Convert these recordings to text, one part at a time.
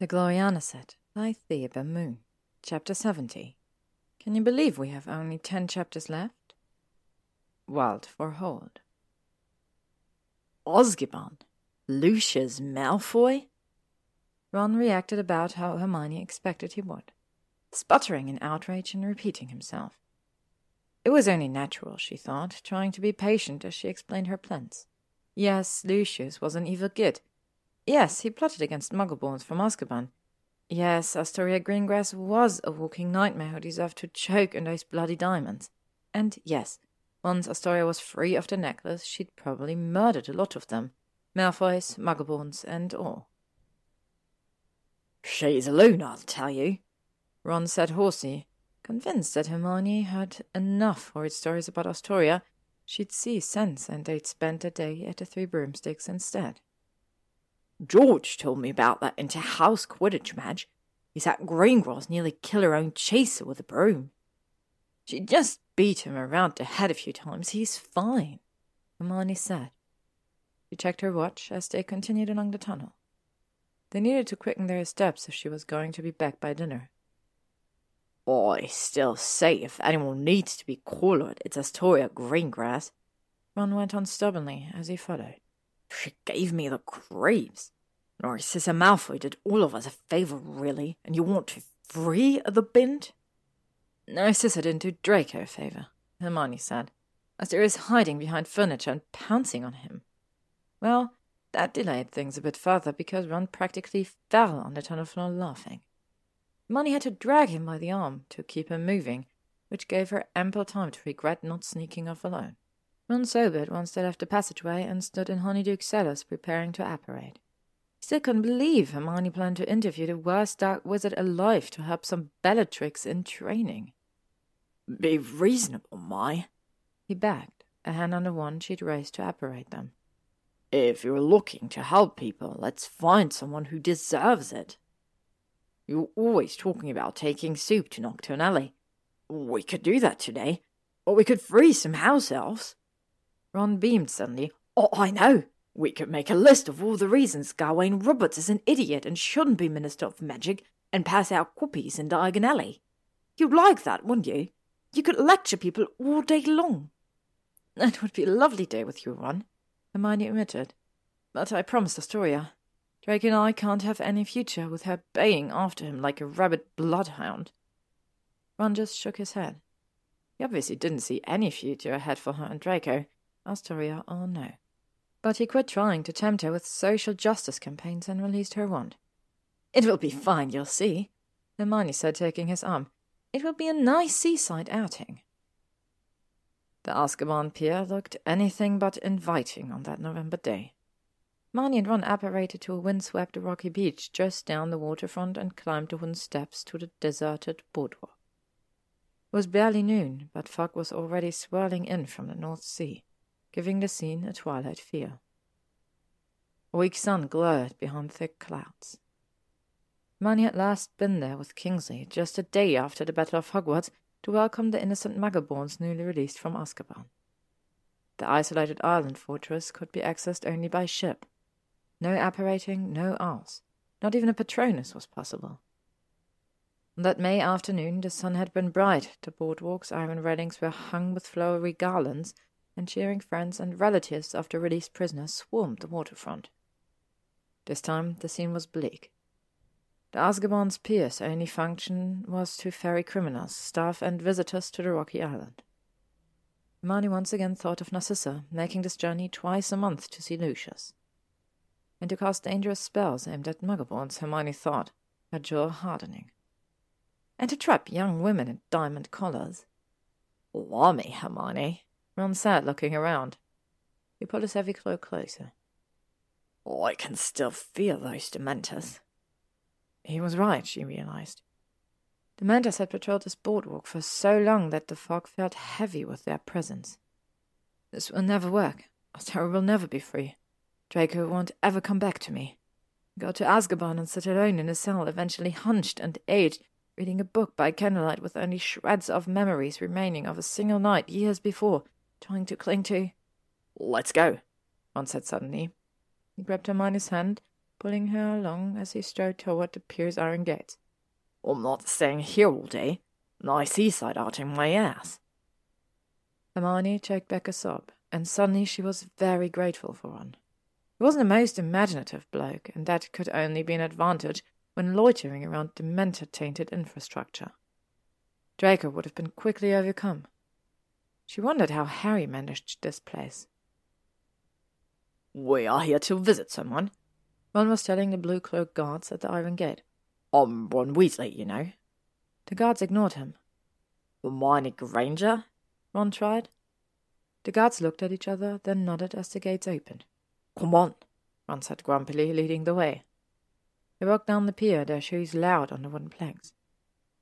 The Gloriana Set by Thebe Moon. Chapter 70. Can you believe we have only ten chapters left? Wild for Hold. Azkaban? Lucius Malfoy? Ron reacted about how Hermione expected he would, sputtering in outrage and repeating himself. It was only natural, she thought, trying to be patient as she explained her plans. Yes, Lucius was an evil git, Yes, he plotted against Muggleborns from Azkaban. Yes, Astoria Greengrass was a walking nightmare who deserved to choke in those bloody diamonds. And yes, once Astoria was free of the necklace, she'd probably murdered a lot of them. Malfoys, Muggleborns, and all. She's a loon, I'll tell you, Ron said hoarsely, convinced that Hermione had enough horrid stories about Astoria. She'd see sense, and they'd spend the day at the Three Broomsticks instead. George told me about that inter-house Quidditch match. He's had Greengrass nearly kill her own chaser with a broom. She just beat him around the head a few times. He's fine, Hermione said. She checked her watch as they continued along the tunnel. They needed to quicken their steps if she was going to be back by dinner. I still say if anyone needs to be collared, it's Astoria Greengrass. Ron went on stubbornly as he followed. She gave me the creeps. Narcissa Malfoy did all of us a favor, really, and you want to free the bint? Narcissa didn't do Draco a favor, Hermione said, as there is hiding behind furniture and pouncing on him. Well, that delayed things a bit further because Ron practically fell on the tunnel floor laughing. Hermione had to drag him by the arm to keep him moving, which gave her ample time to regret not sneaking off alone. Ron sobered once they left the passageway and stood in Honeydukes cellars preparing to apparate. He still couldn't believe Hermione planned to interview the worst dark wizard alive to help some Bellatrix in training. Be reasonable, Mai, he begged, a hand on the wand she'd raised to apparate them. If you're looking to help people, let's find someone who deserves it. You're always talking about taking soup to Knockturn Alley. We could do that today, or we could free some house elves. Ron beamed suddenly. Oh, I know. We could make a list of all the reasons Gawain Robards is an idiot and shouldn't be Minister of Magic and pass out copies in Diagon Alley. You'd like that, wouldn't you? You could lecture people all day long. That would be a lovely day with you, Ron, Hermione admitted. But I promised Astoria. Draco and I can't have any future with her baying after him like a rabid bloodhound. Ron just shook his head. He obviously didn't see any future ahead for her and Draco, Astoria or oh, no. But he quit trying to tempt her with social justice campaigns and released her wand. It will be fine, you'll see, Hermione said, taking his arm. It will be a nice seaside outing. The Azkaban pier looked anything but inviting on that November day. Marnie and Ron apparated to a windswept rocky beach just down the waterfront and climbed the wooden steps to the deserted boardwalk. It was barely noon, but fog was already swirling in from the North Sea giving the scene a twilight feel. A weak sun glared behind thick clouds. Hermione had last been there with Kingsley just a day after the Battle of Hogwarts to welcome the innocent Muggleborns newly released from Azkaban. The isolated island fortress could be accessed only by ship. No apparating, no owls. Not even a Patronus was possible. On that May afternoon, the sun had been bright, the boardwalk's iron railings were hung with flowery garlands, and cheering friends and relatives of the released prisoners swarmed the waterfront. This time the scene was bleak. The Azkaban's pier's only function was to ferry criminals, staff, and visitors to the rocky island. Hermione once again thought of Narcissa, making this journey twice a month to see Lucius. And to cast dangerous spells aimed at Muggleborns, Hermione thought, her jaw hardening. And to trap young women in diamond collars. Blimey, Hermione, Ron sat looking around. He pulled his heavy cloak closer. Oh, I can still feel those Dementors. He was right, she realized. The Dementors had patrolled this boardwalk for so long that the fog felt heavy with their presence. This will never work. Astoria will never be free. Draco won't ever come back to me. Go to Azkaban and sit alone in a cell, eventually hunched and aged, reading a book by candlelight with only shreds of memories remaining of a single night years before trying to cling to. Let's go, Ron said suddenly. He grabbed Hermione's hand, pulling her along as he strode toward the pier's iron gates. I'm not staying here all day. Nice seaside outing my ass. Hermione choked back a sob, and suddenly she was very grateful for Ron. He wasn't the most imaginative bloke, and that could only be an advantage when loitering around dementor-tainted infrastructure. Draco would have been quickly overcome. She wondered how Harry managed this place. We are here to visit someone. Ron was telling the blue cloaked guards at the iron gate. I'm Ron Weasley, you know. The guards ignored him. Hermione Granger? Ron tried. The guards looked at each other, then nodded as the gates opened. Come on, Ron said grumpily, leading the way. They walked down the pier, their shoes loud on the wooden planks.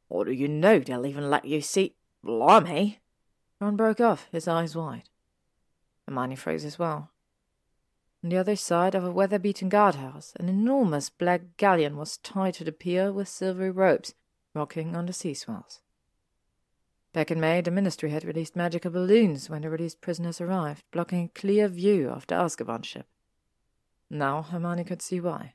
How do you know they'll even let you see? Blimey! Ron broke off, his eyes wide. Hermione froze as well. On the other side of a weather-beaten guardhouse, an enormous black galleon was tied to the pier with silvery ropes, rocking on the sea swells. Back in May, the Ministry had released magical balloons when the released prisoners arrived, blocking a clear view of the Azkaban ship. Now Hermione could see why.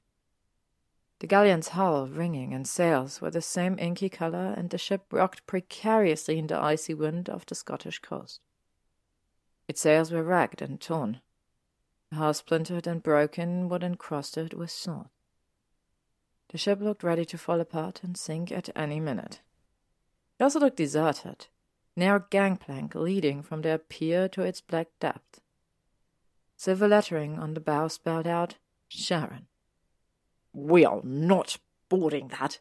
The galleon's hull, ringing, and sails were the same inky color, and the ship rocked precariously in the icy wind off the Scottish coast. Its sails were ragged and torn. The hull splintered and broken, wood encrusted with salt. The ship looked ready to fall apart and sink at any minute. It also looked deserted, narrow gangplank leading from their pier to its black depth. Silver lettering on the bow spelled out Charon. We are not boarding that,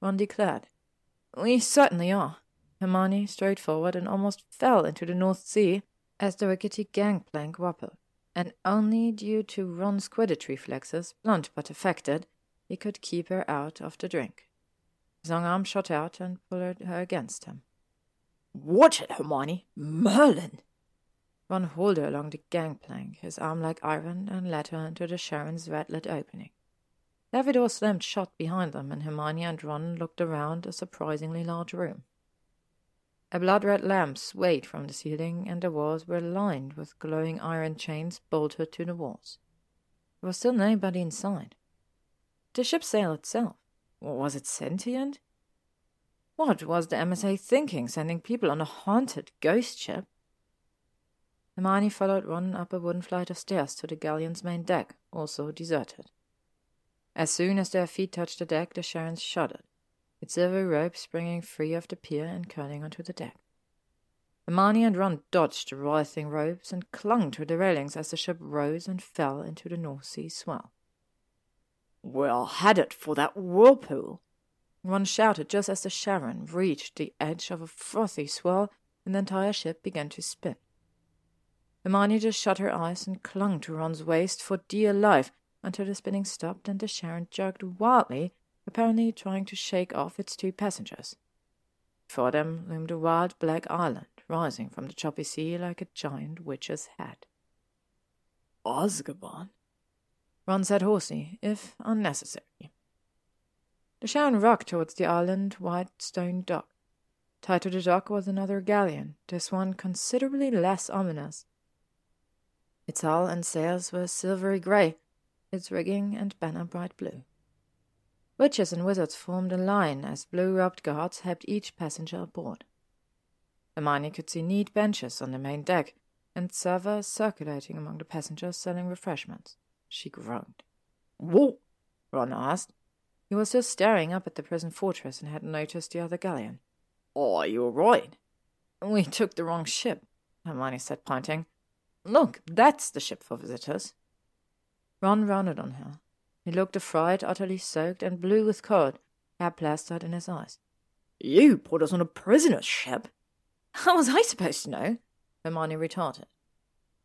Ron declared. We certainly are. Hermione strode forward and almost fell into the North Sea as the rickety gangplank wobbled, and only due to Ron's Quidditch reflexes, blunt but effective, he could keep her out of the drink. His long arm shot out and pulled her against him. Watch it, Hermione! Merlin! Ron hauled her along the gangplank, his arm like iron, and led her into the Charon's red-lit opening. Heavy slammed shut behind them, and Hermione and Ron looked around a surprisingly large room. A blood-red lamp swayed from the ceiling, and the walls were lined with glowing iron chains bolted to the walls. There was still nobody inside. The ship sail itself. Was it sentient? What was the MSA thinking, sending people on a haunted ghost ship? Hermione followed Ron up a wooden flight of stairs to the galleon's main deck, also deserted. As soon as their feet touched the deck, the Charon shuddered, its silvery rope springing free of the pier and curling onto the deck. Hermione and Ron dodged the writhing ropes and clung to the railings as the ship rose and fell into the North Sea swell. We're headed for that whirlpool, Ron shouted just as the Charon reached the edge of a frothy swell and the entire ship began to spin. Hermione just shut her eyes and clung to Ron's waist for dear life until the spinning stopped and the Charon jerked wildly, apparently trying to shake off its two passengers. Before them loomed a wild black island, rising from the choppy sea like a giant witch's head. Azkaban, Ron said hoarsely, if unnecessary. The Charon rocked towards the island white stone dock. Tied to the dock was another galleon, this one considerably less ominous. Its hull and sails were silvery grey, its rigging and banner bright blue. Witches and wizards formed a line as blue-robed guards helped each passenger aboard. Hermione could see neat benches on the main deck and servers circulating among the passengers selling refreshments. She groaned. What? Ron asked. He was still staring up at the prison fortress and hadn't noticed the other galleon. Are you all right? We took the wrong ship, Hermione said, pointing. Look, that's the ship for visitors. Ron rounded on her. He looked affrighted, utterly soaked, and blue with cold, hair plastered in his eyes. You put us on a prisoner's ship? How was I supposed to know? Hermione retorted.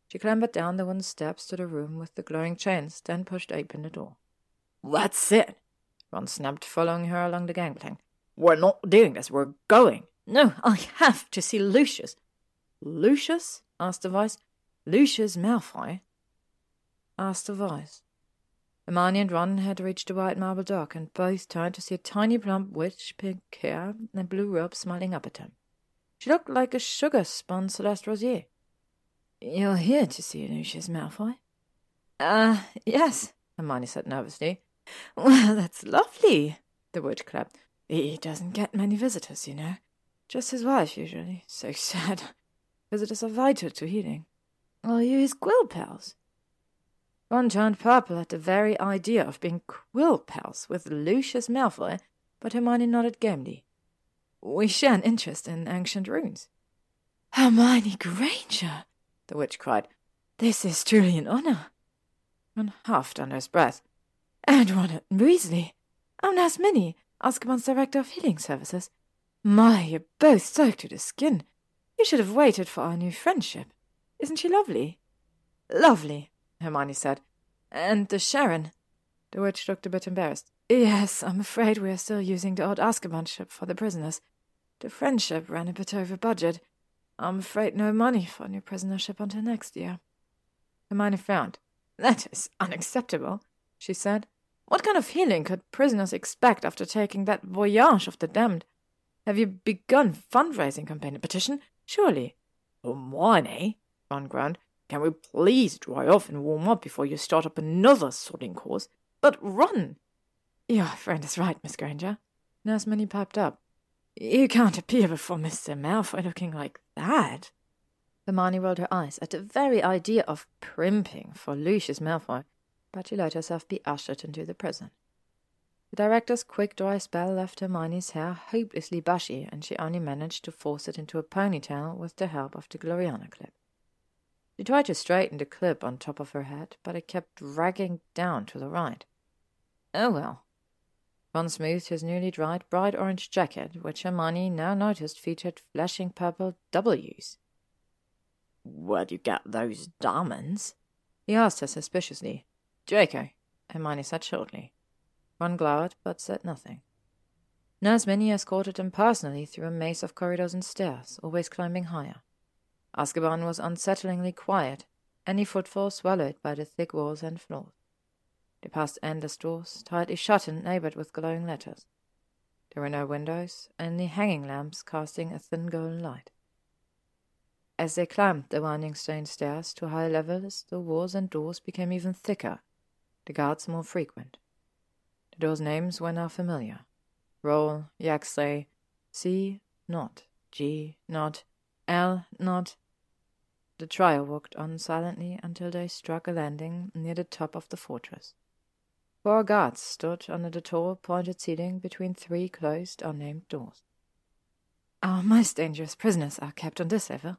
She clambered down the wooden steps to the room with the glowing chains, then pushed open the door. That's it, Ron snapped, following her along the gangplank. We're not doing this, we're going. No, I have to see Lucius. Lucius? asked the voice. Lucius Malfoy? Asked the voice. Hermione and Ron had reached the white marble dock, and both turned to see a tiny plump witch, pink hair and blue robe, smiling up at them. She looked like a sugar-spun Celeste Rosier. You're here to see Lucius Malfoy? Uh, yes, Hermione said nervously. Well, that's lovely, the witch clapped. He doesn't get many visitors, you know. Just his wife, usually. So sad. Visitors are vital to healing. Are you his quill pals? Ron turned purple at the very idea of being quill pals with Lucius Malfoy, but Hermione nodded gamely. We share an interest in ancient runes. Hermione Granger, the witch cried. This is truly an honor. Ron huffed under his breath. And Ronald Weasley. I'm Nurse Minnie, Azkaban's Director of Healing Services. My, you're both soaked to the skin. You should have waited for our new friendship. Isn't she lovely? Lovely, Hermione said. And the Charon? The witch looked a bit embarrassed. Yes, I'm afraid we are still using the old Azkaban ship for the prisoners. The friendship ran a bit over budget. I'm afraid no money for a new prisoner ship until next year. Hermione frowned. That is unacceptable, she said. What kind of healing could prisoners expect after taking that voyage of the damned? Have you begun fundraising campaign? Petition? Surely. Oh, Hermione, Ron groaned. Can we please dry off and warm up before you start up another sodding course? But run! Your friend is right, Miss Granger. Nurse Minnie piped up. You can't appear before Mr. Malfoy looking like that. Hermione rolled her eyes at the very idea of primping for Lucius Malfoy, but she let herself be ushered into the prison. The director's quick dry spell left Hermione's hair hopelessly bushy, and she only managed to force it into a ponytail with the help of the Gloriana clip. She tried to straighten the clip on top of her head, but it kept dragging down to the right. Oh well. Ron smoothed his newly dried bright orange jacket, which Hermione now noticed featured flashing purple W's. Where'd you get those diamonds? he asked her suspiciously. Draco, Hermione said shortly. Ron glowered, but said nothing. Nurse Minnie escorted him personally through a maze of corridors and stairs, always climbing higher. Azkaban was unsettlingly quiet, any footfall swallowed by the thick walls and floors. They passed endless doors, tightly shut and labelled with glowing letters. There were no windows, only hanging lamps casting a thin golden light. As they climbed the winding stone stairs to higher levels, the walls and doors became even thicker, the guards more frequent. The doors' names were now familiar. Rowle, Yaxley, C, not, G, not, L, not. The trio walked on silently until they struck a landing near the top of the fortress. Four guards stood under the tall, pointed ceiling between three closed, unnamed doors. Our most dangerous prisoners are kept on this level,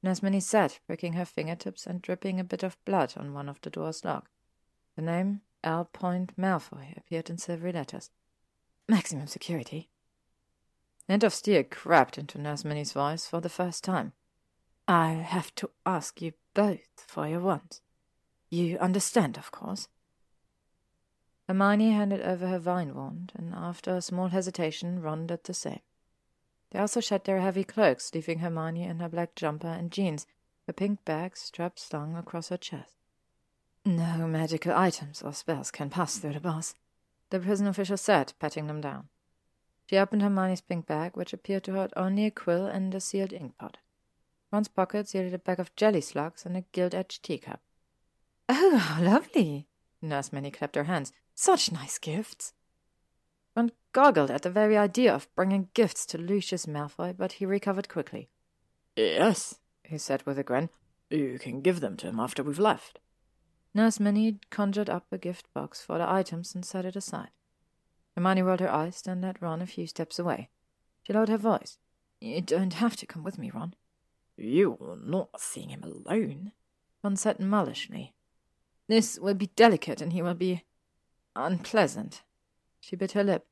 Nurse Minnie said, pricking her fingertips and dripping a bit of blood on one of the door's lock. The name L. Point Malfoy appeared in silvery letters. Maximum security. Hint of steel crept into Nurse Minnie's voice for the first time. I'll have to ask you both for your wands. You understand, of course. Hermione handed over her vine wand, and after a small hesitation, Ron did the same. They also shed their heavy cloaks, leaving Hermione in her black jumper and jeans, her pink bag strapped slung across her chest. No magical items or spells can pass through the bars, the prison official said, patting them down. She opened Hermione's pink bag, which appeared to hold only a quill and a sealed ink pot. Ron's pocket yielded a bag of jelly slugs and a gilt-edged teacup. Oh, how lovely! Nurse Minnie clapped her hands. Such nice gifts! Ron goggled at the very idea of bringing gifts to Lucius Malfoy, but he recovered quickly. Yes, he said with a grin. You can give them to him after we've left. Nurse Minnie conjured up a gift box for the items and set it aside. Hermione rolled her eyes, then led Ron a few steps away. She lowered her voice. You don't have to come with me, Ron. You are not seeing him alone, Ron said mullishly. This will be delicate, and he will be unpleasant. She bit her lip.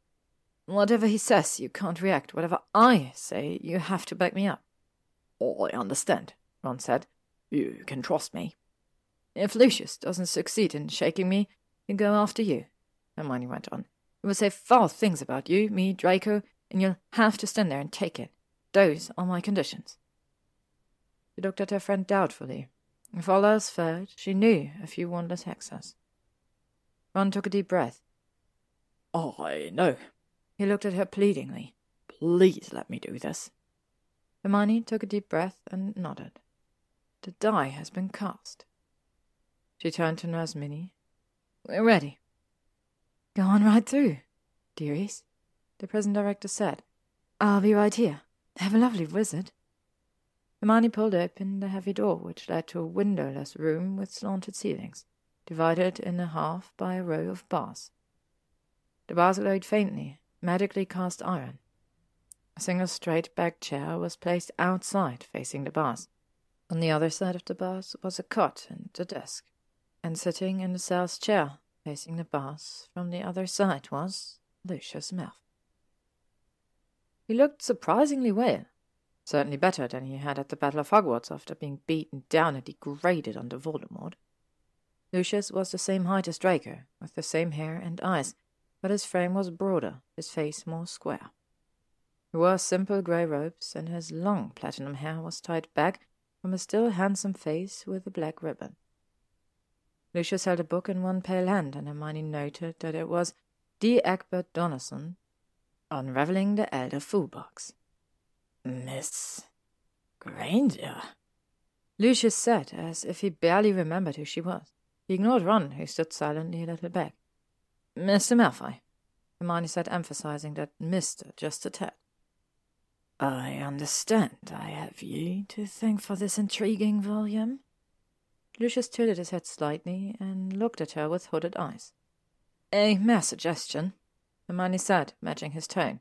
Whatever he says, you can't react. Whatever I say, you have to back me up. Oh, I understand, Ron said. You can trust me. If Lucius doesn't succeed in shaking me, he'll go after you, Hermione went on. He will say foul things about you, me, Draco, and you'll have to stand there and take it. Those are my conditions. She looked at her friend doubtfully. If all else failed, she knew a few wandless hexes. Ron took a deep breath. Oh, I know. He looked at her pleadingly. Please let me do this. Hermione took a deep breath and nodded. The die has been cast. She turned to Nurse Minnie. We're ready. Go on right through, dearies, the prison director said. I'll be right here. Have a lovely visit. Hermione pulled open the heavy door which led to a windowless room with slanted ceilings, divided in half by a row of bars. The bars glowed faintly, magically cast iron. A single straight backed chair was placed outside, facing the bars. On the other side of the bars was a cot and a desk, and sitting in the cell's chair, facing the bars from the other side, was Lucius Malfoy. He looked surprisingly well, certainly better than he had at the Battle of Hogwarts after being beaten down and degraded under Voldemort. Lucius was the same height as Draco, with the same hair and eyes, but his frame was broader, his face more square. He wore simple grey robes, and his long platinum hair was tied back from a still handsome face with a black ribbon. Lucius held a book in one pale hand, and Hermione noted that it was D. Egbert Donnerson, Unraveling the Elder Futhark. Miss Granger? Lucius said, as if he barely remembered who she was. He ignored Ron, who stood silently a little back. Mr. Malfoy, Hermione said, emphasizing that Mr. just a tad. I understand I have you to thank for this intriguing volume. Lucius tilted his head slightly and looked at her with hooded eyes. A mere suggestion, Hermione said, matching his tone.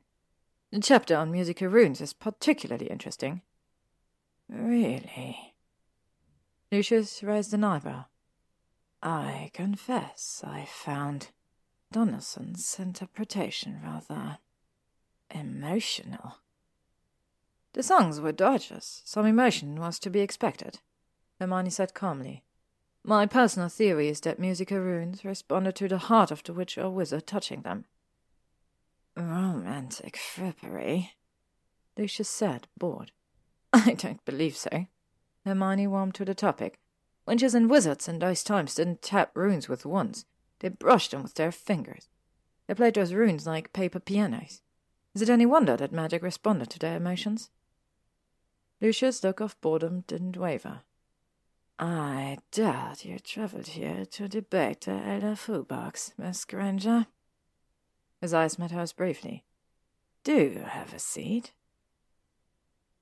The chapter on musical runes is particularly interesting. Really? Lucius raised an eyebrow. I confess I found Donelson's interpretation rather emotional. The songs were gorgeous. Some emotion was to be expected, Hermione said calmly. My personal theory is that musical runes responded to the heart of the witch or wizard touching them. Romantic frippery, Lucius said, bored. I don't believe so. Hermione warmed to the topic. Witches and wizards in those times didn't tap runes with wands. They brushed them with their fingers. They played those runes like paper pianos. Is it any wonder that magic responded to their emotions? Lucius' look of boredom didn't waver. I doubt you travelled here to debate the Elder Futhark, Miss Granger. His eyes met hers briefly. Do have a seat.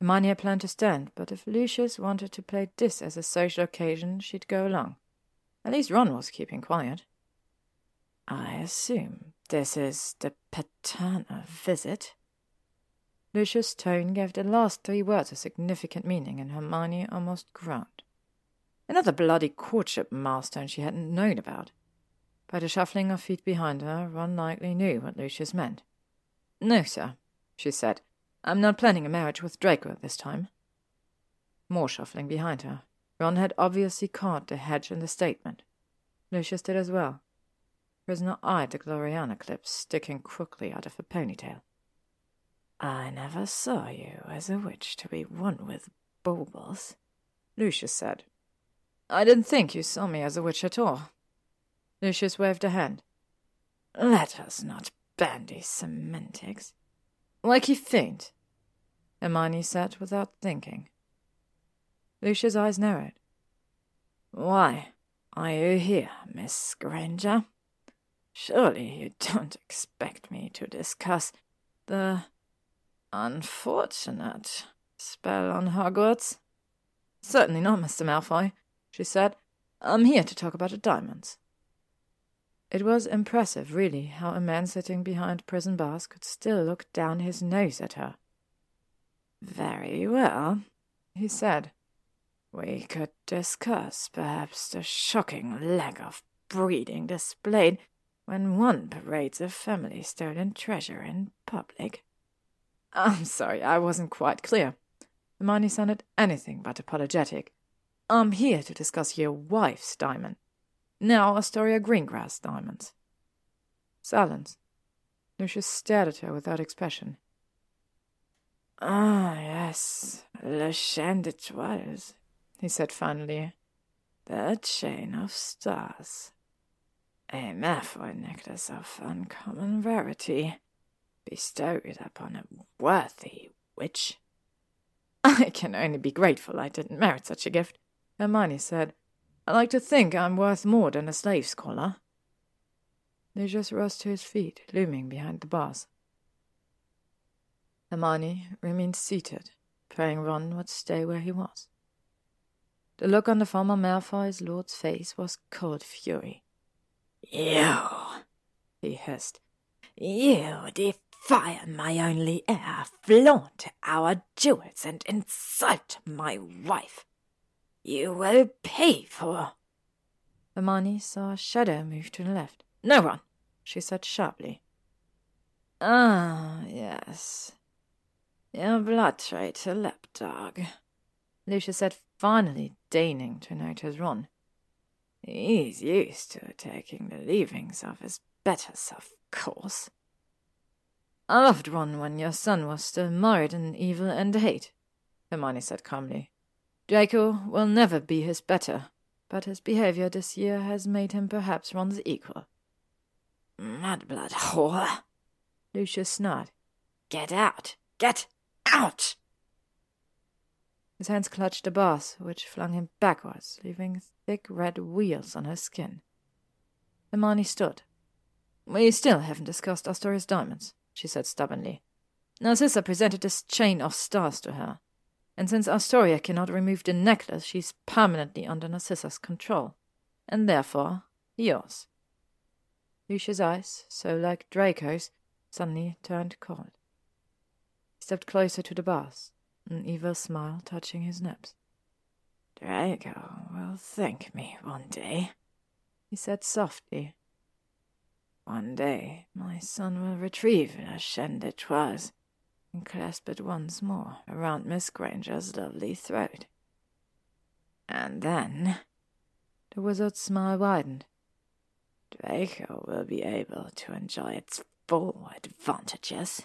Hermione had planned to stand, but if Lucius wanted to play this as a social occasion, she'd go along. At least Ron was keeping quiet. I assume this is the paternal visit? Lucius' tone gave the last three words a significant meaning, and Hermione almost groaned. Another bloody courtship milestone she hadn't known about. By the shuffling of feet behind her, Ron likely knew what Lucius meant. No, sir, she said. I'm not planning a marriage with Draco this time. More shuffling behind her. Ron had obviously caught the hedge in the statement. Lucius did as well. Prisoner eyed the Gloriana clip sticking crookly out of her ponytail. I never saw you as a witch to be one with baubles, Lucius said. I didn't think you saw me as a witch at all. Lucius waved a hand. Let us not bandy semantics. Like you faint, Hermione said without thinking. Lucius' eyes narrowed. Why are you here, Miss Granger? Surely you don't expect me to discuss the unfortunate spell on Hogwarts? Certainly not, Mr. Malfoy, she said. I'm here to talk about the diamonds. It was impressive, really, how a man sitting behind prison bars could still look down his nose at her. Very well, he said. We could discuss, perhaps, the shocking lack of breeding displayed when one parades a family stolen treasure in public. I'm sorry, I wasn't quite clear. Hermione sounded anything but apologetic. I'm here to discuss your wife's diamond. Now Astoria Greengrass diamonds. Silence. Lucius stared at her without expression. Ah, yes, Le Chaîne d'Étoiles, he said finally. The chain of stars. A Malfoy necklace of uncommon rarity, bestowed upon a worthy witch. I can only be grateful I didn't merit such a gift, Hermione said, I like to think I'm worth more than a slave's collar. Lucius rose to his feet, looming behind the bars. Hermione remained seated, praying Ron would stay where he was. The look on the former Malfoy's lord's face was cold fury. You, he hissed, you defy my only heir, flaunt our jewels, and insult my wife. You will pay for. Hermione saw a shadow move to the left. No, one, she said sharply. Ah, yes. Your blood traitor lapdog, Lucius said, finally deigning to notice Ron. He's used to taking the leavings of his betters, of course. I loved Ron when your son was still married in evil and hate, Hermione said calmly. Draco will never be his better, but his behavior this year has made him perhaps Ron's equal. Mudblood whore! Lucius snarled. Get out! Get out! His hands clutched the bars, which flung him backwards, leaving thick red wheals on her skin. Hermione stood. We still haven't discussed Astoria's diamonds, she said stubbornly. Narcissa presented this chain of stars to her, and since Astoria cannot remove the necklace, she's permanently under Narcissa's control, and therefore yours. Lucius' eyes, so like Draco's, suddenly turned cold. He stepped closer to the bars, an evil smile touching his lips. Draco will thank me one day, he said softly. One day my son will retrieve chaîne d'Étoiles and clasp it once more around Miss Granger's lovely throat. And then the wizard's smile widened. Draco will be able to enjoy its full advantages.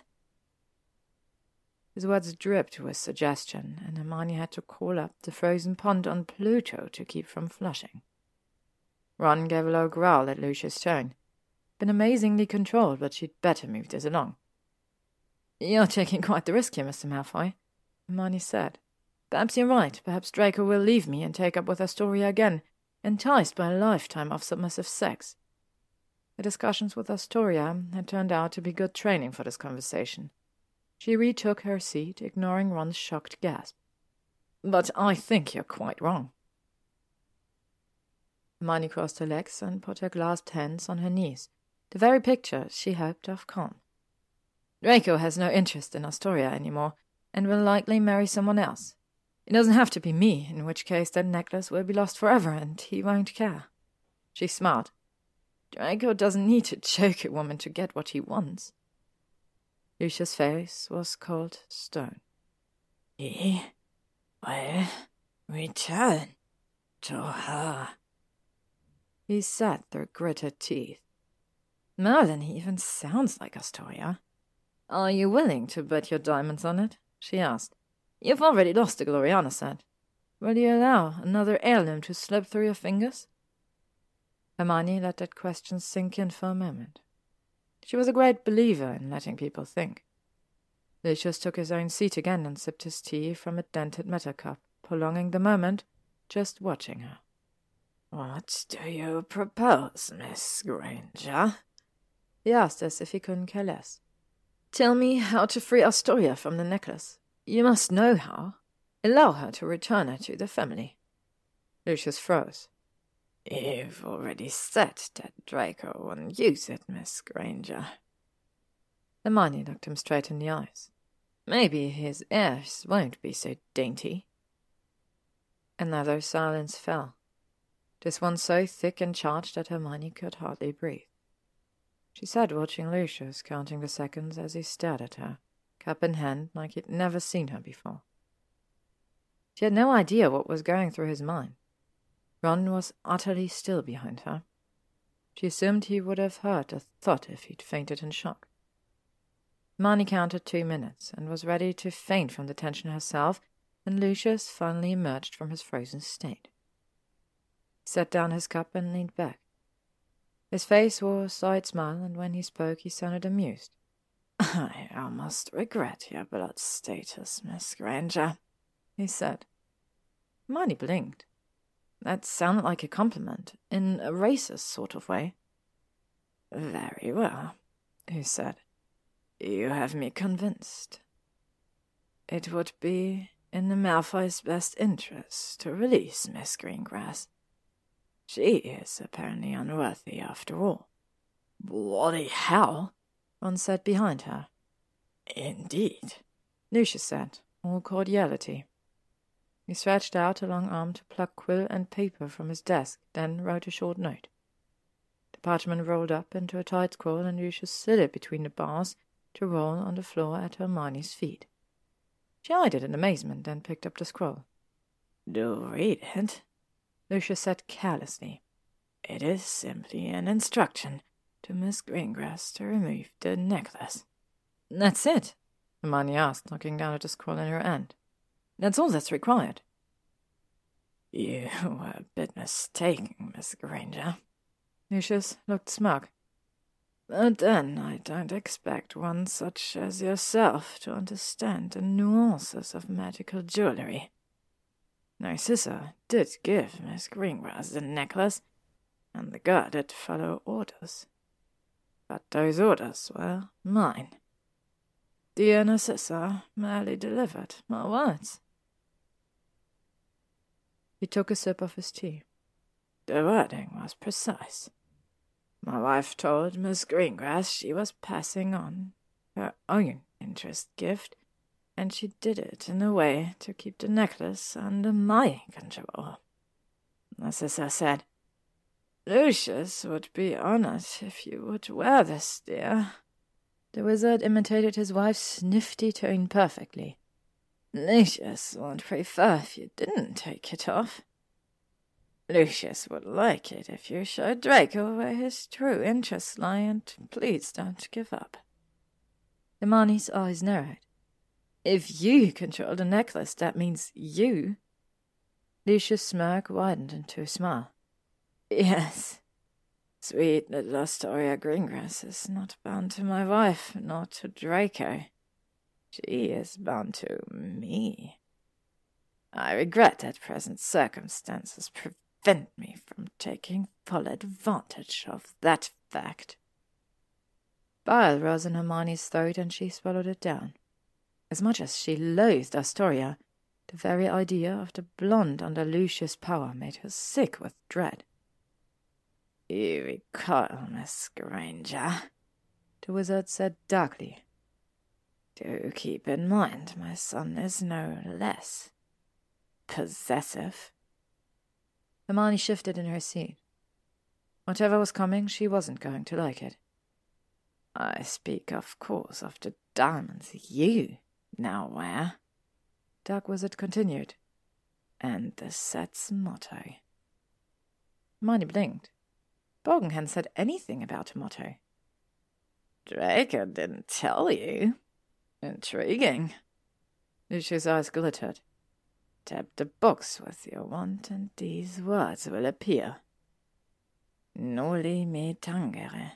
His words dripped with suggestion, and Hermione had to call up the frozen pond on Pluto to keep from flushing. Ron gave a low growl at Lucius' tone. Been amazingly controlled, but she'd better move this along. You're taking quite the risk here, Mr. Malfoy, Hermione said. Perhaps you're right. Perhaps Draco will leave me and take up with Astoria again, enticed by a lifetime of submissive sex. The discussions with Astoria had turned out to be good training for this conversation. She retook her seat, ignoring Ron's shocked gasp. But I think you're quite wrong. Hermione crossed her legs and put her clasped hands on her knees, the very picture, she hoped, of calm. Draco has no interest in Astoria anymore, and will likely marry someone else. It doesn't have to be me, in which case that necklace will be lost forever, and he won't care. She smiled. Draco doesn't need to choke a woman to get what he wants. Lucius' face was cold stone. He will return to her. He sat through gritted teeth. He even sounds like Astoria. Are you willing to bet your diamonds on it? she asked. You've already lost the Gloriana set. Will you allow another heirloom to slip through your fingers? Hermione let that question sink in for a moment. She was a great believer in letting people think. Lucius took his own seat again and sipped his tea from a dented metal cup, prolonging the moment, just watching her. What do you propose, Miss Granger? He asked as if he couldn't care less. Tell me how to free Astoria from the necklace. You must know how. Allow her to return it to the family. Lucius froze. You've already said that Draco wouldn't use it, Miss Granger. Hermione looked him straight in the eyes. Maybe his heirs won't be so dainty. Another silence fell. This one so thick and charged that Hermione could hardly breathe. She sat watching Lucius, counting the seconds as he stared at her, cup in hand, like he'd never seen her before. She had no idea what was going through his mind. Ron was utterly still behind her. She assumed he would have heard a thud if he'd fainted in shock. Hermione counted two minutes and was ready to faint from the tension herself when Lucius finally emerged from his frozen state. He set down his cup and leaned back. His face wore a side smile, and when he spoke he sounded amused. I almost regret your blood status, Miss Granger, he said. Hermione blinked. That sounded like a compliment, in a racist sort of way. Very well, he said. You have me convinced. It would be in the Malfoys' best interest to release Miss Greengrass. She is apparently unworthy after all. Bloody hell, Ron said behind her. Indeed, Lucius said, all cordiality. He stretched out a long arm to pluck quill and paper from his desk, then wrote a short note. The parchment rolled up into a tight scroll, and Lucius slid it between the bars to roll on the floor at Hermione's feet. She eyed it in amazement, then picked up the scroll. Do read it, Lucius said carelessly. It is simply an instruction to Miss Greengrass to remove the necklace. That's it, Hermione asked, looking down at the scroll in her hand. That's all that's required. You were a bit mistaken, Miss Granger. Lucius looked smug. But then I don't expect one such as yourself to understand the nuances of magical jewellery. Narcissa did give Miss Greengrass the necklace, and the girl did follow orders. But those orders were mine. Dear Narcissa merely delivered my words. He took a sip of his tea. The wording was precise. My wife told Miss Greengrass she was passing on her own interest gift, and she did it in a way to keep the necklace under my control. Narcissa said, Lucius would be honored if you would wear this, dear. The wizard imitated his wife's nifty tone perfectly. Lucius would prefer if you didn't take it off. Lucius would like it if you showed Draco where his true interests lie, and please don't give up. Hermione's eyes narrowed. If you control the necklace, that means you. Lucius' smirk widened into a smile. Yes. Sweet little Astoria Greengrass is not bound to my wife, nor to Draco. She is bound to me. I regret that present circumstances prevent me from taking full advantage of that fact. Bile rose in Hermione's throat, and she swallowed it down. As much as she loathed Astoria, the very idea of the blonde under Lucius' power made her sick with dread. You recoil, Miss Granger, the wizard said darkly. Do keep in mind my son is no less possessive. Hermione shifted in her seat. Whatever was coming, she wasn't going to like it. I speak, of course, of the diamonds you now wear, Dark continued, and the set's motto. Hermione blinked. Borgin hadn't said anything about a motto. Draco didn't tell you. Intriguing. Lucius' eyes glittered. Tap the box with your wand, and these words will appear. Noli me tangere.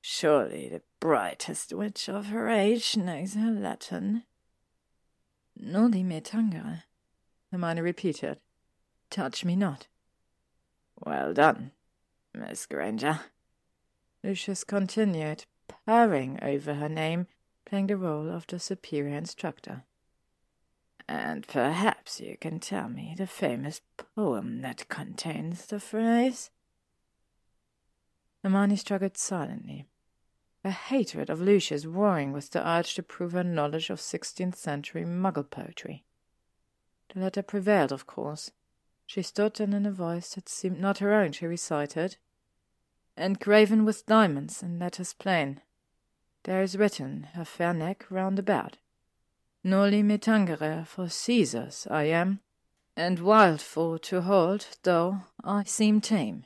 Surely the brightest witch of her age knows her Latin. Noli me tangere, Hermione repeated. Touch me not. Well done, Miss Granger. Lucius continued, purring over her name, playing the role of the superior instructor. And perhaps you can tell me the famous poem that contains the phrase? Hermione struggled silently, a hatred of Lucius warring with the urge to prove her knowledge of sixteenth century muggle poetry. The latter prevailed, of course. She stood, and in a voice that seemed not her own, she recited, Engraven with diamonds in letters plain, there is written her fair neck round about. Noli me tangere for Caesar's I am, and wild for to hold, though I seem tame.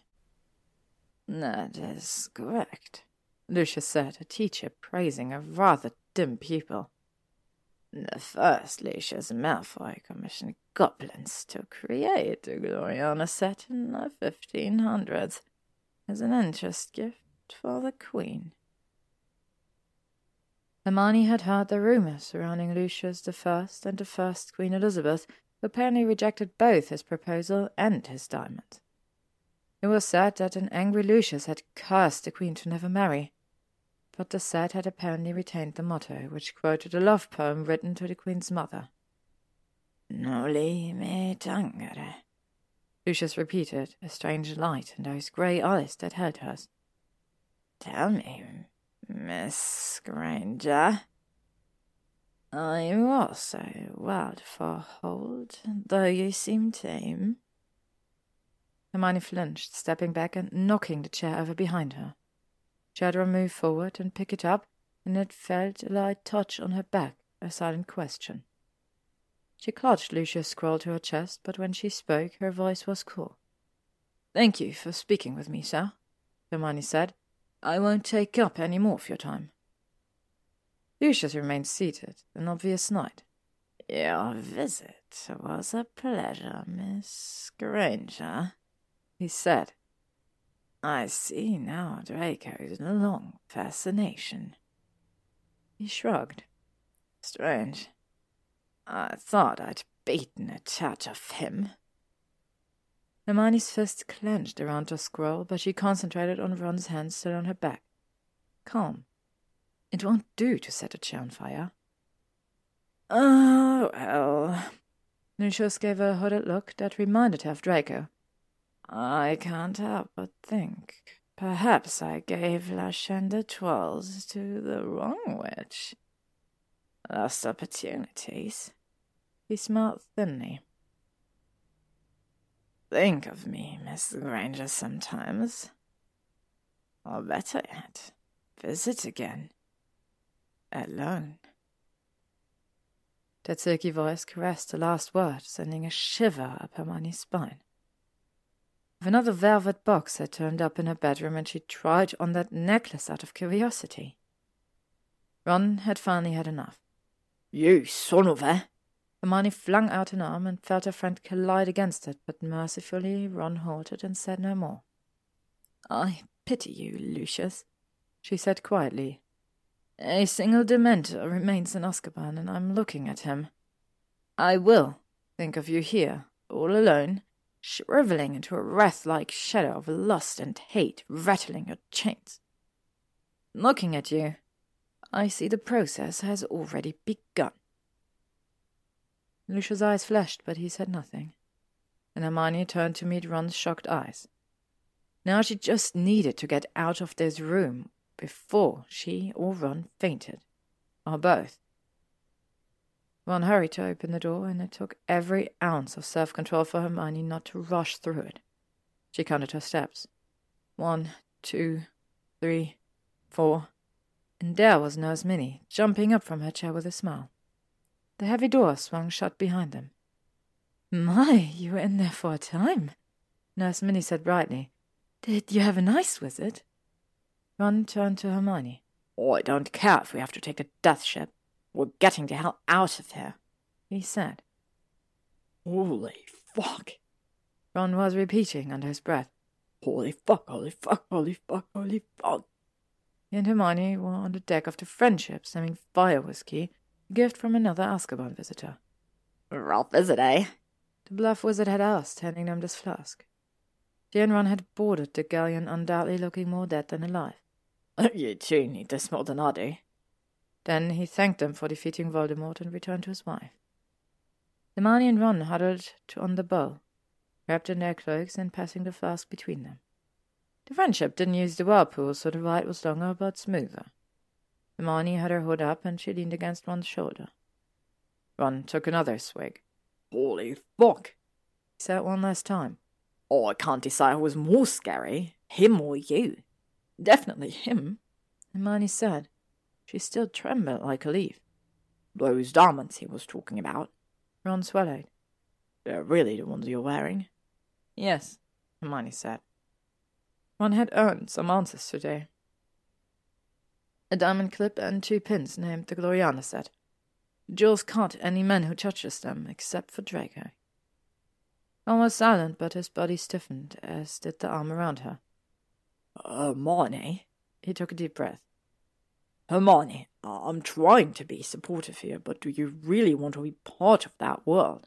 That is correct, Lucius said, a teacher praising a rather dim pupil. The first Lucius Malfoy commissioned goblins to create a Gloriana set in the fifteen hundreds as an interest gift for the Queen. Hermione had heard the rumours surrounding Lucius First and the first Queen Elizabeth, who apparently rejected both his proposal and his diamond. It was said that an angry Lucius had cursed the queen to never marry, but the set had apparently retained the motto, which quoted a love poem written to the queen's mother. Noli me tangere, Lucius repeated, a strange light in those grey eyes that held hers. Tell me, Miss Granger. Are you also wild for hold, though you seem tame? Hermione flinched, stepping back and knocking the chair over behind her. Shadra moved forward and picked it up, and it felt a light touch on her back, a silent question. She clutched Lucius' scroll to her chest, but when she spoke, her voice was cool. Thank you for speaking with me, sir, Hermione said. I won't take up any more of your time. Lucius remained seated, an obvious knight. Your visit was a pleasure, Miss Granger, he said. I see now Draco's in a long fascination. He shrugged. Strange. I thought I'd beaten it out of him. Hermione's fist clenched around her scroll, but she concentrated on Ron's hand still on her back. Calm. It won't do to set a chair on fire. Oh, well. Lucius gave her a hooded look that reminded her of Draco. I can't help but think perhaps I gave La Chaîne to the wrong witch. Lost opportunities. He smiled thinly. Think of me, Miss Granger, sometimes. Or better yet, visit again. Alone. Silky voice caressed the last word, sending a shiver up Hermione's spine. If another velvet box had turned up in her bedroom and she tried on that necklace out of curiosity. Ron had finally had enough. You son of a! Hermione flung out an arm and felt her friend collide against it, but mercifully Ron halted and said no more. I pity you, Lucius, she said quietly. A single Dementor remains in Azkaban, and I'm looking at him. I will think of you here, all alone, shriveling into a wraith-like shadow of lust and hate rattling your chains. Looking at you, I see the process has already begun. Lucius' eyes flashed, but he said nothing, and Hermione turned to meet Ron's shocked eyes. Now she just needed to get out of this room before she or Ron fainted, or both. Ron hurried to open the door, and it took every ounce of self control for Hermione not to rush through it. She counted her steps. One, two, three, four. And there was Nurse Minnie, jumping up from her chair with a smile. The heavy door swung shut behind them. My, you were in there for a time, Nurse Minnie said brightly. Did you have a nice visit? Ron turned to Hermione. Oh, I don't care if we have to take the death ship. We're getting the hell out of here, he said. Holy fuck, Ron was repeating under his breath. Holy fuck, holy fuck, holy fuck, holy fuck. He and Hermione were on the deck of the Friendship, stemming fire whiskey, a gift from another Azkaban visitor. Rough visit, eh? The bluff wizard had asked, handing them this flask. She and Ron had boarded the galleon undoubtedly looking more dead than alive. You two need this more than I do. Then he thanked them for defeating Voldemort and returned to his wife. Hermione and Ron huddled on the bow, wrapped in their cloaks and passing the flask between them. The friendship didn't use the whirlpool, so the ride was longer but smoother. Hermione had her hood up and she leaned against Ron's shoulder. Ron took another swig. Holy fuck! He said one last time. Oh, I can't decide who was more scary, him or you. Definitely him, Hermione said. She still trembled like a leaf. Those diamonds he was talking about. Ron swallowed. They're really the ones you're wearing? Yes, Hermione said. One had earned some answers today. A diamond clip and two pins named the Gloriana set. Jewels cut any man who touches them, except for Draco. Ron was silent, but his body stiffened, as did the arm around her. Hermione? He took a deep breath. Hermione, I'm trying to be supportive here, but do you really want to be part of that world?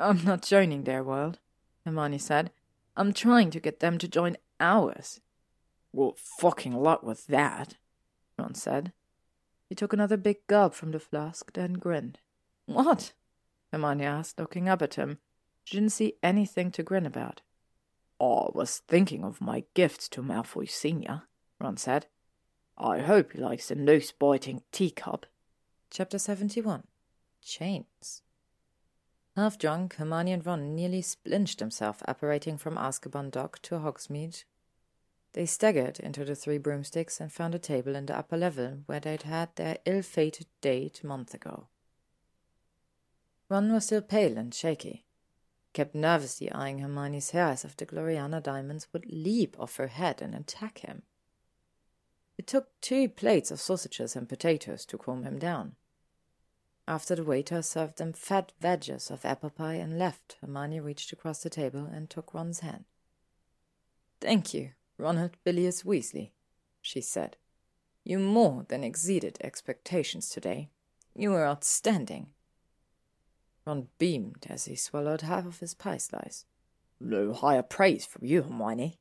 I'm not joining their world, Hermione said. I'm trying to get them to join ours. Well, fucking luck with that, Ron said. He took another big gulp from the flask, then grinned. What? Hermione asked, looking up at him. She didn't see anything to grin about. I was thinking of my gifts to Malfoy Senior, Ron said. I hope he likes the nose-biting teacup. Chapter 71 Chains Half drunk, Hermione and Ron nearly splinched themselves apparating from Azkaban Dock to Hogsmeade. They staggered into the three broomsticks and found a table in the upper level where they'd had their ill-fated date month ago. Ron was still pale and shaky. kept nervously eyeing Hermione's hair as if the Gloriana diamonds would leap off her head and attack him. It took two plates of sausages and potatoes to calm him down. After the waiter served them fat wedges of apple pie and left, Hermione reached across the table and took Ron's hand. Thank you, Ronald Bilius Weasley, she said. You more than exceeded expectations today. You were outstanding. Ron beamed as he swallowed half of his pie slice. No higher praise from you, Hermione.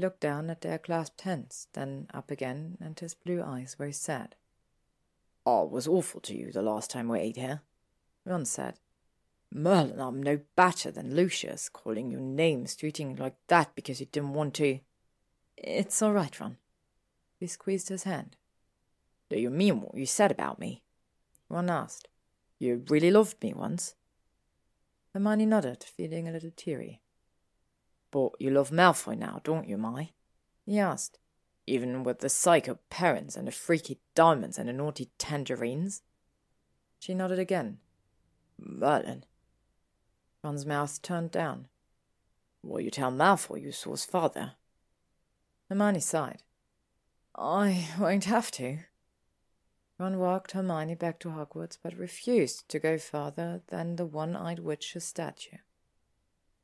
Looked down at their clasped hands, then up again, and his blue eyes were sad. Ah, I was awful to you the last time we ate here, Ron said. Merlin, I'm no better than Lucius, calling you names, treating you like that because you didn't want to. It's all right, Ron. He squeezed his hand. Do you mean what you said about me? Ron asked. You really loved me once? Hermione nodded, feeling a little teary. But you love Malfoy now, don't you, Mai? He asked even with the psycho parents and the freaky diamonds and the naughty tangerines? She nodded again. Merlin. Ron's mouth turned down. Will you tell Malfoy you saw his father? Hermione sighed. I won't have to. Ron walked Hermione back to Hogwarts, but refused to go farther than the one-eyed witch's statue.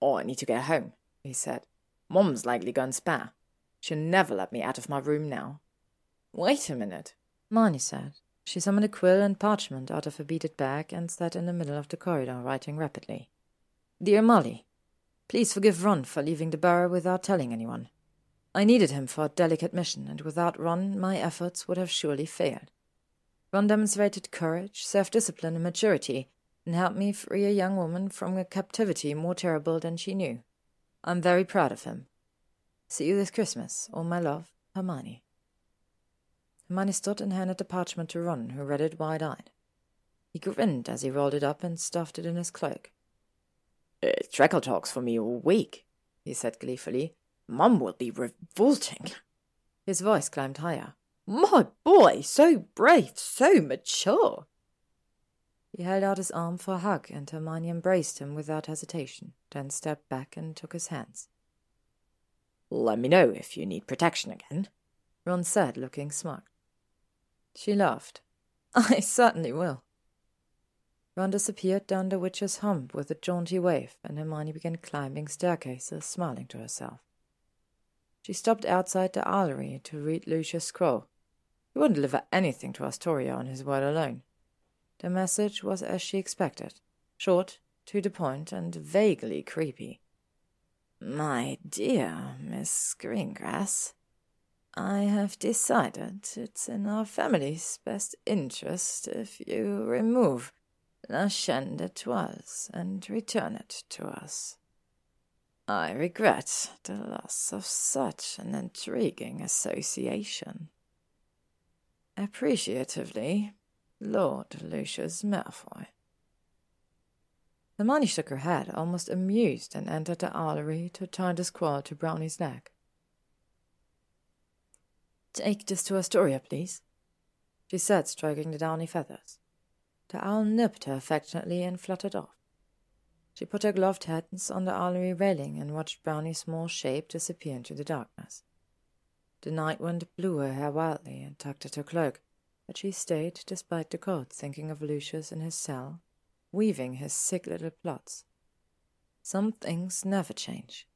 Oh, I need to get home, he said. Mom's likely gone spa. She'll never let me out of my room now. Wait a minute, Hermione said. She summoned a quill and parchment out of her beaded bag and sat in the middle of the corridor, writing rapidly. Dear Molly, please forgive Ron for leaving the burrow without telling anyone. I needed him for a delicate mission, and without Ron, my efforts would have surely failed. Ron demonstrated courage, self discipline, and maturity, and helped me free a young woman from a captivity more terrible than she knew. I'm very proud of him, See you this Christmas, all my love, Hermione. Hermione stood and handed the parchment to Ron, who read it wide-eyed. He grinned as he rolled it up and stuffed it in his cloak. Uh, it's Draco talks for me all week, he said gleefully. Mum will be revolting. His voice climbed higher. My boy, so brave, so mature. He held out his arm for a hug, and Hermione embraced him without hesitation, then stepped back and took his hands. Let me know if you need protection again, Ron said, looking smug. She laughed. I certainly will. Ron disappeared down the witch's hump with a jaunty wave, and Hermione began climbing staircases, smiling to herself. She stopped outside the Owlery to read Lucius' scroll. He wouldn't deliver anything to Astoria on his word alone. The message was as she expected short, to the point, and vaguely creepy. My dear Miss Greengrass, I have decided it's in our family's best interest if you remove La Chaîne d'Etoiles and return it to us. I regret the loss of such an intriguing association. Appreciatively, Lord Lucius Malfoy. Hermione shook her head, almost amused, and entered the owlery to tie the scroll to Brownie's neck. Take this to Astoria, please, she said, stroking the downy feathers. The owl nipped her affectionately and fluttered off. She put her gloved hands on the owlery railing and watched Brownie's small shape disappear into the darkness. The night wind blew her hair wildly and tugged at her cloak, but she stayed despite the cold, thinking of Lucius in his cell weaving his sick little plots. Some things never change.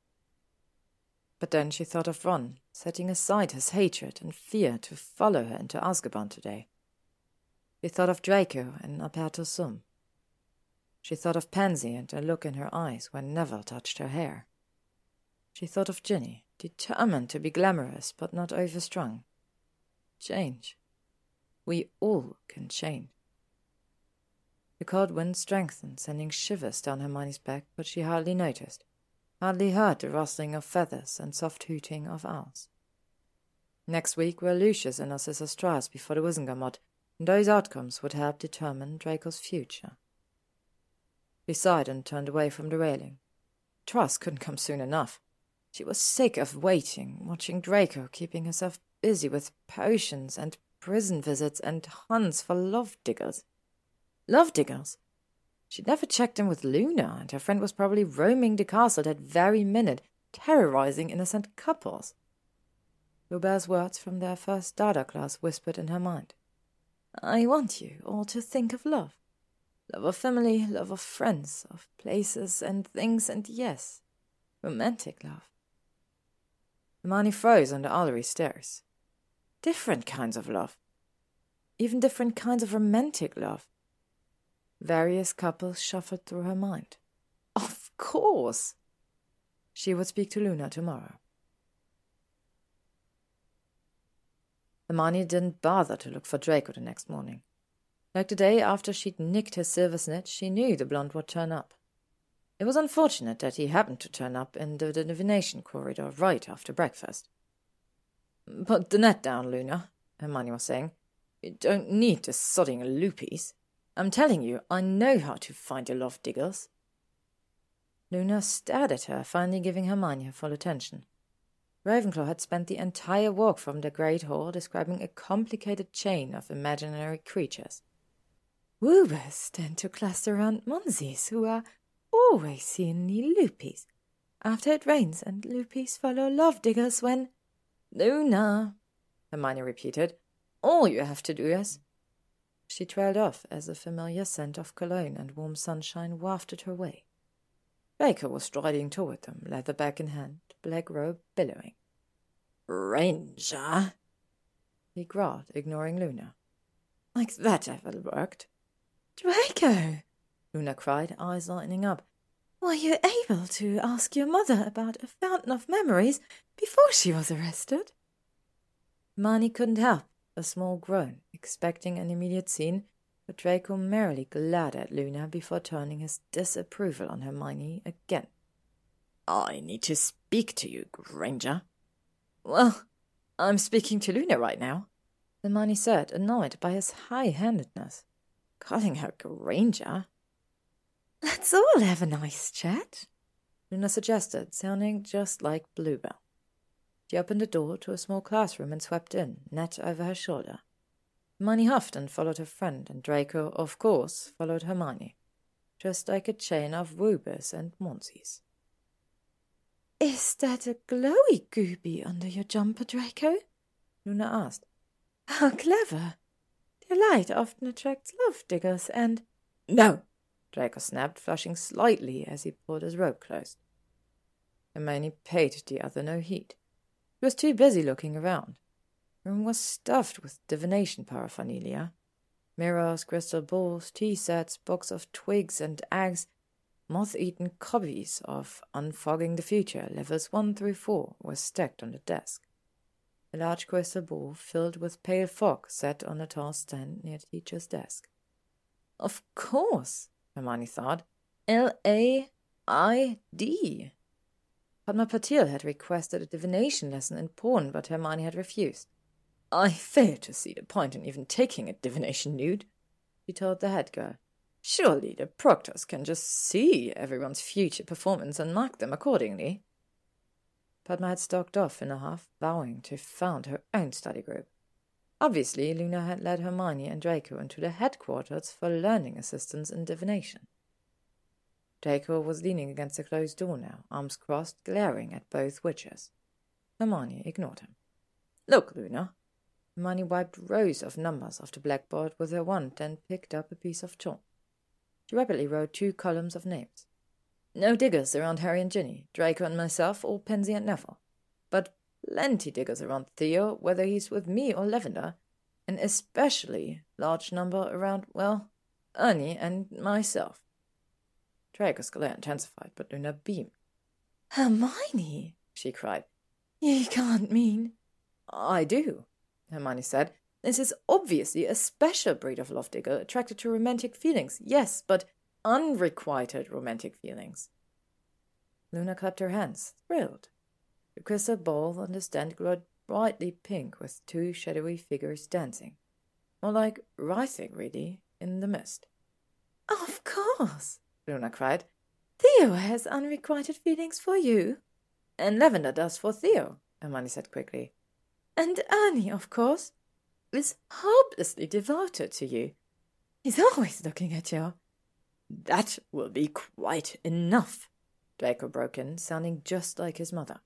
But then she thought of Ron, setting aside his hatred and fear to follow her into Azkaban today. She thought of Draco and Aperto Sum. She thought of Pansy and the look in her eyes when Neville touched her hair. She thought of Ginny, determined to be glamorous but not overstrung. Change. We all can change. The cold wind strengthened, sending shivers down Hermione's back, but she hardly noticed, hardly heard the rustling of feathers and soft hooting of owls. Next week were Lucius and Narcissa's trials before the Wizengamot, and those outcomes would help determine Draco's future. She sighed and turned away from the railing. Trials couldn't come soon enough. She was sick of waiting, watching Draco keeping herself busy with potions and prison visits and hunts for love diggers. Love diggers? She'd never checked in with Luna, and her friend was probably roaming the castle that very minute, terrorizing innocent couples. Robards' words from their first dada class whispered in her mind. I want you all to think of love. Love of family, love of friends, of places and things, and yes, romantic love. Hermione froze on the Owlery stairs. Different kinds of love. Even different kinds of romantic love. Various couples shuffled through her mind. Of course! She would speak to Luna tomorrow. Hermione didn't bother to look for Draco the next morning. Like the day after she'd nicked his silver snitch, she knew the blonde would turn up. It was unfortunate that he happened to turn up in the divination corridor right after breakfast. Put the net down, Luna, Hermione was saying. You don't need the sodding loopies. I'm telling you, I know how to find your love diggers. Luna stared at her, finally giving Hermione her full attention. Ravenclaw had spent the entire walk from the Great Hall describing a complicated chain of imaginary creatures. Woobers tend to cluster around Monsies, who are always seen near Loopies. After it rains, and Loopies follow love diggers when. Luna, Hermione repeated. All you have to do is. She trailed off as a familiar scent of cologne and warm sunshine wafted her way. Baker was striding toward them, leather bag in hand, black robe billowing. Granger, he growled, ignoring Luna. Like that ever worked. Draco! Luna cried, eyes lighting up. Were you able to ask your mother about a fountain of memories before she was arrested? Hermione couldn't help a small groan, expecting an immediate scene, but Draco merrily glared at Luna before turning his disapproval on Hermione again. I need to speak to you, Granger. Well, I'm speaking to Luna right now, Hermione said, annoyed by his high-handedness. Calling her Granger? Let's all have a nice chat, Luna suggested, sounding just like Bluebell. She opened the door to a small classroom and swept in, net over her shoulder. Hermione huffed and followed her friend, and Draco, of course, followed Hermione, just like a chain of Woobers and Monsies. Is that a glowy gooby under your jumper, Draco? Luna asked. How clever. The light often attracts love diggers, and. No! Draco snapped, flushing slightly as he pulled his robe closed. Hermione paid the other no heed. He was too busy looking around. The room was stuffed with divination paraphernalia. Mirrors, crystal balls, tea sets, box of twigs and eggs, moth-eaten copies of Unfogging the Future, levels 1 through 4, were stacked on the desk. A large crystal ball filled with pale fog sat on a tall stand near the teacher's desk. Of course, Hermione thought. L-A-I-D. Padma Patil had requested a divination lesson in porn, but Hermione had refused. I fail to see the point in even taking a divination nude, she told the head girl. Surely the proctors can just see everyone's future performance and mark them accordingly. Padma had stalked off in a huff, vowing to found her own study group. Obviously, Luna had led Hermione and Draco into the headquarters for learning assistance in divination. Draco was leaning against the closed door now, arms crossed, glaring at both witches. Hermione ignored him. Look, Luna. Hermione wiped rows of numbers off the blackboard with her wand and picked up a piece of chalk. She rapidly wrote two columns of names. No diggers around Harry and Ginny, Draco and myself, or Pansy and Neville. But plenty diggers around Theo, whether he's with me or Lavender, and especially large number around, well, Ernie and myself. Draco's glare intensified, but Luna beamed. Hermione, she cried. You can't mean. I do, Hermione said. This is obviously a special breed of love digger attracted to romantic feelings, yes, but unrequited romantic feelings. Luna clapped her hands, thrilled. The crystal ball on the stand glowed brightly pink with two shadowy figures dancing. More like writhing, really, in the mist. Of course, Luna cried. Theo has unrequited feelings for you. And Lavender does for Theo, Hermione said quickly. And Ernie, of course, is hopelessly devoted to you. He's always looking at you. That will be quite enough, Draco broke in, sounding just like his mother.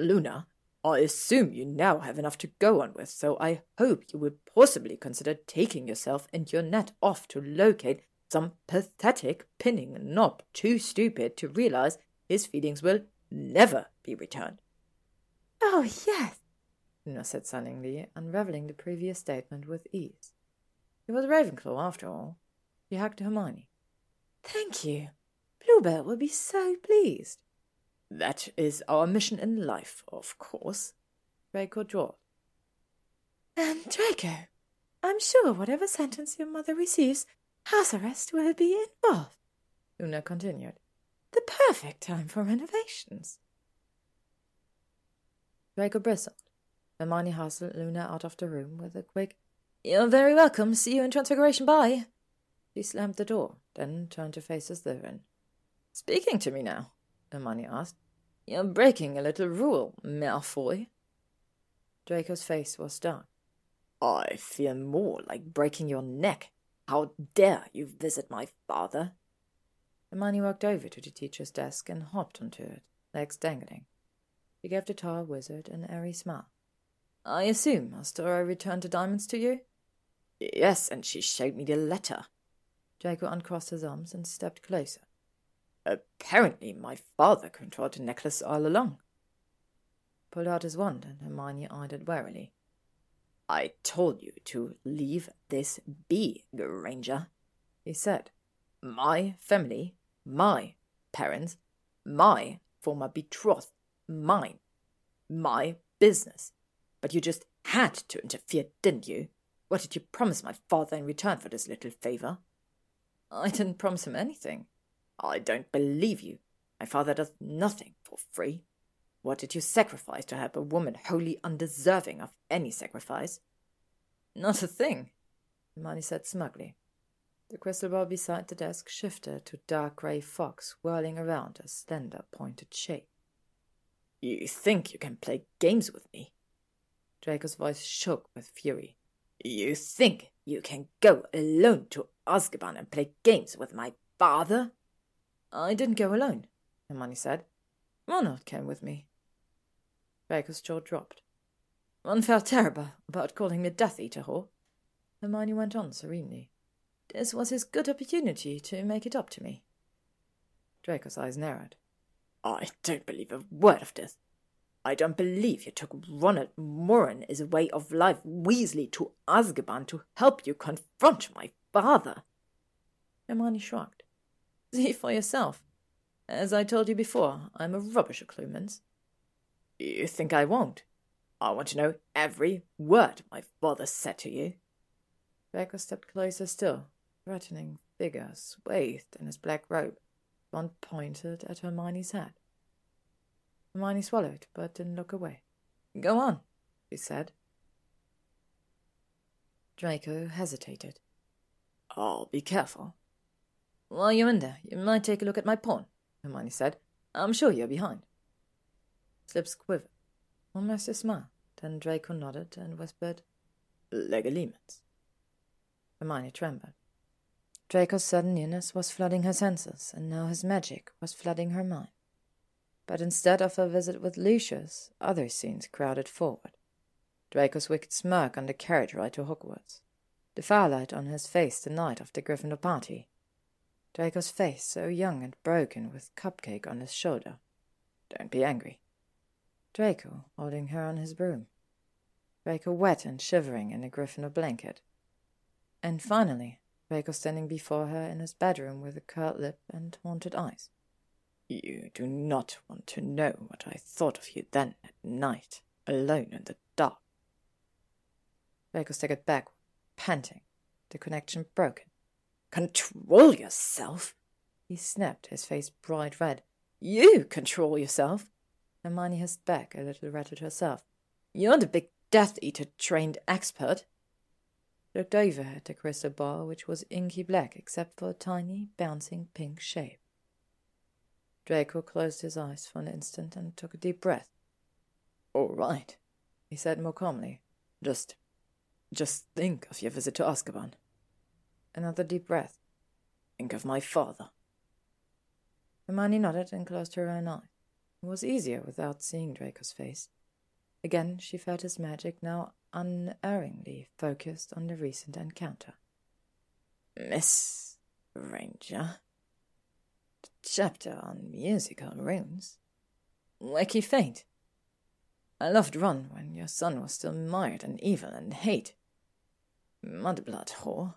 Luna, I assume you now have enough to go on with, so I hope you would possibly consider taking yourself and your net off to locate some pathetic pinning knob too stupid to realize his feelings will never be returned. Oh, yes, Luna said sunningly, unravelling the previous statement with ease. It was Ravenclaw, after all. She hugged Hermione. Thank you. Bluebell will be so pleased. That is our mission in life, of course, Draco drawled. And Draco, I'm sure whatever sentence your mother receives, house arrest will be involved, Luna continued. The perfect time for renovations. Draco bristled. Hermione hustled Luna out of the room with a quick, You're very welcome. See you in Transfiguration. Bye. She slammed the door, then turned to face his Slytherin. Speaking to me now? Hermione asked. You're breaking a little rule, Malfoy. Draco's face was dark. I feel more like breaking your neck. How dare you visit my father? Hermione walked over to the teacher's desk and hopped onto it, legs dangling. She gave the tall wizard an airy smile. I assume Astoria returned the diamonds to you? Yes, and she showed me the letter. Draco uncrossed his arms and stepped closer. Apparently, my father controlled the necklace all along. Pulled out his wand, and Hermione eyed it warily. I told you to leave this be, Granger, he said. My family, my parents, my former betrothed, mine, my business. But you just had to interfere, didn't you? What did you promise my father in return for this little favor? I didn't promise him anything. I don't believe you. My father does nothing for free. What did you sacrifice to help a woman wholly undeserving of any sacrifice? Not a thing, Hermione said smugly. The crystal ball beside the desk shifted to dark grey fox whirling around a slender pointed shape. You think you can play games with me? Draco's voice shook with fury. You think you can go alone to Azkaban and play games with my father? I didn't go alone, Hermione said. Ronald came with me. Draco's jaw dropped. One felt terrible about calling me Death Eater whore. Hermione went on serenely. This was his good opportunity to make it up to me. Draco's eyes narrowed. I don't believe a word of this. I don't believe you took Ronald Moran as a way of life Weasley to Azkaban to help you confront my father. Hermione shrugged. See for yourself. As I told you before, I'm a rubbish Occlumens. You think I won't? I want to know every word my father said to you. Draco stepped closer still, threatening figure swathed in his black robe, one pointed at Hermione's head. Hermione swallowed, but didn't look away. Go on, she said. Draco hesitated. I'll be careful. While you're in there, you might take a look at my pawn, Hermione said. I'm sure you're behind. His Lips quivered, almost a smile. Then Draco nodded and whispered, Legilimens. Hermione trembled. Draco's sudden nearness was flooding her senses, and now his magic was flooding her mind. But instead of a visit with Lucius, other scenes crowded forward. Draco's wicked smirk on the carriage ride to Hogwarts. The firelight on his face the night of the Gryffindor party. Draco's face so young and broken with cupcake on his shoulder. Don't be angry. Draco holding her on his broom. Draco wet and shivering in a Gryffindor blanket. And finally, Draco standing before her in his bedroom with a curled lip and haunted eyes. You do not want to know what I thought of you then at night, alone in the dark. Draco staggered back, panting, the connection broken. Control yourself! He snapped, his face bright red. You control yourself! Hermione hissed back, a little rattled herself. You're the big Death Eater trained expert. Looked over at the crystal ball, which was inky black except for a tiny, bouncing pink shape. Draco closed his eyes for an instant and took a deep breath. All right, he said more calmly. Just, just think of your visit to Azkaban. Another deep breath. Think of my father. Hermione nodded and closed her own eyes. It was easier without seeing Draco's face. Again, she felt his magic now unerringly focused on the recent encounter. Miss Granger. the chapter on musical runes. Wakey faint. I loved Ron when your son was still mired in evil and hate. Mudblood whore.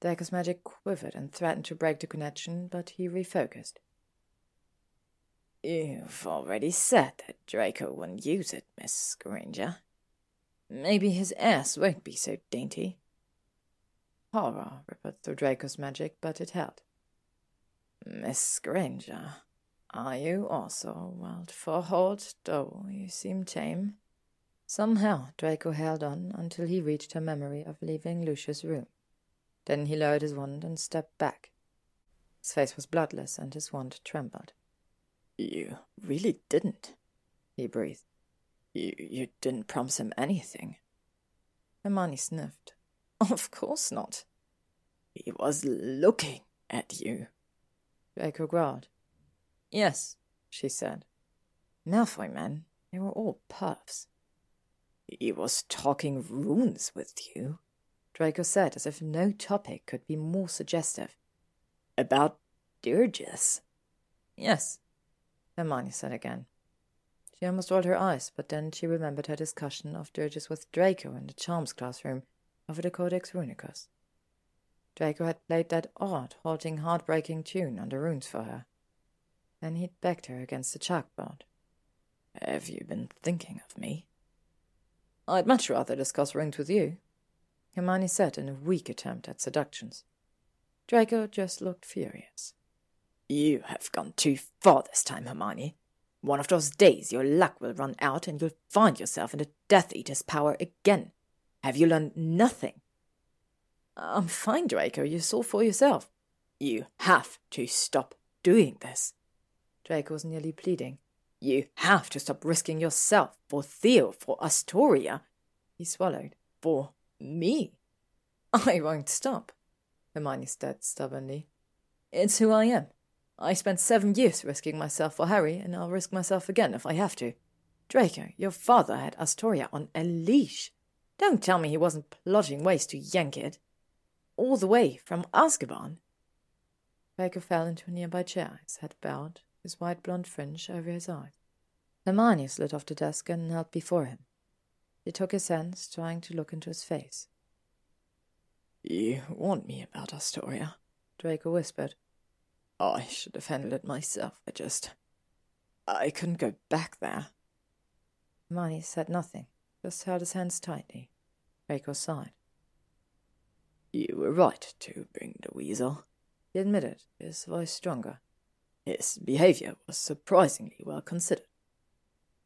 Draco's magic quivered and threatened to break the connection, but he refocused. You've already said that Draco wouldn't use it, Miss Granger. Maybe his ass won't be so dainty. Horror rippled through Draco's magic, but it held. Miss Granger, are you also wild for hold, though you seem tame? Somehow Draco held on until he reached her memory of leaving Lucius' room. Then he lowered his wand and stepped back. His face was bloodless and his wand trembled. You really didn't, he breathed. You, you didn't promise him anything. Hermione sniffed. Of course not. He was looking at you. Draco growled. Yes, she said. Malfoy men, they were all puffs. He was talking runes with you, Draco said, as if no topic could be more suggestive. About Dirges? Yes, Hermione said again. She almost rolled her eyes, but then she remembered her discussion of Dirges with Draco in the charms classroom over the Codex Runicus. Draco had played that odd, halting, heartbreaking tune on the runes for her. Then he'd backed her against the chalkboard. Have you been thinking of me? I'd much rather discuss runes with you, Hermione said in a weak attempt at seductions. Draco just looked furious. You have gone too far this time, Hermione. One of those days your luck will run out and you'll find yourself in the Death Eater's power again. Have you learned nothing? I'm fine, Draco. You saw for yourself. You have to stop doing this. Draco was nearly pleading. You have to stop risking yourself for Theo, for Astoria. He swallowed. For me. I won't stop, Hermione said stubbornly. It's who I am. I spent seven years risking myself for Harry, and I'll risk myself again if I have to. Draco, your father had Astoria on a leash. Don't tell me he wasn't plotting ways to yank it. All the way from Azkaban. Draco fell into a nearby chair, his head bowed, his white blonde fringe over his eyes. Hermione slid off the desk and knelt before him. She took his hands, trying to look into his face. You warned me about Astoria, Draco whispered. I should have handled it myself. I just. I couldn't go back there. Hermione said nothing, just held his hands tightly. Draco sighed. You were right to bring the weasel, he admitted, his voice stronger. His behavior was surprisingly well considered.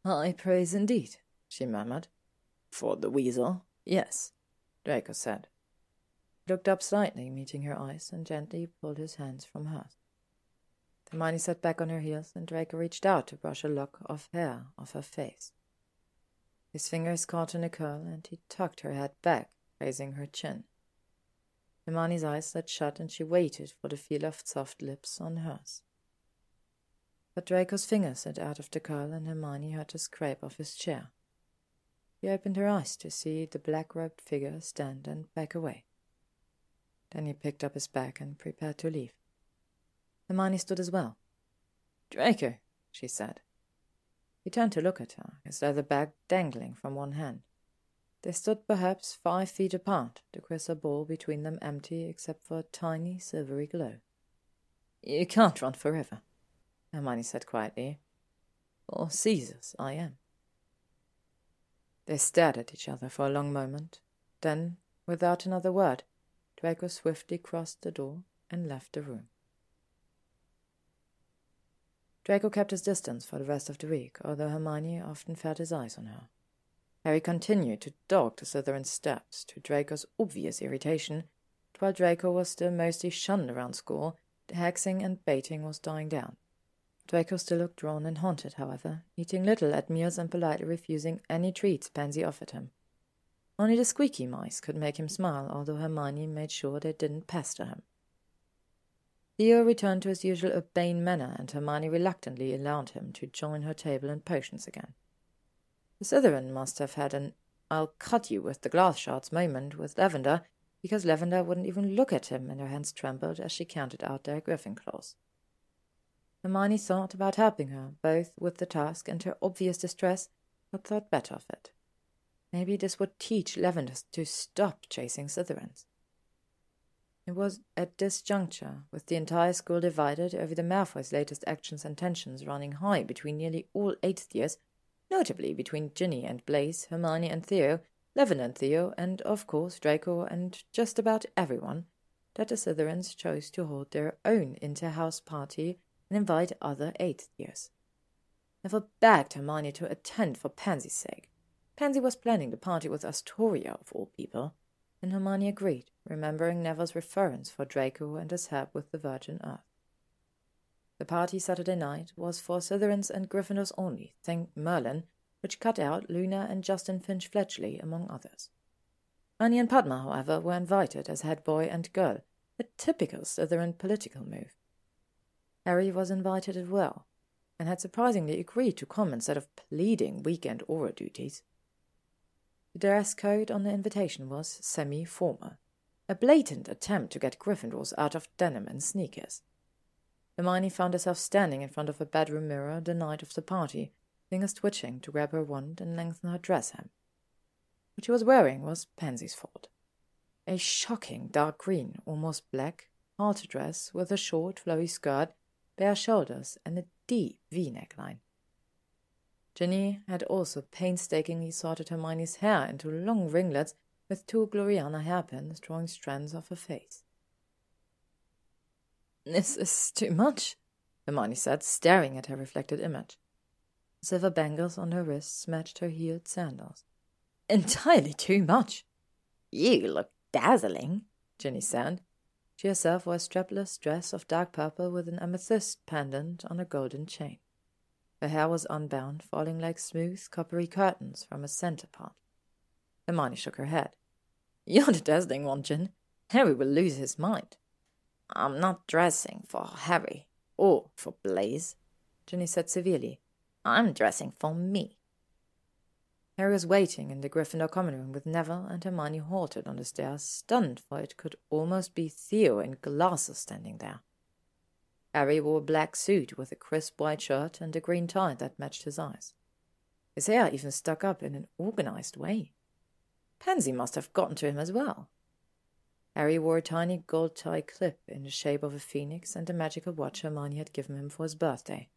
High praise indeed, she murmured. For the weasel, yes, Draco said. He looked up slightly, meeting her eyes, and gently pulled his hands from hers. Hermione sat back on her heels, and Draco reached out to brush a lock of hair off her face. His fingers caught in a curl, and he tucked her head back, raising her chin. Hermione's eyes slid shut, and she waited for the feel of soft lips on hers. But Draco's fingers slid out of the curl, and Hermione heard a scrape of his chair. She opened her eyes to see the black robed figure stand and back away. Then he picked up his bag and prepared to leave. Hermione stood as well. Draco, she said. He turned to look at her, his leather bag dangling from one hand. They stood perhaps five feet apart, the crystal ball between them empty except for a tiny silvery glow. You can't run forever, Hermione said quietly. For Caesar's I am. They stared at each other for a long moment. Then, without another word, Draco swiftly crossed the door and left the room. Draco kept his distance for the rest of the week, although Hermione often felt his eyes on her. Harry continued to dog the Slytherin's steps, to Draco's obvious irritation, while Draco was still mostly shunned around school, the hexing and baiting was dying down. Draco still looked drawn and haunted, however, eating little at meals and politely refusing any treats Pansy offered him. Only the squeaky mice could make him smile, although Hermione made sure they didn't pester him. Theo returned to his usual urbane manner, and Hermione reluctantly allowed him to join her table and potions again. The Slytherin must have had an I'll cut you with the glass shards moment with Lavender, because Lavender wouldn't even look at him, and her hands trembled as she counted out their griffin claws. Hermione thought about helping her, both with the task and her obvious distress, but thought better of it. Maybe this would teach Lavender to stop chasing Slytherins. It was at this juncture, with the entire school divided over the Malfoys' latest actions and tensions running high between nearly all eighth years, notably between Ginny and Blaise, Hermione and Theo, Levin and Theo, and of course Draco and just about everyone, that the Slytherins chose to hold their own inter-house party and invite other eighth years. Neville begged Hermione to attend for Pansy's sake. Pansy was planning the party with Astoria, of all people, and Hermione agreed, remembering Neville's reference for Draco and his help with the Virgin Earth. The party Saturday night was for Slytherins and Gryffindors only, thank Merlin, which cut out Luna and Justin Finch Fletchley, among others. Ernie and Padma, however, were invited as head boy and girl, a typical Slytherin political move. Harry was invited as well, and had surprisingly agreed to come instead of pleading weekend aura duties. The dress code on the invitation was semi-formal, a blatant attempt to get Gryffindors out of denim and sneakers. Hermione found herself standing in front of a bedroom mirror the night of the party, fingers twitching to grab her wand and lengthen her dress hem. What she was wearing was Pansy's fault. A shocking dark green, almost black, halter dress with a short, flowy skirt, bare shoulders, and a deep V neckline. Ginny had also painstakingly sorted Hermione's hair into long ringlets with two Gloriana hairpins drawing strands off her face. This is too much, Hermione said, staring at her reflected image. Silver bangles on her wrists matched her heeled sandals. Entirely too much. You look dazzling, Ginny said. She herself wore a strapless dress of dark purple with an amethyst pendant on a golden chain. Her hair was unbound, falling like smooth, coppery curtains from a centre part. Hermione shook her head. You're the dazzling one, Gin. Harry will lose his mind. I'm not dressing for Harry or for Blaise, Ginny said severely. I'm dressing for me. Harry was waiting in the Gryffindor common room with Neville and Hermione halted on the stairs, stunned, for it could almost be Theo in glasses standing there. Harry wore a black suit with a crisp white shirt and a green tie that matched his eyes. His hair even stuck up in an organized way. Pansy must have gotten to him as well. Harry wore a tiny gold tie clip in the shape of a phoenix and a magical watch Hermione had given him for his birthday.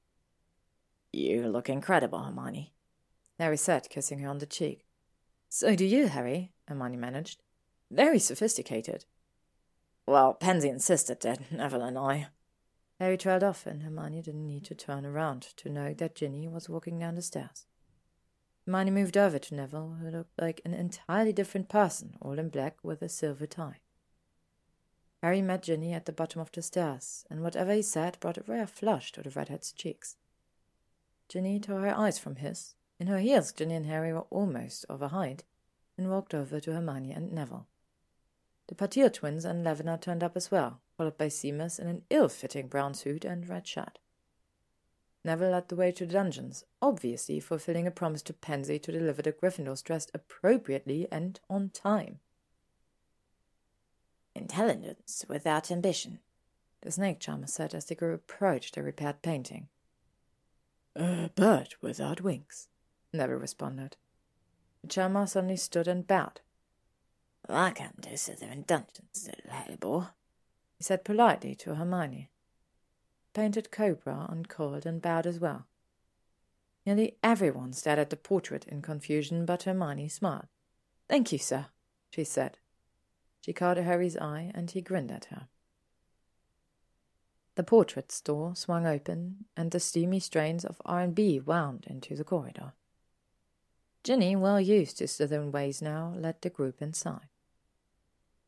You look incredible, Hermione, Harry said, kissing her on the cheek. So do you, Harry, Hermione managed. Very sophisticated. Well, Pansy insisted that Neville and I Harry trailed off, and Hermione didn't need to turn around to know that Ginny was walking down the stairs. Hermione moved over to Neville, who looked like an entirely different person, all in black with a silver tie. Harry met Ginny at the bottom of the stairs, and whatever he said brought a rare flush to the redhead's cheeks. Ginny tore her eyes from his. In her heels, Ginny and Harry were almost of a height, and walked over to Hermione and Neville. The Patil twins and Lavender turned up as well, followed by Seamus in an ill-fitting brown suit and red shirt. Neville led the way to the dungeons, obviously fulfilling a promise to Pansy to deliver the Gryffindors dressed appropriately and on time. Intelligence without ambition, the snake charmer said as the group approached the repaired painting. A bird without wings, Neville responded. The charmer suddenly stood and bowed. Welcome to Slytherin Dungeons, little Hellebore, he said politely to Hermione. painted cobra uncoiled and bowed as well. Nearly everyone stared at the portrait in confusion, but Hermione smiled. Thank you, sir, she said. She caught Harry's eye, and he grinned at her. The portraits door swung open, and the steamy strains of R&B wound into the corridor. Ginny, well used to Slytherin ways now, led the group inside.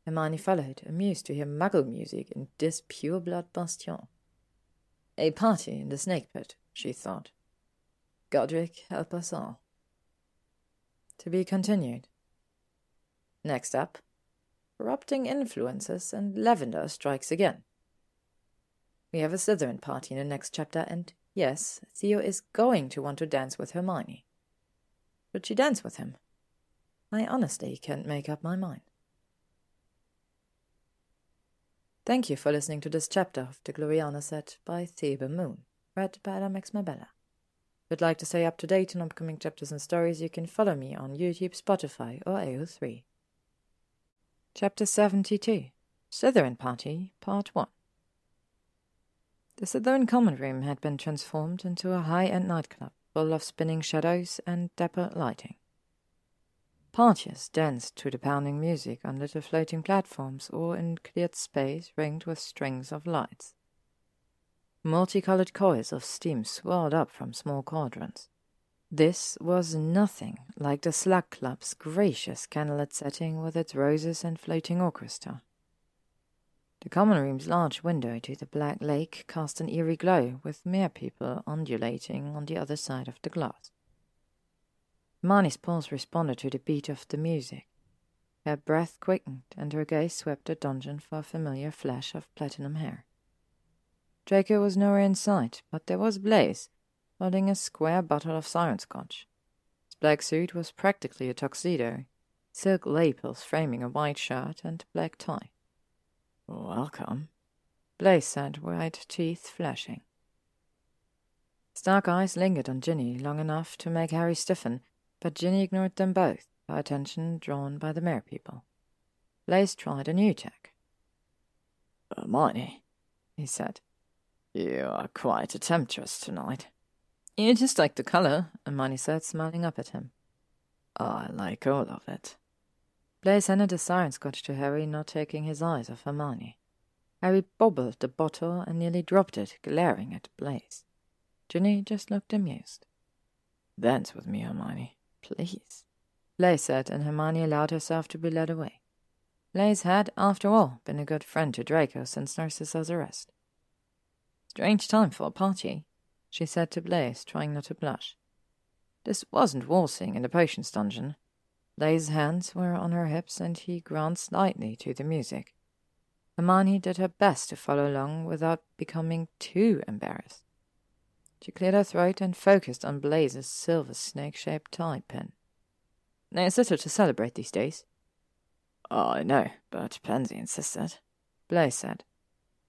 Hermione followed, amused to hear muggle music in this pure-blood bastion. A party in the snake pit, she thought. Godric help us all. To be continued. Next up, corrupting influences and Lavender strikes again. We have a Slytherin party in the next chapter, and yes, Theo is going to want to dance with Hermione. Should she dance with him? I honestly can't make up my mind. Thank you for listening to this chapter of The Gloriana Set by Thebe Moon, read by Adamex Mabella. If you'd like to stay up to date on upcoming chapters and stories, you can follow me on YouTube, Spotify, or AO3. Chapter 72 Slytherin Party, Part 1 The Slytherin Common Room had been transformed into a high end nightclub full of spinning shadows and dapper lighting. Parties danced to the pounding music on little floating platforms or in cleared space ringed with strings of lights. Multicolored coils of steam swirled up from small cauldrons. This was nothing like the Slug Club's gracious candlelit setting with its roses and floating orchestra. The common room's large window to the black lake cast an eerie glow, with merpeople undulating on the other side of the glass. Hermione's pulse responded to the beat of the music. Her breath quickened, and her gaze swept the dungeon for a familiar flash of platinum hair. Draco was nowhere in sight, but there was Blaise, holding a square bottle of siren scotch. His black suit was practically a tuxedo, silk lapels framing a white shirt and black tie. Welcome, Blaise said, white teeth flashing. Stark eyes lingered on Ginny long enough to make Harry stiffen, but Ginny ignored them both, her attention drawn by the merpeople. Blaise tried a new tack. Hermione, he said, you are quite a temptress tonight. You just like the color, Hermione said, smiling up at him. I like all of it. Blaise handed a siren scotch to Harry, not taking his eyes off Hermione. Harry bobbled the bottle and nearly dropped it, glaring at Blaise. Ginny just looked amused. Dance with me, Hermione. Please. Blaise said, and Hermione allowed herself to be led away. Blaise had, after all, been a good friend to Draco since Narcissa's arrest. Strange time for a party, she said to Blaise, trying not to blush. This wasn't waltzing in the potions dungeon. Blaise's hands were on her hips, and he ground slightly to the music. Hermione did her best to follow along without becoming too embarrassed. She cleared her throat and focused on Blaise's silver snake-shaped tie pin. There's little to celebrate these days. I know, but Pansy insisted, Blaise said.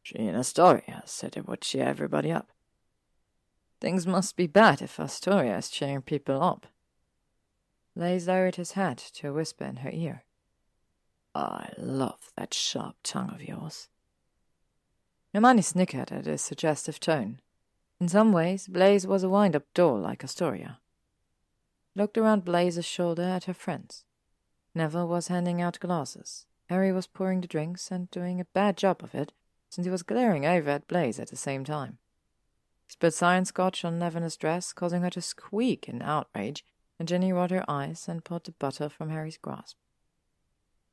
She and Astoria said it would cheer everybody up. Things must be bad if Astoria is cheering people up. Blaise lowered his head to a whisper in her ear. I love that sharp tongue of yours. Hermione snickered at his suggestive tone. In some ways, Blaise was a wind-up doll like Astoria. Looked around Blaise's shoulder at her friends. Neville was handing out glasses. Harry was pouring the drinks and doing a bad job of it, since he was glaring over at Blaise at the same time. He siren scotch on Lavenders' dress, causing her to squeak in outrage, and Ginny rolled her eyes and pulled the butter from Harry's grasp.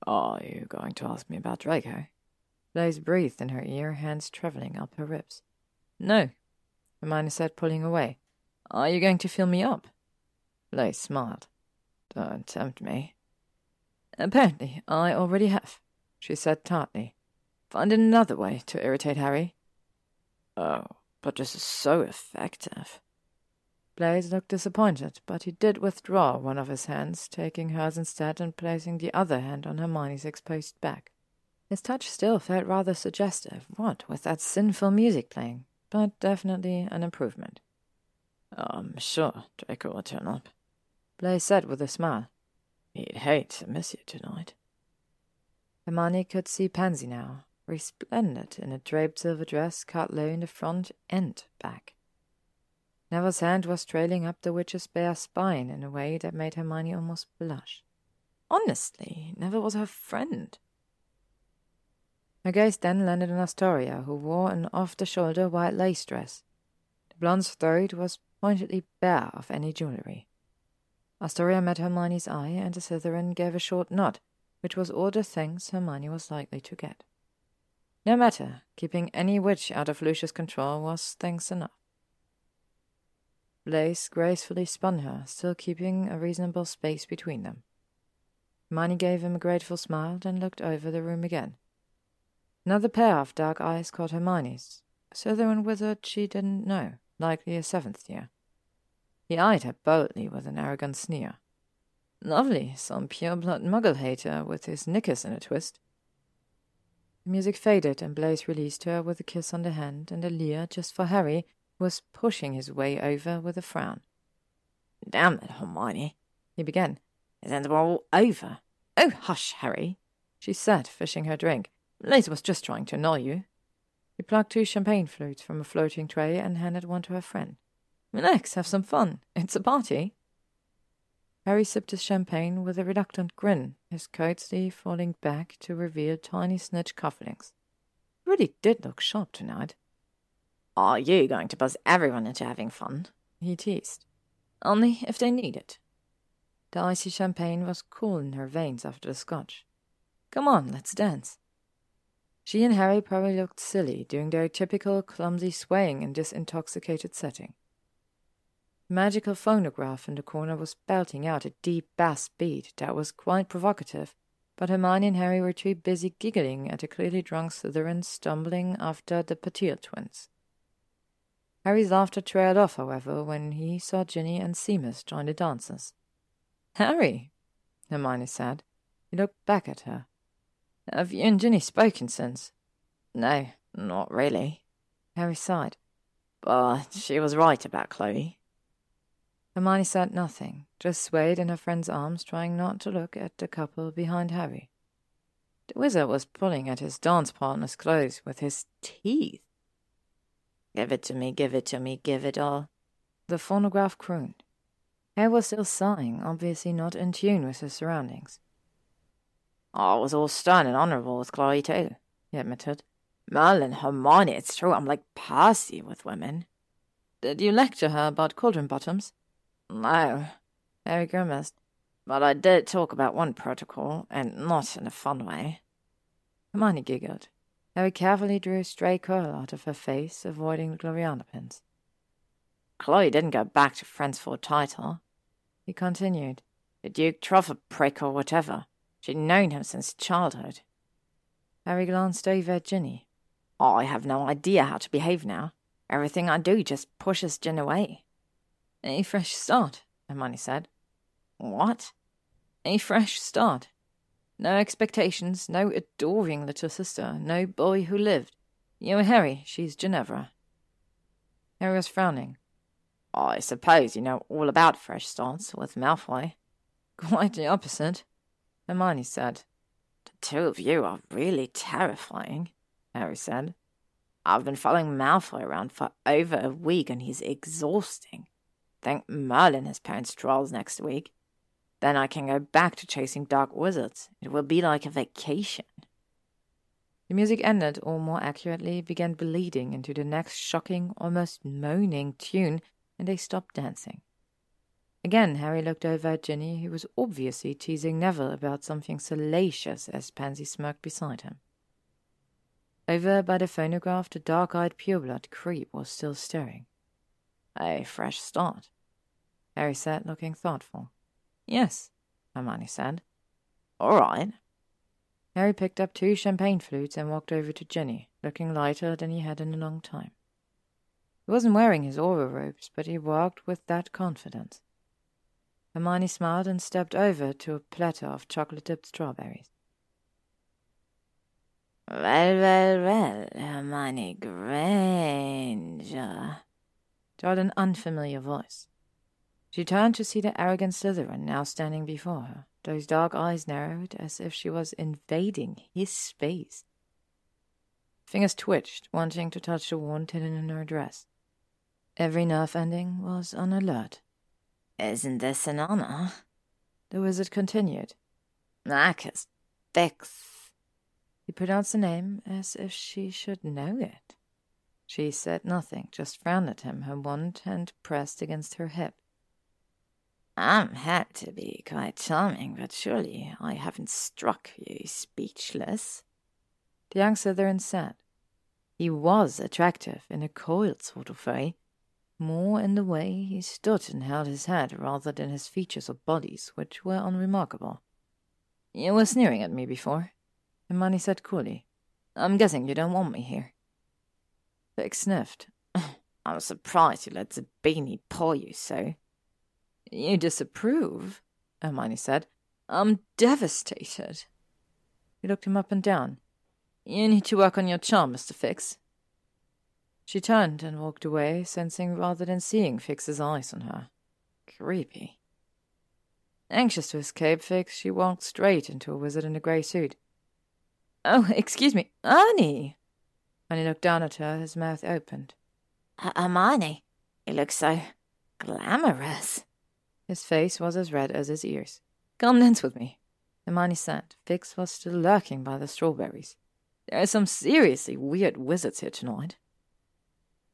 Are you going to ask me about Draco? Blaise breathed in her ear, hands travelling up her ribs. No, Hermione said, pulling away. Are you going to fill me up? Blaise smiled. Don't tempt me. Apparently, I already have, she said tartly. Find another way to irritate Harry. Oh, but this is so effective. Blaise looked disappointed, but he did withdraw one of his hands, taking hers instead and placing the other hand on Hermione's exposed back. His touch still felt rather suggestive, what with that sinful music playing but definitely an improvement. I'm sure Draco will turn up, Blaise said with a smile. He'd hate to miss you tonight. Hermione could see Pansy now, resplendent in a draped silver dress cut low in the front and back. Neville's hand was trailing up the witch's bare spine in a way that made Hermione almost blush. Honestly, Neville was her friend. Her gaze then landed on Astoria, who wore an off-the-shoulder white lace dress. The blonde's throat was pointedly bare of any jewellery. Astoria met Hermione's eye, and the Slytherin gave a short nod, which was all the thanks Hermione was likely to get. No matter, keeping any witch out of Lucius' control was thanks enough. Blaise gracefully spun her, still keeping a reasonable space between them. Hermione gave him a grateful smile, then looked over the room again. Another pair of dark eyes caught Hermione's. Slytherin wizard she didn't know, likely a seventh year. He eyed her boldly with an arrogant sneer. Lovely, some pure-blood muggle-hater with his knickers in a twist. The music faded, and Blaise released her with a kiss on the hand and a leer just for Harry, was pushing his way over with a frown. Damn it, Hermione, he began. Isn't it all over? Oh, hush, Harry, she said, fishing her drink. Blaise was just trying to annoy you. He plucked two champagne flutes from a floating tray and handed one to her friend. Relax, have some fun. It's a party. Harry sipped his champagne with a reluctant grin, his coat sleeve falling back to reveal tiny snitch cufflinks. Really did look sharp tonight. Are you going to buzz everyone into having fun? He teased. Only if they need it. The icy champagne was cool in her veins after the scotch. Come on, let's dance. She and Harry probably looked silly, doing their typical clumsy swaying in this intoxicated setting. The magical phonograph in the corner was belting out a deep bass beat that was quite provocative, but Hermione and Harry were too busy giggling at the clearly drunk Slytherin stumbling after the Patil twins. Harry's laughter trailed off, however, when he saw Ginny and Seamus join the dancers. Harry, Hermione said. He looked back at her. Have you and Ginny spoken since? No, not really. Harry sighed. But she was right about Chloe. Hermione said nothing, just swayed in her friend's arms, trying not to look at the couple behind Harry. The wizard was pulling at his dance partner's clothes with his teeth. Give it to me, give it to me, give it all. The phonograph crooned. Harry was still sighing, obviously not in tune with his surroundings. Oh, I was all stern and honourable with Chloe, too, he admitted. Merlin, Hermione, it's true, I'm like Percy with women. Did you lecture her about cauldron bottoms? No, Harry grimaced. But I did talk about one protocol, and not in a fun way. Hermione giggled. Harry carefully drew a stray curl out of her face, avoiding the Gloriana pins. Chloe didn't go back to friends for a title. He continued. The Duke a prick or whatever. She'd known him since childhood. Harry glanced over at Ginny. Oh, I have no idea how to behave now. Everything I do just pushes Gin away. A fresh start, Hermione said. What? A fresh start. No expectations, no adoring little sister, no boy who lived. You know Harry, she's Ginevra. Harry was frowning. I suppose you know all about fresh starts with Malfoy. Quite the opposite. Hermione said. The two of you are really terrifying, Harry said. I've been following Malfoy around for over a week and he's exhausting. Think Merlin has parents' trials next week. Then I can go back to chasing dark wizards. It will be like a vacation. The music ended, or more accurately, began bleeding into the next shocking, almost moaning tune, and they stopped dancing. Again, Harry looked over at Ginny, who was obviously teasing Neville about something salacious as Pansy smirked beside him. Over by the phonograph, the dark-eyed pureblood creep was still staring. A fresh start, Harry said, looking thoughtful. Yes, Hermione said. All right. Harry picked up two champagne flutes and walked over to Ginny, looking lighter than he had in a long time. He wasn't wearing his Auror robes, but he walked with that confidence. Hermione smiled and stepped over to a platter of chocolate-dipped strawberries. Well, well, well, Hermione Granger, drawled an unfamiliar voice. She turned to see the arrogant Slytherin now standing before her, those dark eyes narrowed as if she was invading his space. Fingers twitched, wanting to touch the wound hidden in her dress. Every nerve ending was on alert. Isn't this an honor? The wizard continued. Marcus Fix. He pronounced the name as if she should know it. She said nothing, just frowned at him, her wand hand pressed against her hip. I'm had to be quite charming, but surely I haven't struck you speechless. The young Slytherin said. He was attractive in a cold sort of way, more in the way he stood and held his head rather than his features or bodies, which were unremarkable. You were sneering at me before, Hermione said coolly. I'm guessing you don't want me here. Fix sniffed. I'm surprised you let Zabini paw you so. You disapprove, Hermione said. I'm devastated. He looked him up and down. You need to work on your charm, Mr. Fix. She turned and walked away, sensing rather than seeing Fix's eyes on her. Creepy. Anxious to escape Fix, she walked straight into a wizard in a grey suit. Oh, excuse me, Ernie! He looked down at her, his mouth opened. Hermione, you look so glamorous. His face was as red as his ears. Come dance with me, Hermione said. Fix was still lurking by the strawberries. There are some seriously weird wizards here tonight.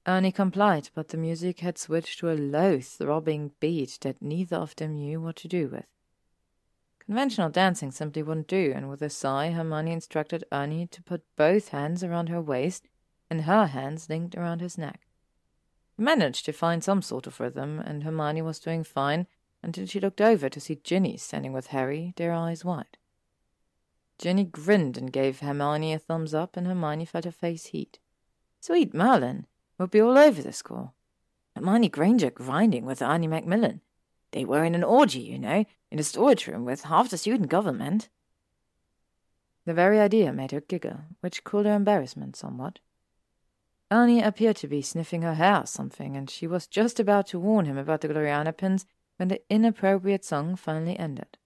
Ernie complied, but the music had switched to a low, throbbing beat that neither of them knew what to do with. Conventional dancing simply wouldn't do, and with a sigh, Hermione instructed Ernie to put both hands around her waist and her hands linked around his neck. He managed to find some sort of rhythm, and Hermione was doing fine until she looked over to see Ginny standing with Harry, their eyes wide. Ginny grinned and gave Hermione a thumbs up, and Hermione felt her face heat. Sweet Merlin! We'll be all over the school. Hermione Granger grinding with Ernie Macmillan. They were in an orgy, you know, in a storage room with half the student government. The very idea made her giggle, which cooled her embarrassment somewhat. Ernie appeared to be sniffing her hair or something, and she was just about to warn him about the Gloriana pins when the inappropriate song finally ended.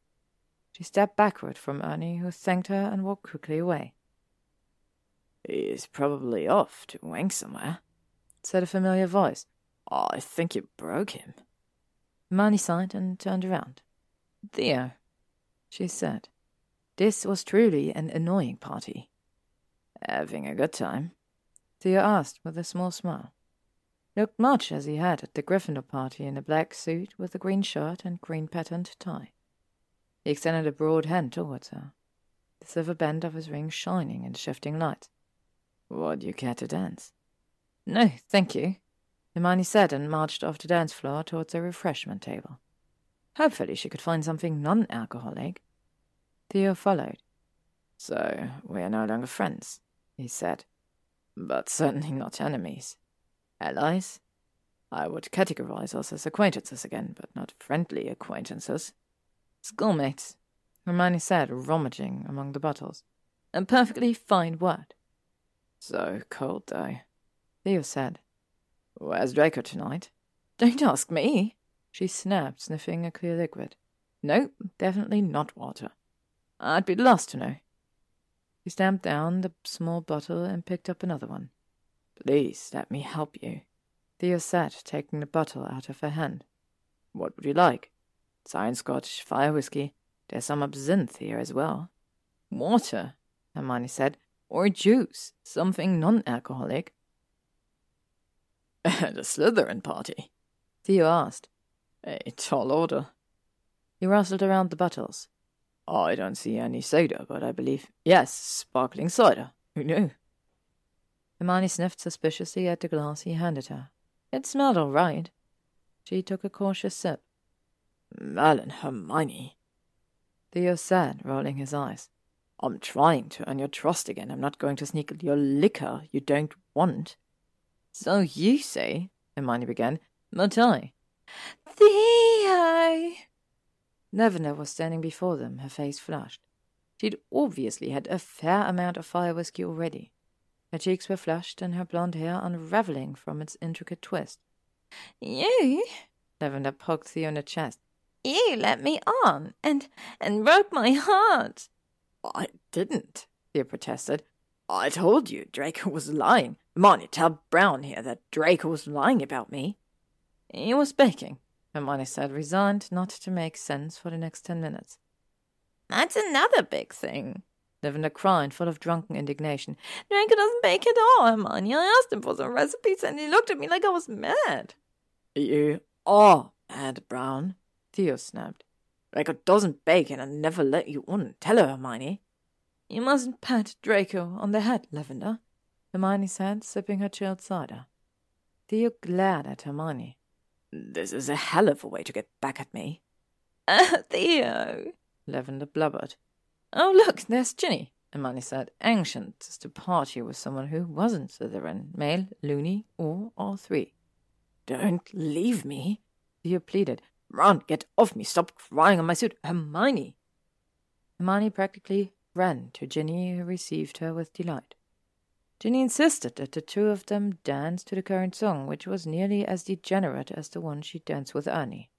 She stepped backward from Ernie, who thanked her and walked quickly away. He's probably off to wank somewhere, said a familiar voice. I think you broke him. Hermione sighed and turned around. Theo, she said. This was truly an annoying party. Having a good time? Theo asked with a small smile. Looked much as he had at the Gryffindor party in a black suit with a green shirt and green patterned tie. He extended a broad hand towards her, the silver band of his ring shining in the shifting light. Would you care to dance? No, thank you, Hermione said and marched off the dance floor towards a refreshment table. Hopefully she could find something non-alcoholic. Theo followed. So we are no longer friends, he said, but certainly not enemies. Allies? I would categorize us as acquaintances again, but not friendly acquaintances. Schoolmates, Hermione said, rummaging among the bottles. A perfectly fine word. So cold, though, Theo said. Where's Draco tonight? Don't ask me, she snapped, sniffing a clear liquid. No, definitely not water. I'd be lost to know. He stamped down the small bottle and picked up another one. Please let me help you, Theo said, taking the bottle out of her hand. What would you like? Siren Scotch, fire whiskey. There's some absinthe here as well. Water, Hermione said, or juice, something non alcoholic. A Slytherin party? Theo asked. A tall order. He rustled around the bottles. I don't see any soda, but I believe. Yes, sparkling cider. Who knew? Hermione sniffed suspiciously at the glass he handed her. It smelled all right. She took a cautious sip. Merlin, Hermione, Theo said, rolling his eyes. I'm trying to earn your trust again. I'm not going to sneak your liquor you don't want. So you say, Hermione began, but I. Theo! Lavender was standing before them, her face flushed. She'd obviously had a fair amount of fire whiskey already. Her cheeks were flushed and her blonde hair unravelling from its intricate twist. You? Lavender poked Theo in the chest. You let me on and and broke my heart. I didn't, Theo protested. I told you Draco was lying. Hermione, tell Brown here that Draco was lying about me. He was baking, Hermione said, resigned not to make sense for the next ten minutes. That's another big thing. Lavender cried, full of drunken indignation. Draco doesn't bake at all, Hermione. I asked him for some recipes and he looked at me like I was mad. You are mad, Brown, Theo snapped. Draco doesn't bake and I never let you on. Tell her, Hermione. You mustn't pat Draco on the head, Lavender, Hermione said, sipping her chilled cider. Theo glared at Hermione. This is a hell of a way to get back at me. Uh, Theo, Lavender blubbered. Oh, look, there's Ginny, Hermione said, anxious to party with someone who wasn't Slytherin, male, loony, or all three. Don't leave me, Theo pleaded. Run, get off me, stop crying on my suit, Hermione. Hermione practically ran to Ginny, who received her with delight. Ginny insisted that the two of them dance to the current song, which was nearly as degenerate as the one she danced with Ernie.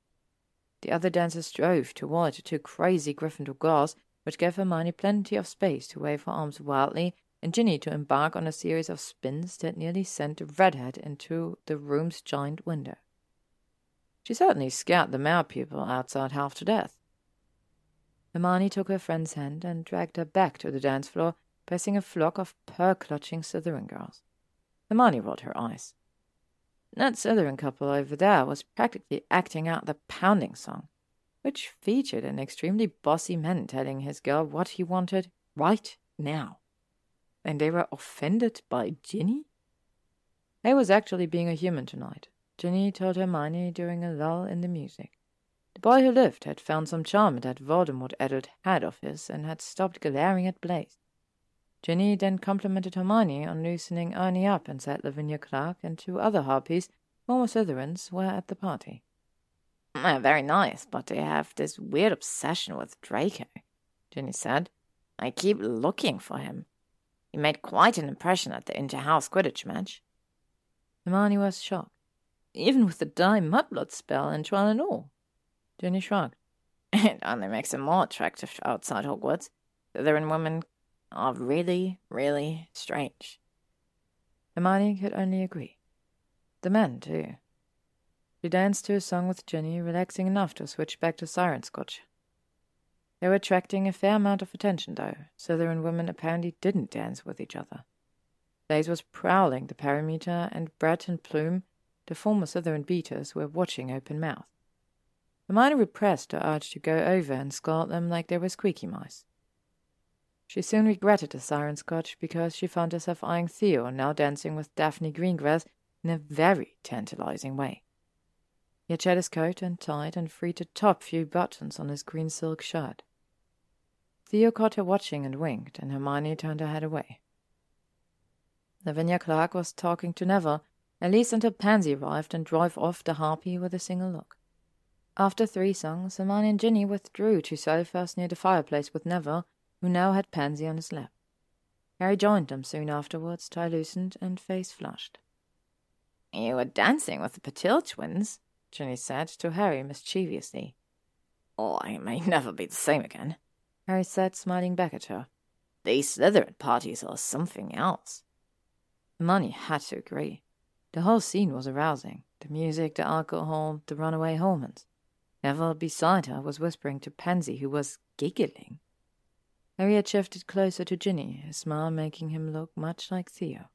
The other dancers strove toward the two crazy Gryffindor girls, which gave Hermione plenty of space to wave her arms wildly, and Ginny to embark on a series of spins that nearly sent the redhead into the room's giant window. She certainly scared the merpeople outside half to death. Hermione took her friend's hand and dragged her back to the dance floor, passing a flock of purr-clutching Slytherin girls. Hermione rolled her eyes. That Slytherin couple over there was practically acting out the pounding song, which featured an extremely bossy man telling his girl what he wanted right now. And they were offended by Ginny? Hay was actually being a human tonight, Ginny told Hermione during a lull in the music. The boy who lived had found some charm in that Voldemort-addled head of his and had stopped glaring at Blaise. Ginny then complimented Hermione on loosening Ernie up and said Lavinia Clark and two other harpies, former Slytherins, were at the party. They're very nice, but they have this weird obsession with Draco, Ginny said. I keep looking for him. He made quite an impression at the inter-house Quidditch match. Hermione was shocked. Even with the dye mudblood spell and trial and all. Ginny shrugged. It only makes him more attractive outside Hogwarts. Slytherin women are really, really strange. Hermione could only agree. The men, too. She danced to a song with Ginny, relaxing enough to switch back to siren scotch. They were attracting a fair amount of attention, though. Slytherin women apparently didn't dance with each other. Blaise was prowling the perimeter, and Brett and Plume, the former Slytherin beaters, were watching open mouthed. Hermione repressed her urge to go over and scold them like they were squeaky mice. She soon regretted the siren scotch because she found herself eyeing Theo, now dancing with Daphne Greengrass, in a very tantalizing way. He had his coat and tied and freed the top few buttons on his green silk shirt. Theo caught her watching and winked, and Hermione turned her head away. Lavinia Clark was talking to Neville, at least until Pansy arrived and drove off the harpy with a single look. After three songs, Hermione and Ginny withdrew to sofas near the fireplace with Neville, who now had Pansy on his lap. Harry joined them soon afterwards, tie loosened and face flushed. You were dancing with the Patil twins, Ginny said to Harry mischievously. Oh, I may never be the same again, Harry said, smiling back at her. These Slytherin parties are something else. Hermione had to agree. The whole scene was arousing. The music, the alcohol, the runaway hormones. Neville beside her was whispering to Pansy, who was giggling. Harry had shifted closer to Ginny, his smile making him look much like Theo.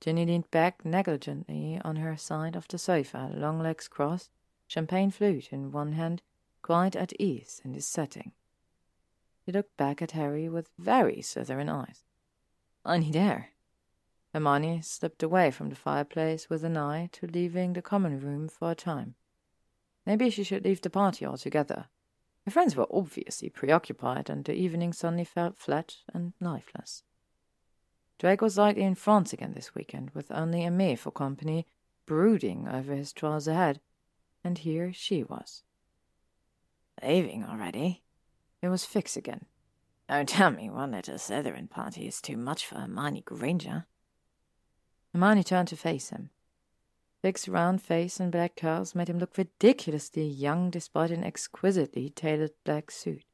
Ginny leaned back negligently on her side of the sofa, long legs crossed, champagne flute in one hand, quite at ease in this setting. She looked back at Harry with very Slytherin eyes. I need air. Hermione slipped away from the fireplace with an eye to leaving the common room for a time. Maybe she should leave the party altogether. Her friends were obviously preoccupied, and the evening suddenly felt flat and lifeless. Draco was likely in France again this weekend, with only Aimee for company, brooding over his trials ahead, and here she was. Leaving already? It was Fix again. Don't tell me one little Slytherin party is too much for Hermione Granger. Hermione turned to face him. Fix's round face and black curls made him look ridiculously young despite an exquisitely tailored black suit.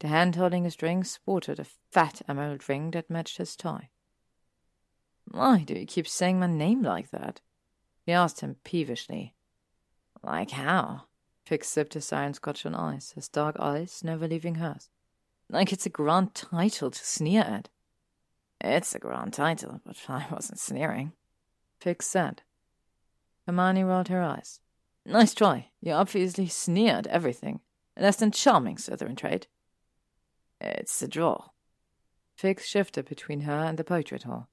The hand holding his drink sported a fat emerald ring that matched his tie. Why do you keep saying my name like that? He asked him peevishly. Like how? Fix sipped his iron scotch on ice, his dark eyes never leaving hers. Like it's a grand title to sneer at. It's a grand title, but I wasn't sneering. Fix said. Hermione rolled her eyes. Nice try. You obviously sneered everything. Less than charming Slytherin trait. It's a draw. Fix shifted between her and the portrait hall.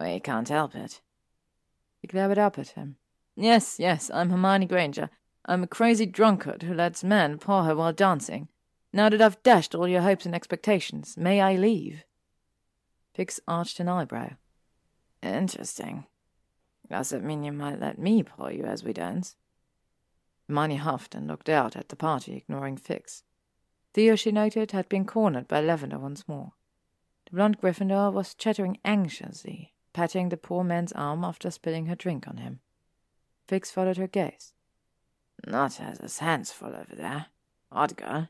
We can't help it. He glared up at him. Yes, yes, I'm Hermione Granger. I'm a crazy drunkard who lets men paw her while dancing. Now that I've dashed all your hopes and expectations, may I leave? Fix arched an eyebrow. Interesting. Does it mean you might let me paw you as we dance? Hermione huffed and looked out at the party, ignoring Fix. Theo, she noted, had been cornered by Lavender once more. The blonde Gryffindor was chattering anxiously, patting the poor man's arm after spilling her drink on him. Fix followed her gaze. Nott has his hands full over there. Odd girl.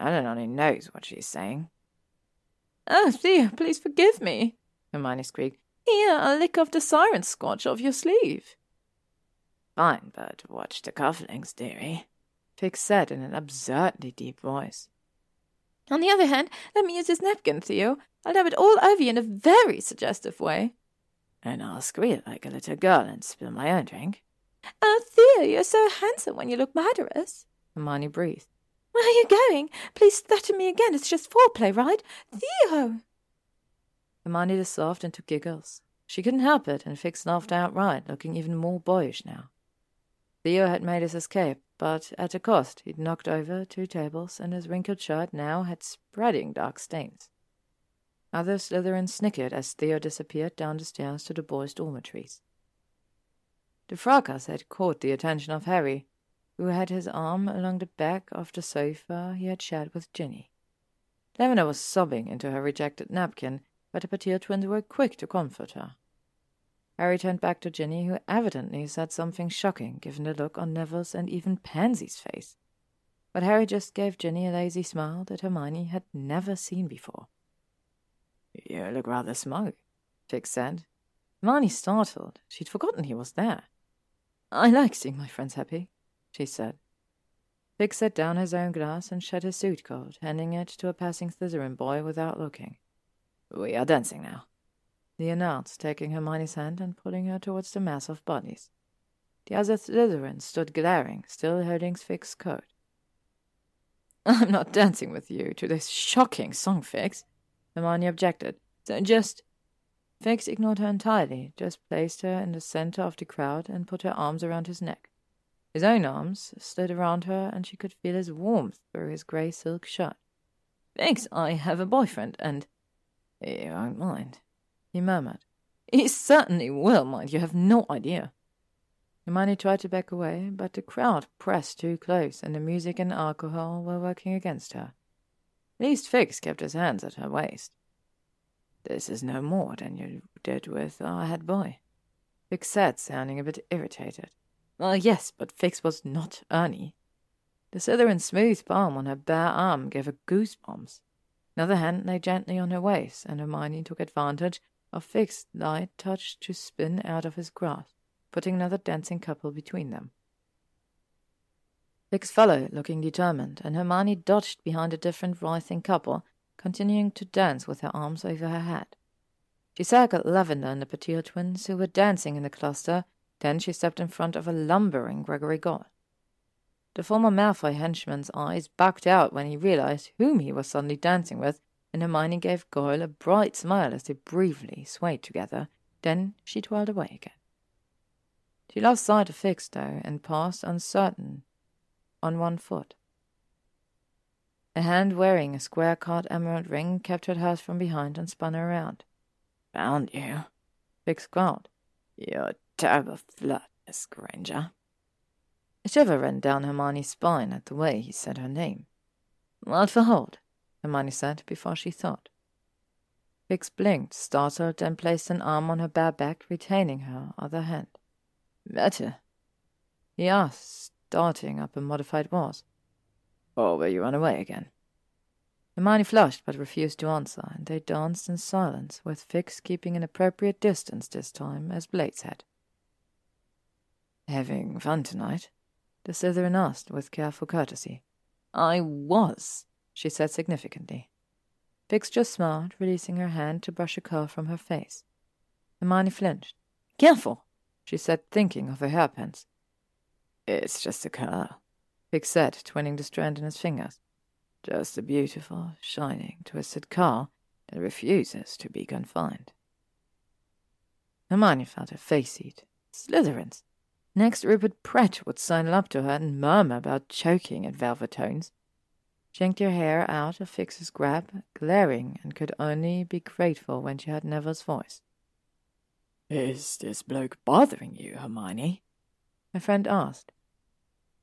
Ellen only knows what she's saying. Oh, Theo, please forgive me, Hermione squeaked. Here, a lick of the siren scotch off your sleeve. Fine, but watch the cufflinks, dearie, Fix said in an absurdly deep voice. On the other hand, let me use this napkin, Theo. I'll dab it all over you in a very suggestive way. And I'll squeal like a little girl and spill my own drink. Oh, Theo, you're so handsome when you look murderous. Hermione breathed. Where are you going? Please threaten me again. It's just foreplay, right? Theo! Hermione dissolved into giggles. She couldn't help it, and Fix laughed outright, looking even more boyish now. Theo had made his escape, but at a cost. He'd knocked over two tables, and his wrinkled shirt now had spreading dark stains. Other Slytherins snickered as Theo disappeared down the stairs to the boys' dormitories. The fracas had caught the attention of Harry, who had his arm along the back of the sofa he had shared with Ginny. Lavender was sobbing into her rejected napkin, but the Patil twins were quick to comfort her. Harry turned back to Ginny, who evidently said something shocking, given the look on Neville's and even Pansy's face. But Harry just gave Ginny a lazy smile that Hermione had never seen before. You look rather smug, Fix said. Hermione startled. She'd forgotten he was there. I like seeing my friends happy, she said. Fix set down his own glass and shed his suit coat, handing it to a passing Slytherin boy without looking. We are dancing now, he announced, taking Hermione's hand and pulling her towards the mass of bodies. The other Slytherins stood glaring, still holding Fix's coat. I'm not dancing with you to this shocking song, Fix, Hermione objected. So just Fix ignored her entirely, just placed her in the center of the crowd and put her arms around his neck. His own arms slid around her, and she could feel his warmth through his grey silk shirt. Fix, I have a boyfriend, and. You won't mind, he murmured. He certainly will mind, you have no idea. Hermione tried to back away, but the crowd pressed too close, and the music and alcohol were working against her. At least Fix kept his hands at her waist. This is no more than you did with our head boy. Fix said, sounding a bit irritated. Well, yes, but Fix was not Ernie. The Slytherin's smooth palm on her bare arm gave her goosebumps. Another hand lay gently on her waist, and Hermione took advantage of Fix's light touch to spin out of his grasp, putting another dancing couple between them. Fix followed, looking determined, and Hermione dodged behind a different writhing couple continuing to dance with her arms over her head. She circled Lavender and the Patil twins, who were dancing in the cluster, then she stepped in front of a lumbering Gregory Goyle. The former Malfoy henchman's eyes bugged out when he realized whom he was suddenly dancing with, and Hermione gave Goyle a bright smile as they briefly swayed together. Then she twirled away again. She lost sight of Fix, though, and passed uncertain on one foot. A hand wearing a square cut emerald ring captured hers from behind and spun her around. Found you, Fix growled. You're a terrible flirt, Miss Granger. A shiver ran down Hermione's spine at the way he said her name. What for hold? Hermione said before she thought. Fix blinked, startled, and placed an arm on her bare back, retaining her other hand. Better? He asked, starting up a modified was. Or will you run away again? Hermione flushed but refused to answer, and they danced in silence, with Fix keeping an appropriate distance this time, as Blaise had. Having fun tonight? The Slytherin asked with careful courtesy. I was, she said significantly. Fix just smiled, releasing her hand to brush a curl from her face. Hermione flinched. Careful, she said, thinking of her hairpins. It's just a curl, Fix said, twinning the strand in his fingers. Just a beautiful, shining, twisted curl that refuses to be confined. Hermione felt her face heat. Slytherins. Next, Rupert Pratt would sidle up to her and murmur about choking at velvet tones. Her hair out of Fix's grab, glaring, and could only be grateful when she heard Neville's voice. Is this bloke bothering you, Hermione? Her friend asked.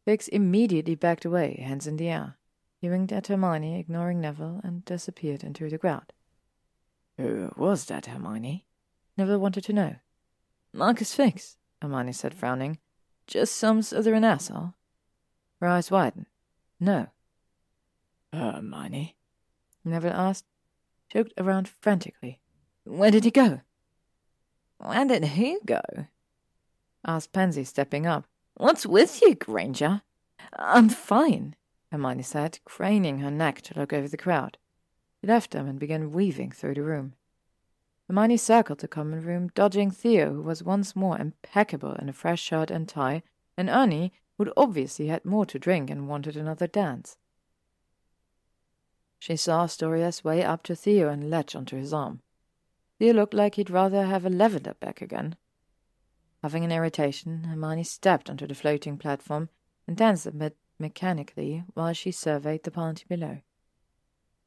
Fix immediately backed away, hands in the air. He winked at Hermione, ignoring Neville, and disappeared into the crowd. Who was that, Hermione? Neville wanted to know. Marcus Fix, Hermione said, frowning. Just some Slytherin asshole. Her eyes widened. No. Oh, Hermione? Neville asked. choked around frantically. Where did he go? Where did he go? asked Pansy, stepping up. What's with you, Granger? I'm fine, Hermione said, craning her neck to look over the crowd. She left them and began weaving through the room. Hermione circled the common room, dodging Theo, who was once more impeccable in a fresh shirt and tie, and Ernie, who'd obviously had more to drink and wanted another dance. She saw Astoria way up to Theo and latch onto his arm. Theo looked like he'd rather have a lavender back again. Having an irritation, Hermione stepped onto the floating platform and danced a bit mechanically while she surveyed the party below.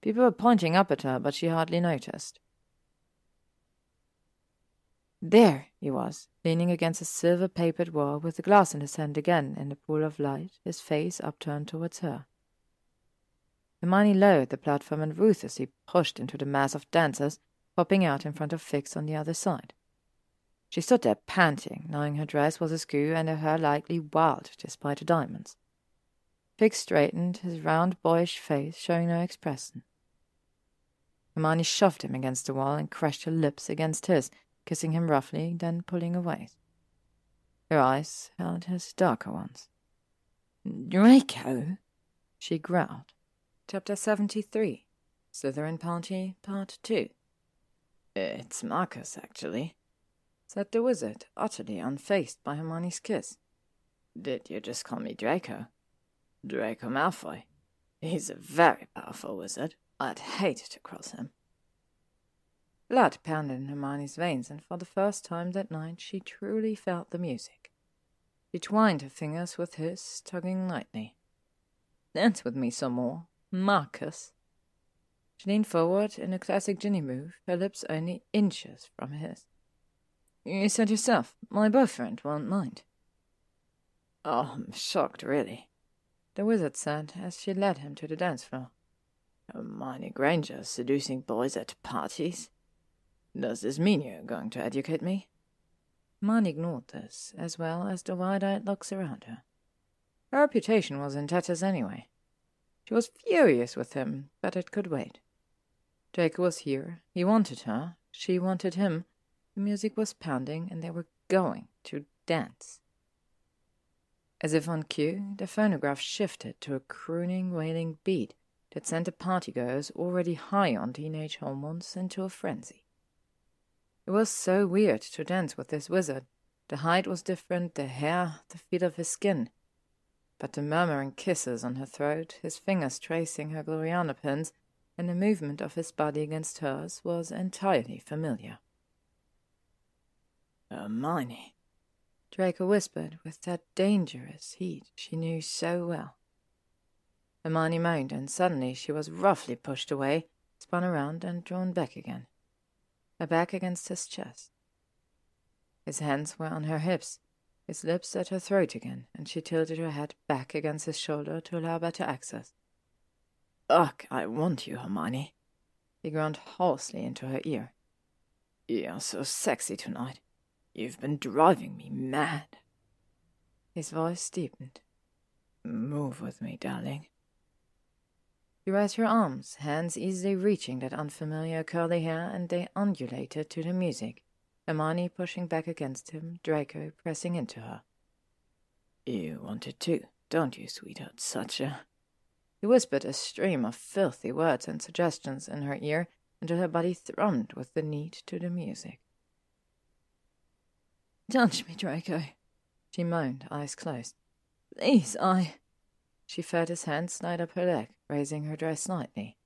People were pointing up at her, but she hardly noticed. There he was, leaning against a silver papered wall with the glass in his hand again in the pool of light, his face upturned towards her. Hermione lowered the platform and ruthlessly pushed into the mass of dancers popping out in front of Fix on the other side. She stood there panting, knowing her dress was askew and her hair lightly wild despite the diamonds. Fix straightened, his round boyish face showing no expression. Hermione shoved him against the wall and crushed her lips against his, kissing him roughly, then pulling away. Her eyes held his darker ones. Draco, she growled. Chapter 73 Slytherin Party, Part 2 It's Marcus, actually, said the wizard, utterly unfazed by Hermione's kiss. Did you just call me Draco? Draco Malfoy. He's a very powerful wizard. I'd hate to cross him. Blood pounded in Hermione's veins, and for the first time that night she truly felt the music. She twined her fingers with his, tugging lightly. Dance with me some more, Marcus. She leaned forward in a classic Ginny move, her lips only inches from his. You said yourself, my boyfriend won't mind. Oh, I'm shocked, really the wizard said as she led him to the dance floor. Hermione Granger seducing boys at parties? Does this mean you're going to educate me? Hermione ignored this, as well as the wide-eyed looks around her. Her reputation was in tatters anyway. She was furious with him, but it could wait. Jake was here. He wanted her. She wanted him. The music was pounding, and they were going to dance. As if on cue, the phonograph shifted to a crooning, wailing beat that sent the partygoers already high on teenage hormones into a frenzy. It was so weird to dance with this wizard. The height was different, the hair, the feel of his skin. But the murmuring kisses on her throat, his fingers tracing her Gloriana pins, and the movement of his body against hers was entirely familiar. Hermione, Draco whispered with that dangerous heat she knew so well. Hermione moaned, and suddenly she was roughly pushed away, spun around, and drawn back again, her back against his chest. His hands were on her hips, his lips at her throat again, and she tilted her head back against his shoulder to allow better access. Ugh, I want you, Hermione, he groaned hoarsely into her ear. You're so sexy tonight. You've been driving me mad. His voice deepened. Move with me, darling. She raised her arms, hands easily reaching that unfamiliar curly hair, and they undulated to the music, Hermione pushing back against him, Draco pressing into her. You want it too, don't you, sweetheart? Such a. He whispered a stream of filthy words and suggestions in her ear until her body thrummed with the need to the music. Touch me, Draco, she moaned, eyes closed. Please, I. She felt his hand slide up her leg, raising her dress slightly.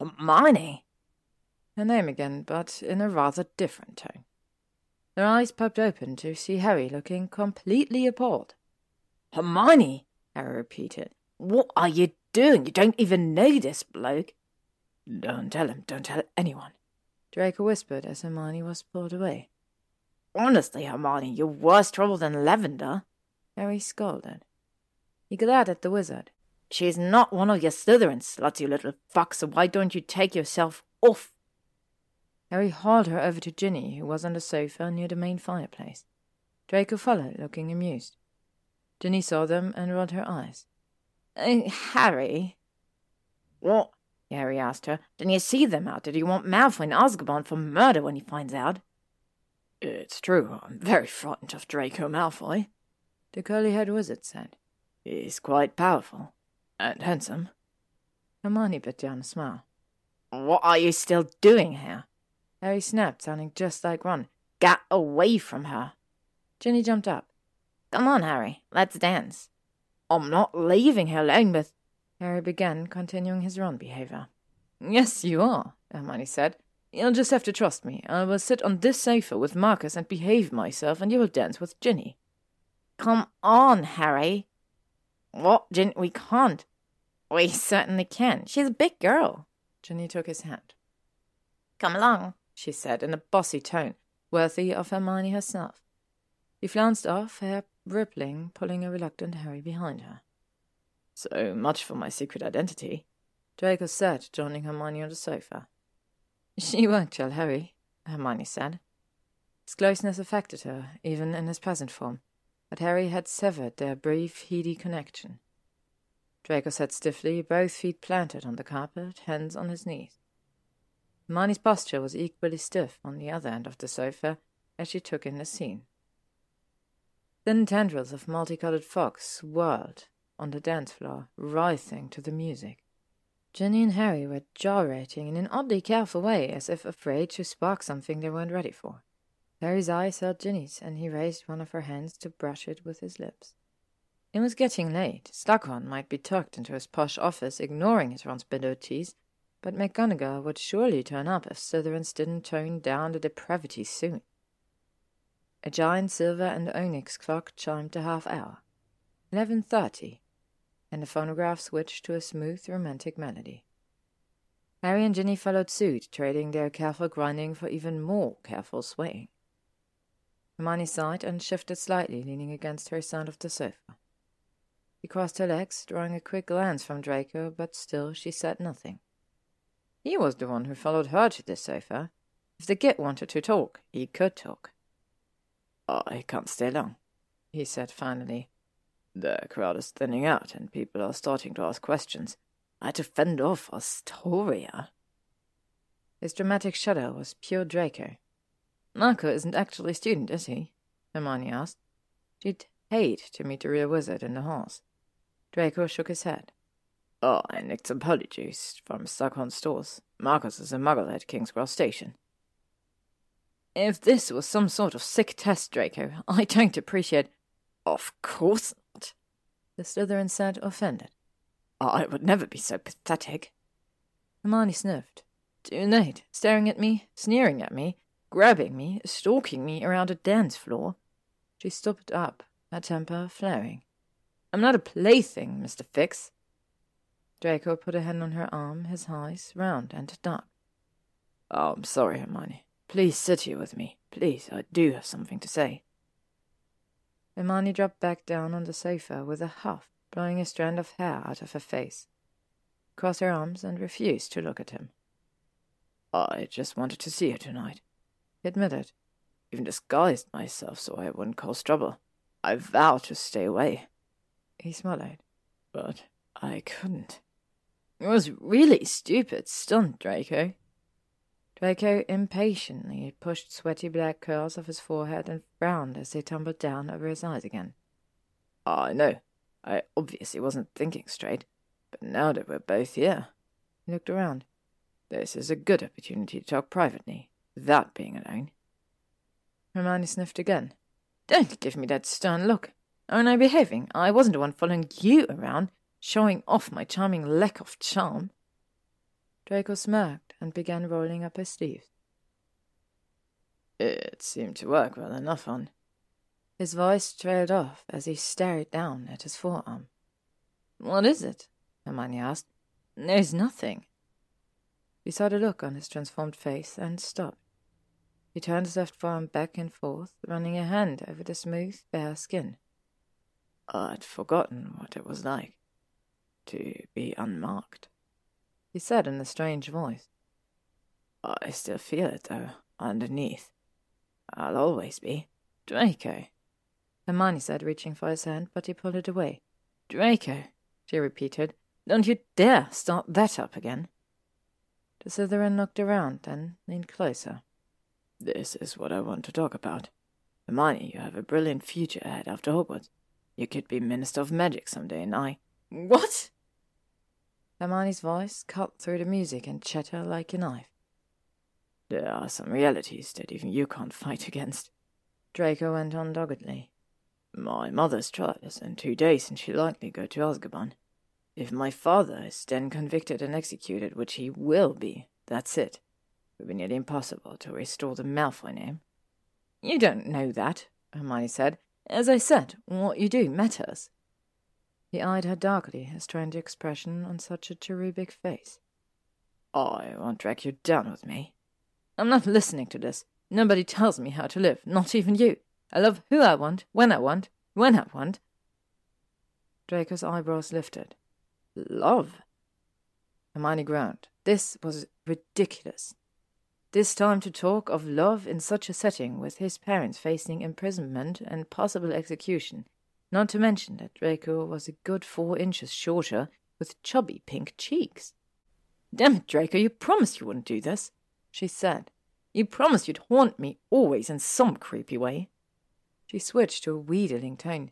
Hermione! Her name again, but in a rather different tone. Her eyes popped open to see Harry looking completely appalled. Hermione, Harry repeated. What are you doing? You don't even know this bloke. Don't tell him, don't tell anyone. Draco whispered as Hermione was pulled away. Honestly, Hermione, you're worse trouble than Lavender. Harry scolded. He glared at the wizard. She's not one of your Slytherin sluts, you little fuck, so why don't you take yourself off? Harry hauled her over to Ginny, who was on the sofa near the main fireplace. Draco followed, looking amused. Ginny saw them and rolled her eyes. Uh, Harry? What? Harry asked her. Didn't you see them out? Did you want Malfoy in Azkaban for murder when he finds out? It's true. I'm very frightened of Draco Malfoy, the curly-haired wizard said. He's quite powerful and handsome. Hermione put down a smile. What are you still doing here? Harry snapped, sounding just like Ron. Get away from her. Ginny jumped up. Come on, Harry. Let's dance. I'm not leaving her alone with. Harry began, continuing his Ron behavior. Yes, you are, Hermione said. You'll just have to trust me. I will sit on this sofa with Marcus and behave myself, and you will dance with Ginny. Come on, Harry. What, Ginny? We can't. We certainly can. She's a big girl. Ginny took his hand. Come along, she said in a bossy tone, worthy of Hermione herself. He flounced off, hair rippling, pulling a reluctant Harry behind her. So much for my secret identity, Draco said, joining Hermione on the sofa. She won't tell Harry, Hermione said. His closeness affected her, even in his present form, but Harry had severed their brief, heady connection. Draco sat stiffly, both feet planted on the carpet, hands on his knees. Hermione's posture was equally stiff on the other end of the sofa as she took in the scene. Thin tendrils of multicolored fog swirled on the dance floor, writhing to the music. Ginny and Harry were gyrating in an oddly careful way, as if afraid to spark something they weren't ready for. Harry's eyes held Ginny's, and he raised one of her hands to brush it with his lips. It was getting late. Slughorn might be tucked into his posh office, ignoring his responsibilities, but McGonagall would surely turn up if Slytherins didn't tone down the depravity soon. A giant silver and onyx clock chimed the half hour. Eleven thirty and the phonograph switched to a smooth, romantic melody. Harry and Ginny followed suit, trading their careful grinding for even more careful swaying. Hermione sighed and shifted slightly, leaning against her side of the sofa. She crossed her legs, drawing a quick glance from Draco, but still she said nothing. He was the one who followed her to the sofa. If the git wanted to talk, he could talk. Oh, I can't stay long, he said finally, the crowd is thinning out, and people are starting to ask questions. I had to fend off Astoria. His dramatic shudder was pure Draco. Marcus isn't actually a student, is he? Hermione asked. She'd hate to meet a real wizard in the halls. Draco shook his head. Oh, and it's polyjuice from Slughorn stores. Marcus is a muggle at King's Cross Station. If this was some sort of sick test, Draco, I don't appreciate. Of course not, the Slytherin said, offended. Oh, I would never be so pathetic. Hermione sniffed. Too late, staring at me, sneering at me, grabbing me, stalking me around a dance floor. She stood up, her temper flaring. I'm not a plaything, Mr. Fix. Draco put a hand on her arm, his eyes round and dark. Oh, I'm sorry, Hermione. Please sit here with me. Please, I do have something to say. Hermione dropped back down on the sofa with a huff, blowing a strand of hair out of her face. Crossed her arms and refused to look at him. I just wanted to see you tonight, he admitted. Even disguised myself so I wouldn't cause trouble. I vowed to stay away. He swallowed. But I couldn't. It was really stupid stunt, Draco. Draco impatiently pushed sweaty black curls off his forehead and frowned as they tumbled down over his eyes again. Ah, I know. I obviously wasn't thinking straight, but now that we're both here, he looked around. This is a good opportunity to talk privately, without being alone. Hermione sniffed again. Don't give me that stern look. Aren't I behaving? I wasn't the one following you around, showing off my charming lack of charm. Draco smirked and began rolling up his sleeves. It seemed to work well enough on. His voice trailed off as he stared down at his forearm. What is it? Hermione asked. There's nothing. He saw the look on his transformed face and stopped. He turned his left forearm back and forth, running a hand over the smooth, bare skin. I'd forgotten what it was like to be unmarked, he said in a strange voice. I still feel it, though, underneath. I'll always be. Draco. Hermione said, reaching for his hand, but he pulled it away. Draco, she repeated. Don't you dare start that up again. The Slytherin looked around and leaned closer. This is what I want to talk about. Hermione, you have a brilliant future ahead after Hogwarts. You could be Minister of Magic someday, and I. What? Hermione's voice cut through the music and chatter like a knife. There are some realities that even you can't fight against. Draco went on doggedly. My mother's trial is in two days, and she'll likely go to Azkaban. If my father is then convicted and executed, which he will be, that's it. it would be nearly impossible to restore the Malfoy name. You don't know that, Hermione said. As I said, what you do matters. He eyed her darkly, a strange expression on such a cherubic face. I won't drag you down with me. I'm not listening to this. Nobody tells me how to live, not even you. I love who I want, when I want, when I want. Draco's eyebrows lifted. Love? Hermione groaned. This was ridiculous. This time to talk of love in such a setting, with his parents facing imprisonment and possible execution, not to mention that Draco was a good four inches shorter, with chubby pink cheeks. Damn it, Draco, you promised you wouldn't do this, she said. You promised you'd haunt me always in some creepy way. She switched to a wheedling tone.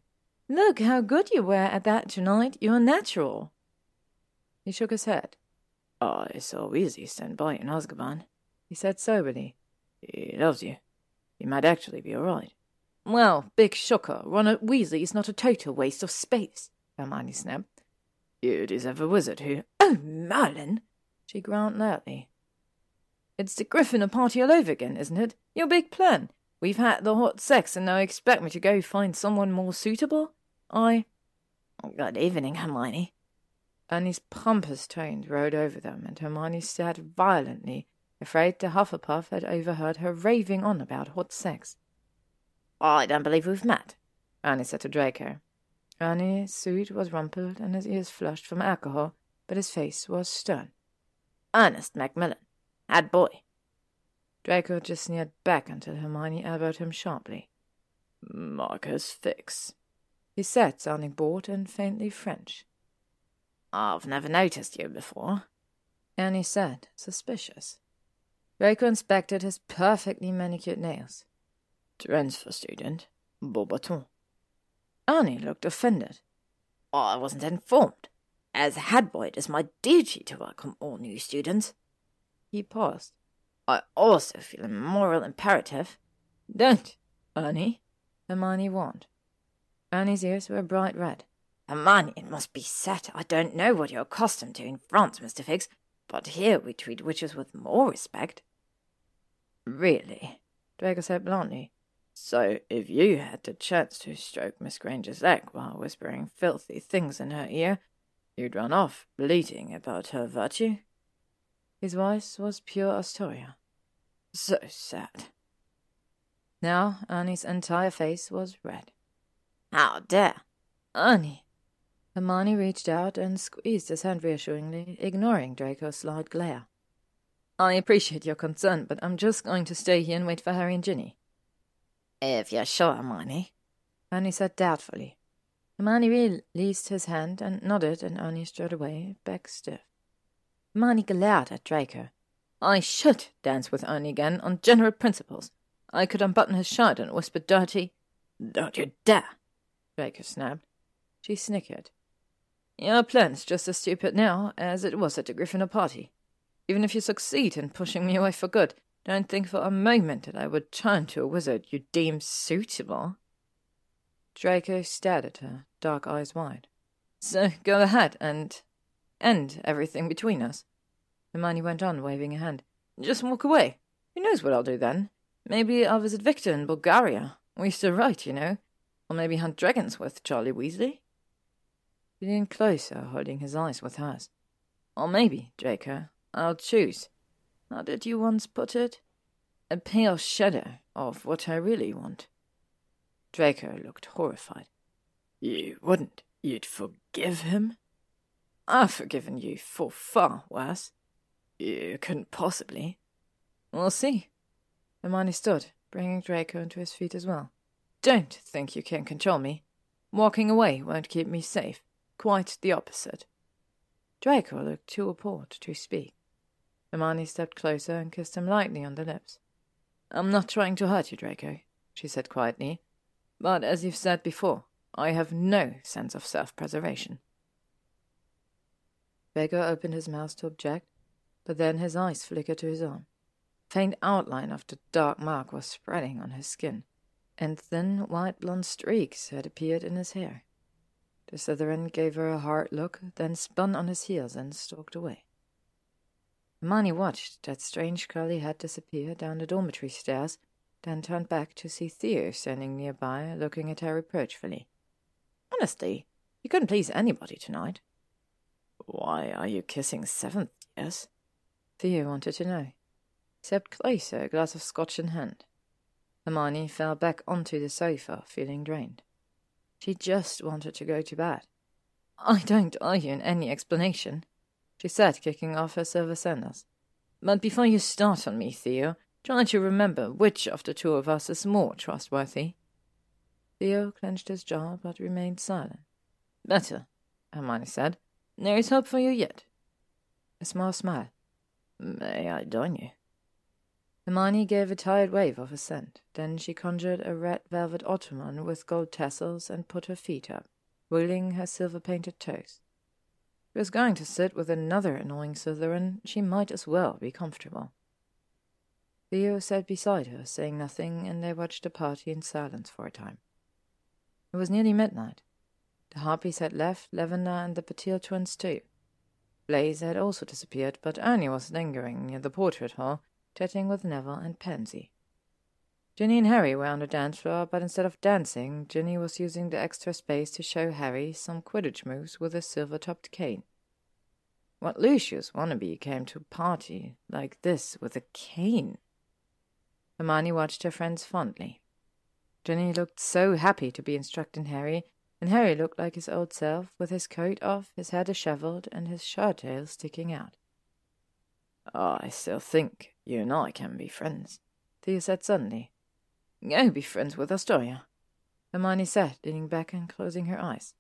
Look how good you were at that tonight. You're natural. He shook his head. Oh, I saw Weasley stand by in Azkaban he said soberly. He loves you. You might actually be all right. Well, big shocker. Ronald Weasley is not a total waste of space, Hermione snapped. You deserve a wizard who... Oh, Merlin! She groaned loudly. It's the Gryffindor party all over again, isn't it? Your big plan. We've had the hot sex and now expect me to go find someone more suitable? I... Good evening, Hermione. Ernie's pompous tones rode over them, and Hermione stared violently afraid the Hufflepuff had overheard her raving on about hot sex. I don't believe we've met, Ernie said to Draco. Ernie's suit was rumpled and his ears flushed from alcohol, but his face was stern. Ernest Macmillan, head boy. Draco just sneered back until Hermione elbowed him sharply. Marcus Fix, he said, sounding bored and faintly French. I've never noticed you before, Ernie said, suspicious. Draco inspected his perfectly manicured nails. Transfer student, Beauxbaton. Ernie looked offended. I wasn't informed. As head boy, it is my duty to welcome all new students. He paused. I also feel a moral imperative. Don't, Ernie, Hermione warned. Ernie's ears were bright red. Hermione, it must be said, I don't know what you're accustomed to in France, Mr. Fix, but here we treat witches with more respect. Really? Draco said bluntly. So if you had the chance to stroke Miss Granger's leg while whispering filthy things in her ear, you'd run off bleating about her virtue? His voice was pure Astoria. So sad. Now Ernie's entire face was red. How dare! Ernie! Hermione reached out and squeezed his hand reassuringly, ignoring Draco's slight glare. I appreciate your concern, but I'm just going to stay here and wait for Harry and Ginny. If you're sure, Hermione, Ernie said doubtfully. Hermione released his hand and nodded, and Ernie strode away, back stiff. Hermione glared at Draco. I should dance with Ernie again on general principles. I could unbutton his shirt and whisper dirty, Don't you dare! Draco snapped. She snickered. Your plan's just as stupid now as it was at the Gryffindor party. Even if you succeed in pushing me away for good, don't think for a moment that I would turn to a wizard you deem suitable. Draco stared at her, dark eyes wide. So go ahead and end everything between us. Hermione went on, waving a hand. Just walk away. Who knows what I'll do then? Maybe I'll visit Viktor in Bulgaria. We used to write, you know. Or maybe hunt dragons with Charlie Weasley. He leaned closer, holding his eyes with hers. Or maybe, Draco, I'll choose. How did you once put it? A pale shadow of what I really want. Draco looked horrified. You wouldn't. You'd forgive him? I've forgiven you for far worse. You couldn't possibly. We'll see. Hermione stood, bringing Draco onto his feet as well. Don't think you can control me. Walking away won't keep me safe. Quite the opposite. Draco looked too appalled to speak. Hermione stepped closer and kissed him lightly on the lips. I'm not trying to hurt you, Draco, she said quietly. But as you've said before, I have no sense of self preservation. Draco opened his mouth to object, but then his eyes flickered to his arm. Faint outline of the dark mark was spreading on his skin, and thin white blond streaks had appeared in his hair. The Slytherin gave her a hard look, then spun on his heels and stalked away. Hermione watched that strange curly head disappear down the dormitory stairs, then turned back to see Theo standing nearby, looking at her reproachfully. Honestly, you couldn't please anybody tonight. Why are you kissing seventh years? Theo wanted to know. Stepped closer, a glass of scotch in hand. Hermione fell back onto the sofa, feeling drained. She just wanted to go to bed. I don't owe you any explanation, she said, kicking off her silver sandals. But before you start on me, Theo, try to remember which of the two of us is more trustworthy. Theo clenched his jaw but remained silent. Better, Hermione said. There is hope for you yet. A small smile. May I join you? Hermione gave a tired wave of assent. Then she conjured a red velvet ottoman with gold tassels and put her feet up, wiggling her silver painted toes. Was going to sit with another annoying Slytherin. She might as well be comfortable. Theo sat beside her, saying nothing, and they watched the party in silence for a time. It was nearly midnight. The Harpies had left, Lavender and the Patil twins too. Blaise had also disappeared, but Ernie was lingering near the portrait hall, chatting with Neville and Pansy. Ginny and Harry were on the dance floor, but instead of dancing, Ginny was using the extra space to show Harry some Quidditch moves with a silver-topped cane. What Lucius wannabe came to a party like this with a cane? Hermione watched her friends fondly. Ginny looked so happy to be instructing Harry, and Harry looked like his old self, with his coat off, his hair dishevelled, and his shirt tail sticking out. Oh, I still think you and I can be friends, Theo said suddenly. Go be friends with Astoria, Hermione said, leaning back and closing her eyes.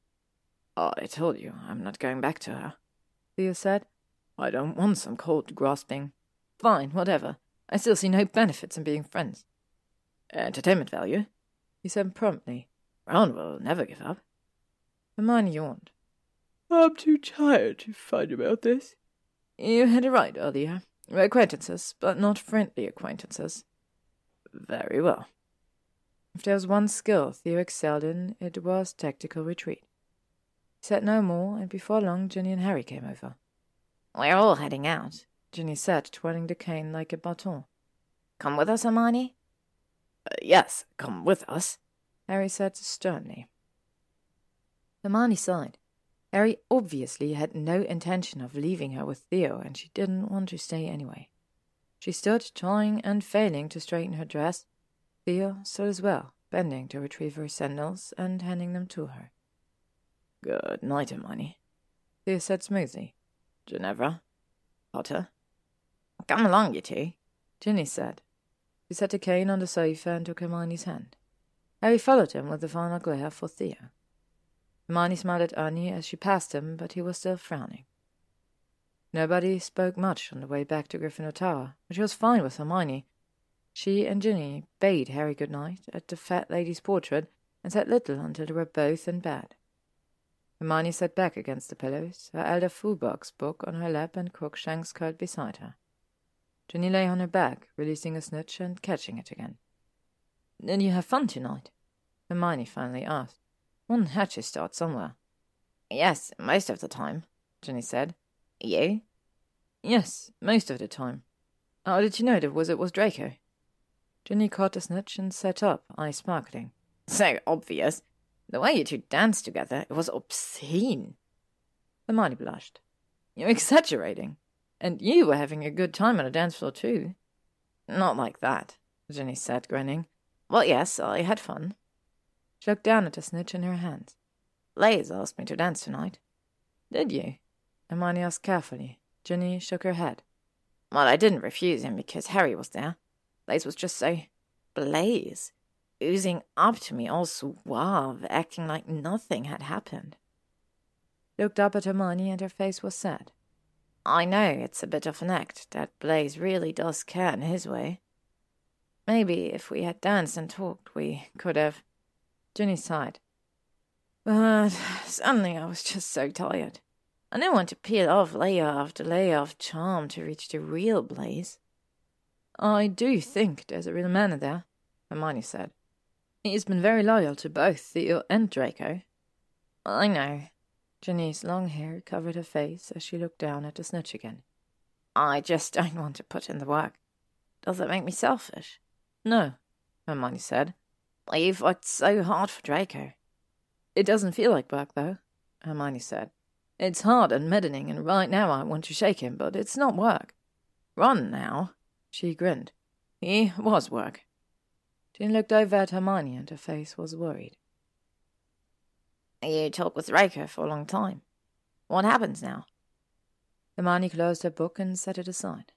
Oh, I told you I'm not going back to her, Theo said. I don't want some cold grasping. Fine, whatever. I still see no benefits in being friends. Entertainment value, he said promptly. Ron will never give up. Hermione yawned. I'm too tired to fight about this. You had it right earlier. We're acquaintances, but not friendly acquaintances. Very well. If there was one skill Theo excelled in, it was tactical retreat. He said no more, and before long Ginny and Harry came over. We're all heading out, Ginny said, twirling the cane like a baton. Come with us, Hermione? Uh, yes, come with us, Harry said sternly. Hermione sighed. Harry obviously had no intention of leaving her with Theo, and she didn't want to stay anyway. She stood, trying and failing to straighten her dress. Theo stood as well, bending to retrieve her sandals and handing them to her. Good night, Hermione, Theo said smoothly. Ginevra? Potter? Come along, you two, Ginny said. He set a cane on the sofa and took Hermione's hand. Harry followed him with a final glare for Theo. Hermione smiled at Ernie as she passed him, but he was still frowning. Nobody spoke much on the way back to Gryffindor Tower, which was fine with Hermione. She and Ginny bade Harry good night uh, at the fat lady's portrait and said little until they were both in bed. Hermione sat back against the pillows, her Elder Futhark's book on her lap and Crookshanks curled beside her. Ginny lay on her back, releasing a snitch and catching it again. Did you have fun tonight? Hermione finally asked. One had to start somewhere. Yes, most of the time, Ginny said. You? Yes, most of the time. How did you know the wizard was Draco? Ginny caught the snitch and sat up, eyes sparkling. So obvious. The way you two danced together, it was obscene. Hermione blushed. You're exaggerating. And you were having a good time on the dance floor, too. Not like that, Ginny said, grinning. Well, yes, I had fun. She looked down at the snitch in her hands. Blaise asked me to dance tonight. Did you? Hermione asked carefully. Ginny shook her head. Well, I didn't refuse him because Harry was there. Blaise was just so Blaise, oozing up to me all suave, acting like nothing had happened. Looked up at Hermione and her face was sad. I know it's a bit of an act, that Blaise really does care in his way. Maybe if we had danced and talked, we could have. Ginny sighed. But suddenly I was just so tired. I didn't want to peel off layer after layer of charm to reach the real Blaise. I do think there's a real man there, Hermione said. He's been very loyal to both Theo and Draco. I know. Ginny's long hair covered her face as she looked down at the snitch again. I just don't want to put in the work. Does that make me selfish? No, Hermione said. You've worked so hard for Draco. It doesn't feel like work, though, Hermione said. It's hard and maddening, and right now I want to shake him, but it's not work. Ron now. She grinned. He was work. Jean looked over at Hermione, and her face was worried. You talked with Draco for a long time. What happens now? Hermione closed her book and set it aside.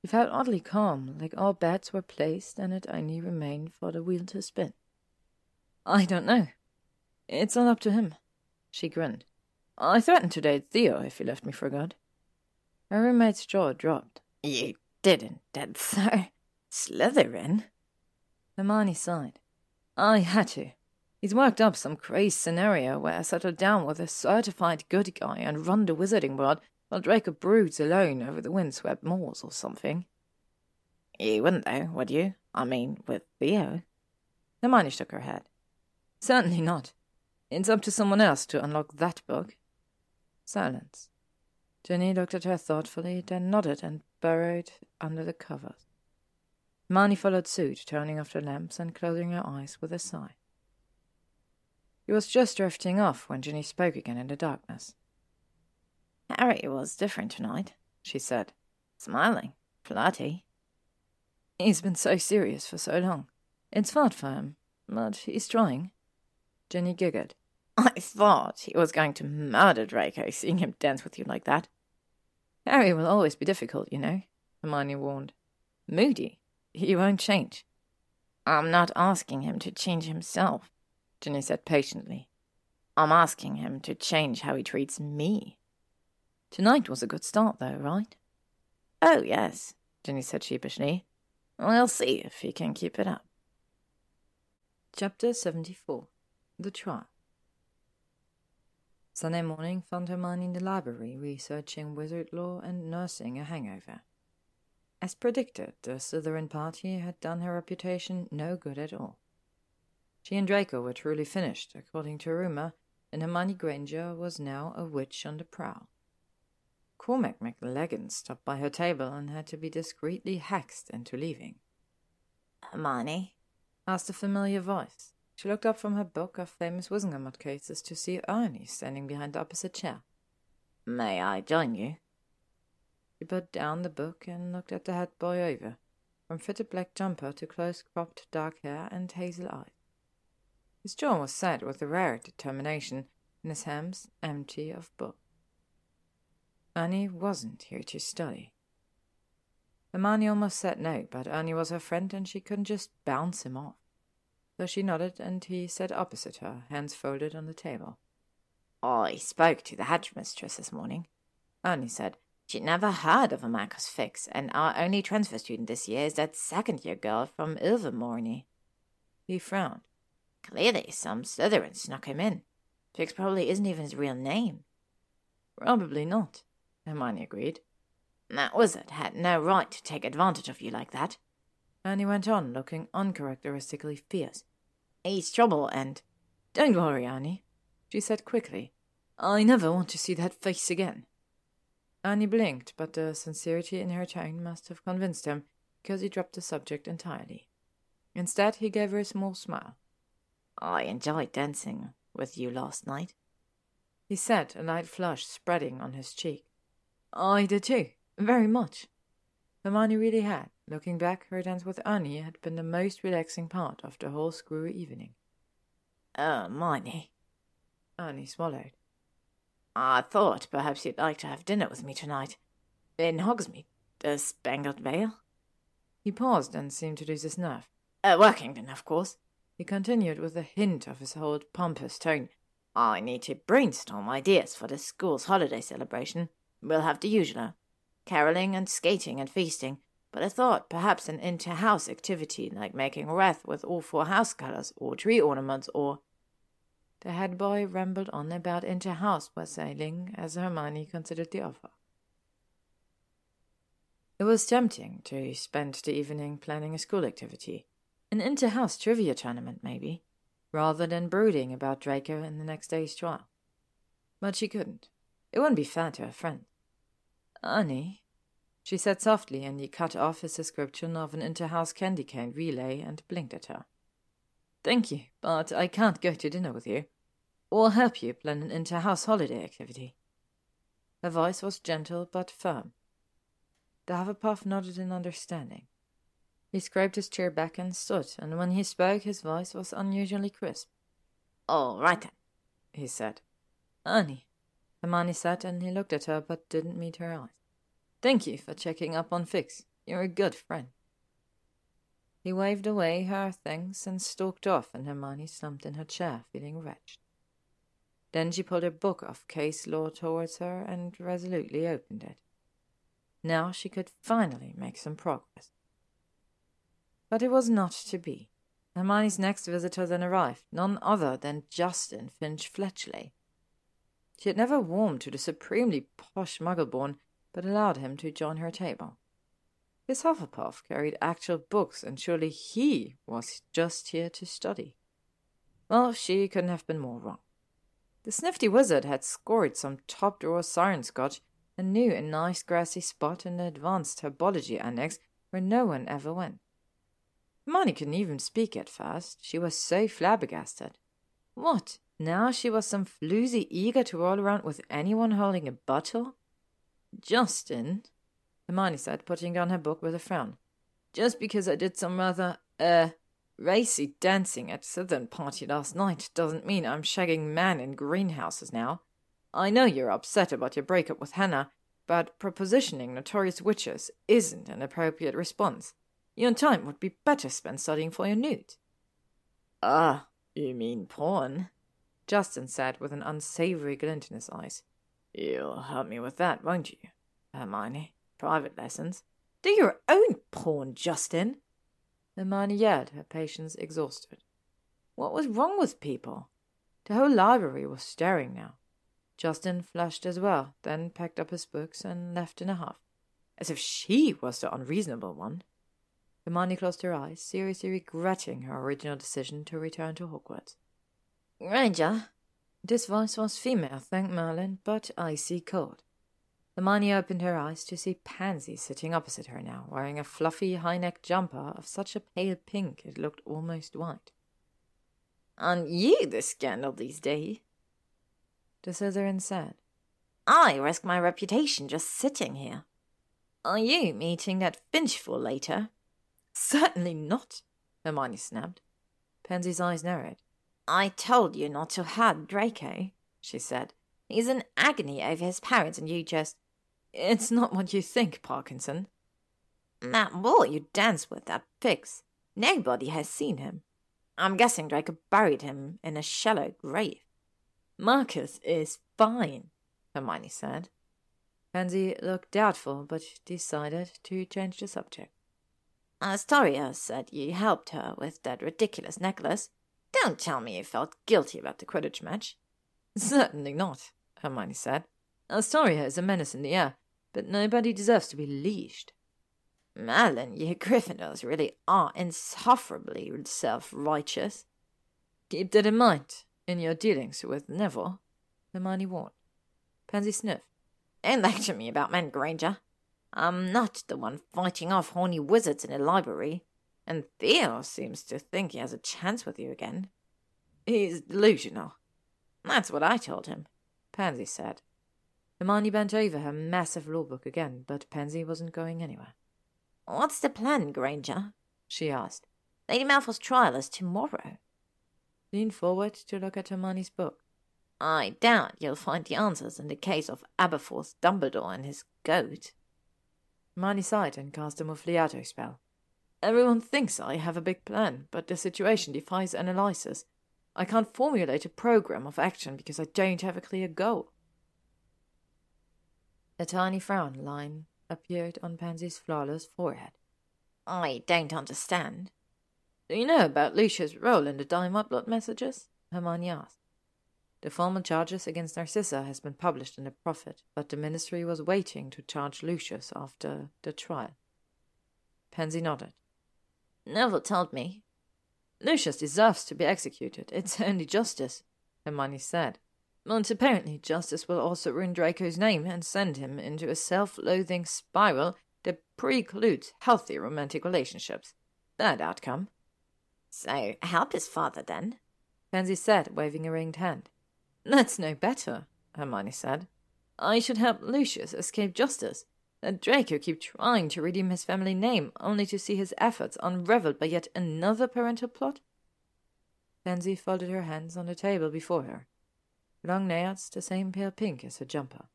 She felt oddly calm, like all bets were placed and it only remained for the wheel to spin. I don't know. It's all up to him. She grinned. I threatened to date Theo if he left me for a good. Her roommate's jaw dropped. You didn't, did so? Slytherin? Hermione sighed. I had to. He's worked up some crazy scenario where I settle down with a certified good guy and run the wizarding world while Draco broods alone over the windswept moors or something. You wouldn't, though, would you? I mean, with Theo. Hermione shook her head. Certainly not. It's up to someone else to unlock that book. Silence. Ginny looked at her thoughtfully, then nodded and burrowed under the covers. Hermione followed suit, turning off the lamps and closing her eyes with a sigh. He was just drifting off when Ginny spoke again in the darkness. Harry was different tonight, she said, smiling, flirty. He's been so serious for so long. It's hard for him, but he's trying. Ginny giggled. I thought he was going to murder Draco, seeing him dance with you like that. Harry will always be difficult, you know, Hermione warned. Moody. He won't change. I'm not asking him to change himself, Ginny said patiently. I'm asking him to change how he treats me. Tonight was a good start, though, right? Oh, yes, Ginny said sheepishly. We'll see if he can keep it up. Chapter 74 The Trial Sunday morning found Hermione in the library researching wizard lore and nursing a hangover. As predicted, the Slytherin party had done her reputation no good at all. She and Draco were truly finished, according to rumour, and Hermione Granger was now a witch on the prowl. Cormac McLaggen stopped by her table and had to be discreetly hexed into leaving. Hermione? asked a familiar voice. She looked up from her book of famous Wizengamot cases to see Ernie standing behind the opposite chair. May I join you? She put down the book and looked at the head boy over, from fitted black jumper to close cropped dark hair and hazel eyes. His jaw was set with a rare determination, and his hands empty of book. Ernie wasn't here to study. Hermione almost said no, but Ernie was her friend and she couldn't just bounce him off. So she nodded, and he sat opposite her, hands folded on the table. Oh, I spoke to the headmistress this morning, Ernie said. She'd never heard of a Marcus Fix, and our only transfer student this year is that second year girl from Ilvermorny. He frowned. Clearly, some Slytherin snuck him in. Fix probably isn't even his real name. Probably not, Hermione agreed. That wizard had no right to take advantage of you like that. He went on, looking uncharacteristically fierce. He's trouble, and. Don't worry, Ernie, she said quickly. I never want to see that face again. Ernie blinked, but the sincerity in her tone must have convinced him, because he dropped the subject entirely. Instead, he gave her a small smile. I enjoyed dancing with you last night, he said, a light flush spreading on his cheek. I did too, very much. Hermione really had. Looking back, her dance with Ernie had been the most relaxing part of the whole screwy evening. Oh, Hermione. Ernie swallowed. I thought perhaps you'd like to have dinner with me tonight. In Hogsmeade, the Spangled Vale. He paused and seemed to lose his nerve. Uh, Workington, of course. He continued with a hint of his old pompous tone. I need to brainstorm ideas for the school's holiday celebration. We'll have the usual caroling and skating and feasting, but I thought perhaps an inter house activity like making wreath with all four house colors, or tree ornaments, or the head boy rambled on about inter-house sailing as Hermione considered the offer. It was tempting to spend the evening planning a school activity, an inter-house trivia tournament maybe, rather than brooding about Draco in the next day's trial. But she couldn't. It wouldn't be fair to her friend. Ernie, she said softly, and he cut off his description of an inter-house candy cane relay and blinked at her. Thank you, but I can't go to dinner with you. Or help you plan an inter-house holiday activity. Her voice was gentle but firm. The Hufflepuff nodded in understanding. He scraped his chair back and stood, and when he spoke his voice was unusually crisp. All right then, he said. Ernie, Hermione said, and he looked at her but didn't meet her eyes. Thank you for checking up on Fix. You're a good friend. He waved away her things and stalked off, and Hermione slumped in her chair, feeling wretched. Then she pulled her book of case law towards her and resolutely opened it. Now she could finally make some progress. But it was not to be. Hermione's next visitor then arrived, none other than Justin Finch Fletchley. She had never warmed to the supremely posh Muggleborn, but allowed him to join her table. His Hufflepuff carried actual books, and surely he was just here to study. Well, she couldn't have been more wrong. The snifty wizard had scored some top drawer Siren Scotch and knew a nice grassy spot in the advanced herbology annex where no one ever went. Hermione couldn't even speak at first, she was so flabbergasted. What, now she was some floozy eager to roll around with anyone holding a bottle? Justin, Hermione said, putting down her book with a frown. Just because I did some rather, uh, racy dancing at Slytherin party last night doesn't mean I'm shagging men in greenhouses now. I know you're upset about your breakup with Hannah, but propositioning notorious witches isn't an appropriate response. Your time would be better spent studying for your newt. Ah, you mean porn? Justin said with an unsavory glint in his eyes. You'll help me with that, won't you, Hermione? private lessons. Do your own porn, Justin. Hermione yelled, her patience exhausted. What was wrong with people? The whole library was staring now. Justin flushed as well, then packed up his books and left in a huff, as if she was the unreasonable one. Hermione closed her eyes, seriously regretting her original decision to return to Hogwarts. Granger. This voice was female, thank Merlin, but icy cold. Hermione opened her eyes to see Pansy sitting opposite her now, wearing a fluffy high-necked jumper of such a pale pink it looked almost white. Aren't you the scandal these days? The Slytherin said. I risk my reputation just sitting here. Are you meeting that Finchful later? Certainly not, Hermione snapped. Pansy's eyes narrowed. I told you not to hug Draco, she said. He's in agony over his parents, and you just it's not what you think, Parkinson. Mm. That boy you danced with at Fix, nobody has seen him. I'm guessing Draco buried him in a shallow grave. Marcus is fine, Hermione said. Pansy looked doubtful, but decided to change the subject. Astoria said you helped her with that ridiculous necklace. Don't tell me you felt guilty about the Quidditch match. Certainly not, Hermione said. Astoria is a menace in the air, but nobody deserves to be leashed. Merlin, you Gryffindors really are insufferably self-righteous. Keep that in mind in your dealings with Neville, Hermione warned. Pansy sniffed. Don't lecture me about men, Granger. I'm not the one fighting off horny wizards in a library, and Theo seems to think he has a chance with you again. He's delusional. That's what I told him, Pansy said. Hermione bent over her massive law book again, but Pansy wasn't going anywhere. What's the plan, Granger? she asked. Lady Malfoy's trial is tomorrow. Lean forward to look at Hermione's book. I doubt you'll find the answers in the case of Aberforth Dumbledore and his goat. Hermione sighed and cast a Muffliato spell. Everyone thinks I have a big plan, but the situation defies analysis. I can't formulate a program of action because I don't have a clear goal. A tiny frown line appeared on Pansy's flawless forehead. I don't understand. Do you know about Lucius' role in the Dire Mudblood messages? Hermione asked. The formal charges against Narcissa has been published in the Prophet, but the ministry was waiting to charge Lucius after the trial. Pansy nodded. Neville told me. Lucius deserves to be executed. It's only justice, Hermione said. But apparently justice will also ruin Draco's name and send him into a self-loathing spiral that precludes healthy romantic relationships. That outcome. So help his father, then? Pansy said, waving a ringed hand. That's no better, Hermione said. I should help Lucius escape justice. Let Draco keep trying to redeem his family name, only to see his efforts unraveled by yet another parental plot? Pansy folded her hands on the table before her, long nails the same pale pink as her jumper.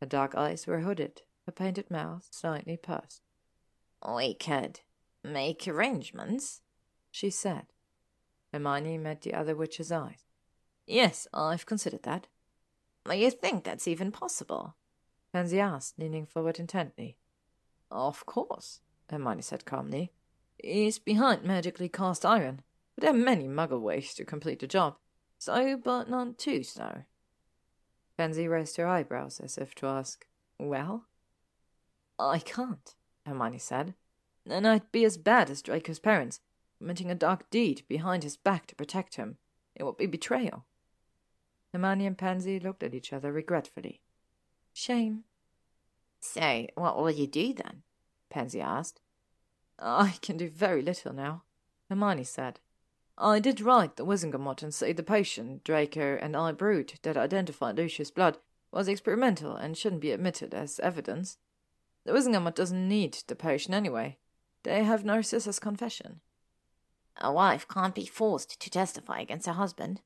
Her dark eyes were hooded, her painted mouth slightly pursed. We could make arrangements, she said. Hermione met the other witch's eyes. Yes, I've considered that. You think that's even possible? Pansy asked, leaning forward intently. Of course, Hermione said calmly. He's behind magically cast iron, but there are many muggle ways to complete the job, so but none too so. Pansy raised her eyebrows as if to ask, Well? I can't, Hermione said. And I'd be as bad as Draco's parents, committing a dark deed behind his back to protect him. It would be betrayal. Hermione and Pansy looked at each other regretfully. Shame. So, what will you do then? Pansy asked. I can do very little now, Hermione said. I did write the Wizengamot and say the potion Draco and I brewed that identified Lucius' blood was experimental and shouldn't be admitted as evidence. The Wizengamot doesn't need the potion anyway. They have Narcissa's confession. A wife can't be forced to testify against her husband,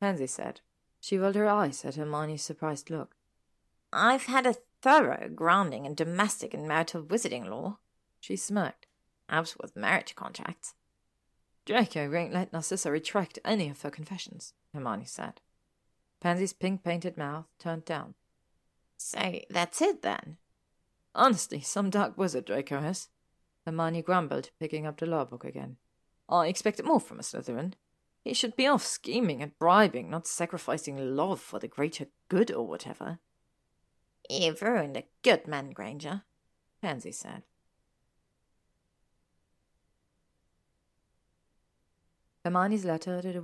Pansy said. She rolled her eyes at Hermione's surprised look. I've had a thorough grounding in domestic and marital wizarding law, she smirked. As with marriage contracts. Draco won't let Narcissa retract any of her confessions, Hermione said. Pansy's pink-painted mouth turned down. So that's it, then? Honestly, some dark wizard Draco is. Hermione grumbled, picking up the law book again. I expected more from a Slytherin. He should be off scheming and bribing, not sacrificing love for the greater good or whatever. You've ruined a good man, Granger, Pansy said. Hermione's letter to the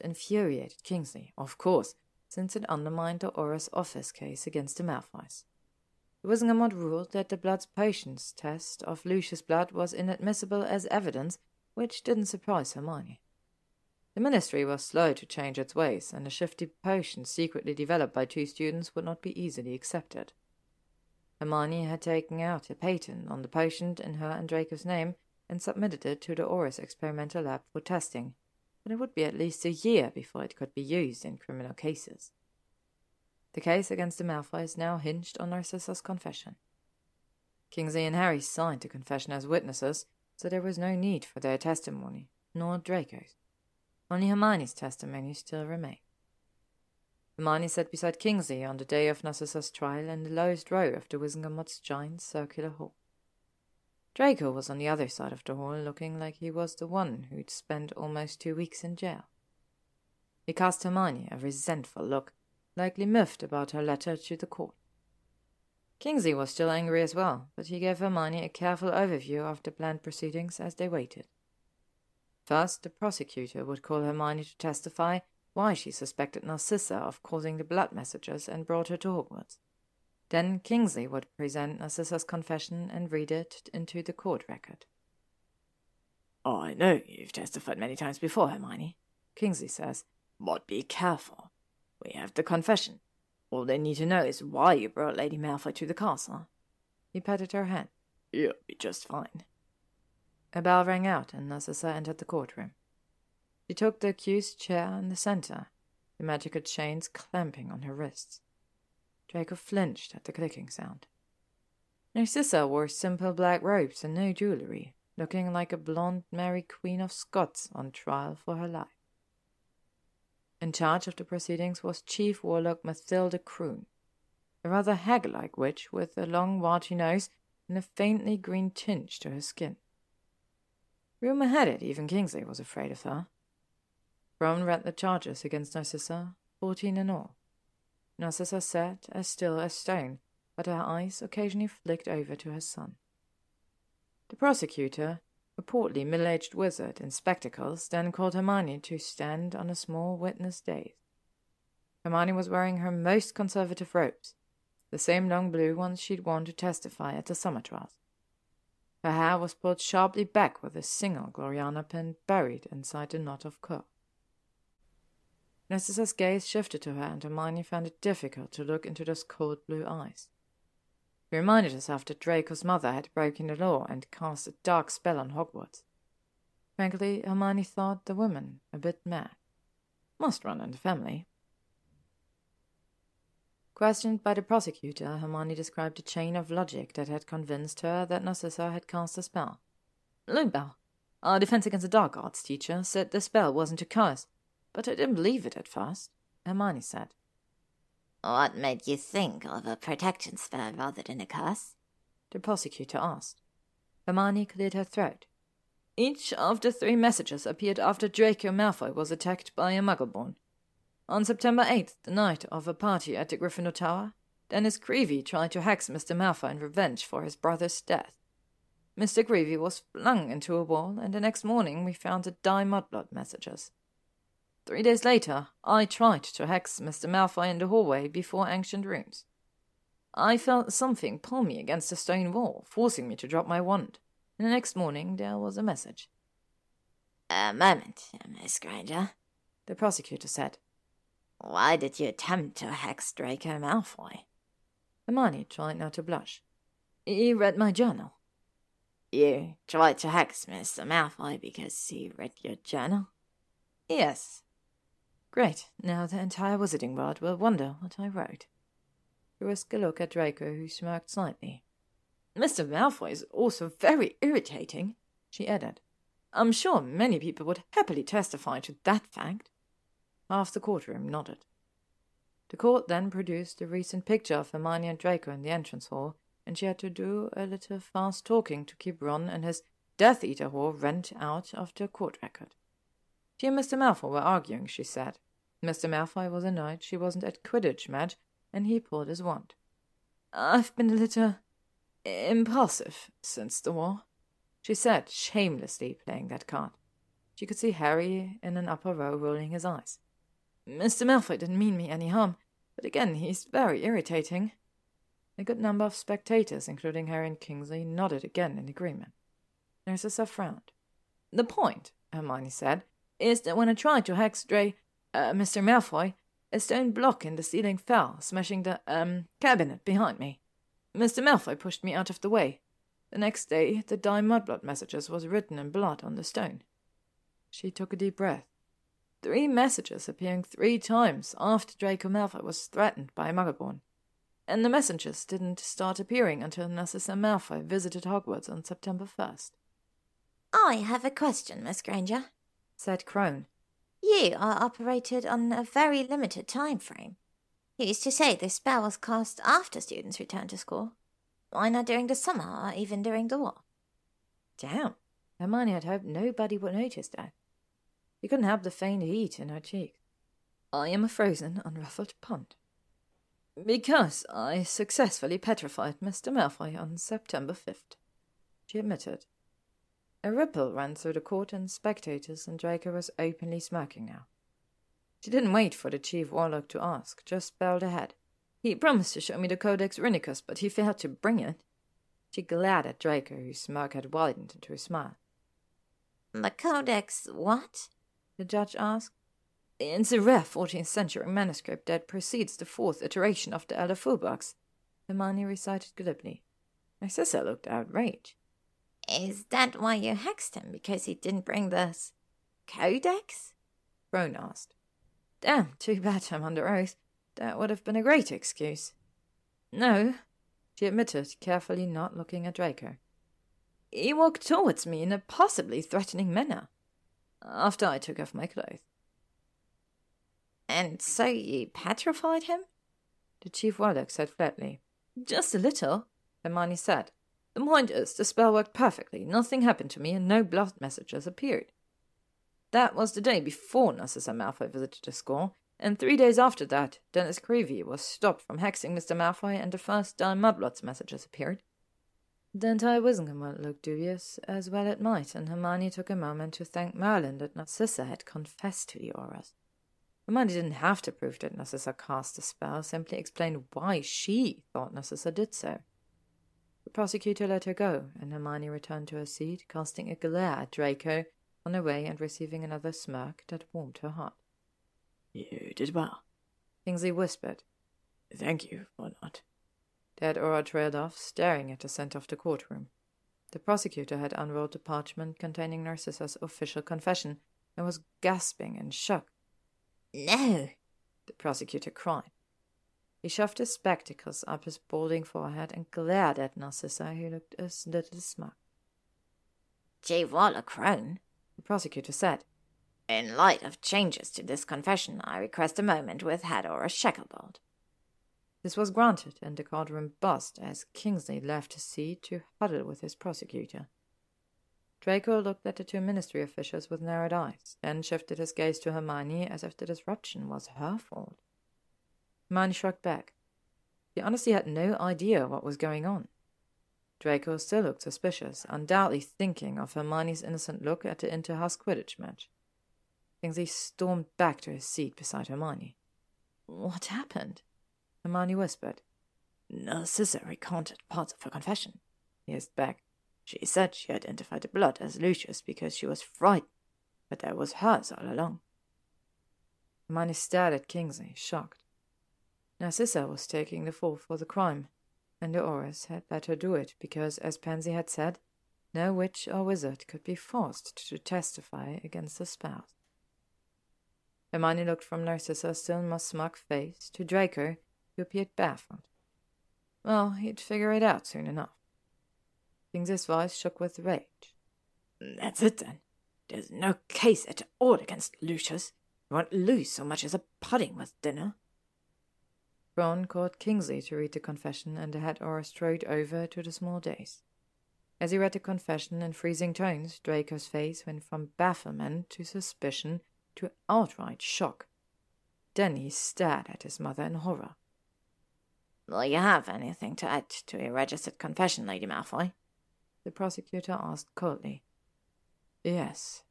infuriated Kingsley, of course, since it undermined the Auror's office case against the Malfoys. The ruled that the blood's potions test of Lucius' blood was inadmissible as evidence which didn't surprise Hermione. The ministry was slow to change its ways, and a shifty potion secretly developed by two students would not be easily accepted. Hermione had taken out a patent on the potion in her and Draco's name and submitted it to the Auror's experimental lab for testing, but it would be at least a year before it could be used in criminal cases. The case against the Malfoys now hinged on Narcissa's confession. Kingsley and Harry signed the confession as witnesses, so there was no need for their testimony, nor Draco's. Only Hermione's testimony still remained. Hermione sat beside Kingsley on the day of Narcissa's trial in the lowest row of the Wizengamot's giant circular hall. Draco was on the other side of the hall, looking like he was the one who'd spent almost two weeks in jail. He cast Hermione a resentful look, likely miffed about her letter to the court. Kingsley was still angry as well, but he gave Hermione a careful overview of the planned proceedings as they waited. First, the prosecutor would call Hermione to testify why she suspected Narcissa of causing the blood messages and brought her to Hogwarts. Then Kingsley would present Narcissa's confession and read it into the court record. I know you've testified many times before, Hermione, Kingsley says, but be careful. We have the confession. All they need to know is why you brought Lady Malfoy to the castle. He patted her hand. You'll be just fine. A bell rang out, and Narcissa entered the courtroom. She took the accused chair in the center, the magical chains clamping on her wrists. Draco flinched at the clicking sound. Narcissa wore simple black robes and no jewelry, looking like a blonde Mary Queen of Scots on trial for her life. In charge of the proceedings was Chief Warlock Mathilda Croon, a rather hag-like witch with a long warty nose and a faintly green tinge to her skin. Rumour had it even Kingsley was afraid of her. Kroon read the charges against Narcissa, fourteen in all. Narcissa sat as still as stone, but her eyes occasionally flicked over to her son. The prosecutor, a portly middle aged wizard in spectacles, then called Hermione to stand on a small witness dais. Hermione was wearing her most conservative robes, the same long blue ones she'd worn to testify at the summer trials. Her hair was pulled sharply back with a single Gloriana pin buried inside a knot of curl. Narcissa's gaze shifted to her, and Hermione found it difficult to look into those cold blue eyes. He reminded herself that Draco's mother had broken the law and cast a dark spell on Hogwarts. Frankly, Hermione thought the woman a bit mad. Must run in the family. Questioned by the prosecutor, Hermione described a chain of logic that had convinced her that Narcissa had cast a spell. Belle, our defense against the dark arts teacher said the spell wasn't a curse, but I didn't believe it at first, Hermione said. What made you think of a protection spell rather than a curse? The prosecutor asked. Hermione cleared her throat. Each of the three messages appeared after Draco Malfoy was attacked by a Muggleborn. On September 8th, the night of a party at the Gryffindor Tower, Dennis Creevey tried to hex Mr. Malfoy in revenge for his brother's death. Mr. Creevey was flung into a wall, and the next morning we found the Die Mudblood messages. Three days later, I tried to hex Mr. Malfoy in the hallway before Ancient Runes. I felt something pull me against the stone wall, forcing me to drop my wand, and the next morning there was a message. A moment, Miss Granger, the prosecutor said. Why did you attempt to hex Draco Malfoy? Hermione tried not to blush. He read my journal. You tried to hex Mr. Malfoy because he read your journal? Yes, Great. Now the entire wizarding world will wonder what I wrote. She risked a look at Draco, who smirked slightly. Mr. Malfoy is also very irritating, she added. I'm sure many people would happily testify to that fact. Half the courtroom nodded. The court then produced a recent picture of Hermione and Draco in the entrance hall, and she had to do a little fast talking to keep Ron and his Death Eater whore rent out of the court record. She and Mr. Malfoy were arguing, she said. Mr. Malfoy was annoyed she wasn't at Quidditch match, and he pulled his wand. I've been a little impulsive since the war, she said, shamelessly playing that card. She could see Harry in an upper row rolling his eyes. Mr. Malfoy didn't mean me any harm, but again, he's very irritating. A good number of spectators, including Harry and Kingsley, nodded again in agreement. Narcissa frowned. The point, Hermione said, is that when I tried to hex Dre, uh, Mr. Malfoy, a stone block in the ceiling fell, smashing the, um, cabinet behind me. Mr. Malfoy pushed me out of the way. The next day, the Die Mudblood messages was written in blood on the stone. She took a deep breath. Three messages appearing three times after Draco Malfoy was threatened by Muggleborn. And the messengers didn't start appearing until Narcissa Malfoy visited Hogwarts on September 1st. I have a question, Miss Granger, said Crone. You are operated on a very limited time frame. used to say this spell was cast after students returned to school. Why not during the summer or even during the war? Damn. Hermione had hoped nobody would notice that. She couldn't help the faint heat in her cheeks. I am a frozen, unruffled pond. Because I successfully petrified Mr. Malfoy on September 5th, she admitted. A ripple ran through the court, and spectators, and Draco was openly smirking now. She didn't wait for the chief warlock to ask, just spelled ahead. He promised to show me the Codex Rhynicus, but he failed to bring it. She glared at Draco, whose smirk had widened into a smile. The Codex what? The judge asked. It's a rare 14th century manuscript that precedes the fourth iteration of the Elder Futhark, Hermione recited glibly. Narcissa looked outraged. Is that why you hexed him, because he didn't bring this codex? Ron asked. Damn, too bad I'm under oath. That would have been a great excuse. No, she admitted, carefully not looking at Draco. He walked towards me in a possibly threatening manner, after I took off my clothes. And so you petrified him? The chief warlock said flatly. Just a little, Hermione said. The point is, the spell worked perfectly, nothing happened to me, and no blood messages appeared. That was the day before Narcissa Malfoy visited the school, and three days after that, Dennis Creevey was stopped from hexing Mr. Malfoy, and the first time Mudblood's messages appeared. The entire Wizengamot looked dubious, as well it might, and Hermione took a moment to thank Merlin that Narcissa had confessed to the Aurors. Hermione didn't have to prove that Narcissa cast the spell, simply explained why she thought Narcissa did so. The prosecutor let her go, and Hermione returned to her seat, casting a glare at Draco on her way and receiving another smirk that warmed her heart. You did well, Kingsley whispered. Thank you for not. Dead Auror trailed off, staring at the center of the courtroom. The prosecutor had unrolled the parchment containing Narcissa's official confession and was gasping in shock. No, the prosecutor cried. He shoved his spectacles up his balding forehead and glared at Narcissa, who looked a little smug. Chief Warlock Crone, the prosecutor said. In light of changes to this confession, I request a moment with Head Auror Shacklebolt. This was granted, and the courtroom buzzed as Kingsley left his seat to huddle with his prosecutor. Draco looked at the two ministry officials with narrowed eyes, then shifted his gaze to Hermione as if the disruption was her fault. Hermione shrugged back. He honestly had no idea what was going on. Draco still looked suspicious, undoubtedly thinking of Hermione's innocent look at the interhouse Quidditch match. Kingsley stormed back to his seat beside Hermione. What happened? Hermione whispered. Narcissa recanted parts of her confession. He hissed back. She said she identified the blood as Lucius because she was frightened, but that was hers all along. Hermione stared at Kingsley, shocked. Narcissa was taking the fall for the crime, and the Aurors had let her do it because, as Pansy had said, no witch or wizard could be forced to testify against the spouse. Hermione looked from Narcissa's still more smug face to Draco, appeared baffled. Well, he'd figure it out soon enough. Kingsley's voice shook with rage. That's it then. There's no case at all against Lucius. You won't lose so much as a pudding with dinner. Ron called Kingsley to read the confession, and the head Auror strode over to the small dais. As he read the confession in freezing tones, Draco's face went from bafflement to suspicion to outright shock. Then he stared at his mother in horror. Will you have anything to add to your registered confession, Lady Malfoy? The prosecutor asked coldly. Yes.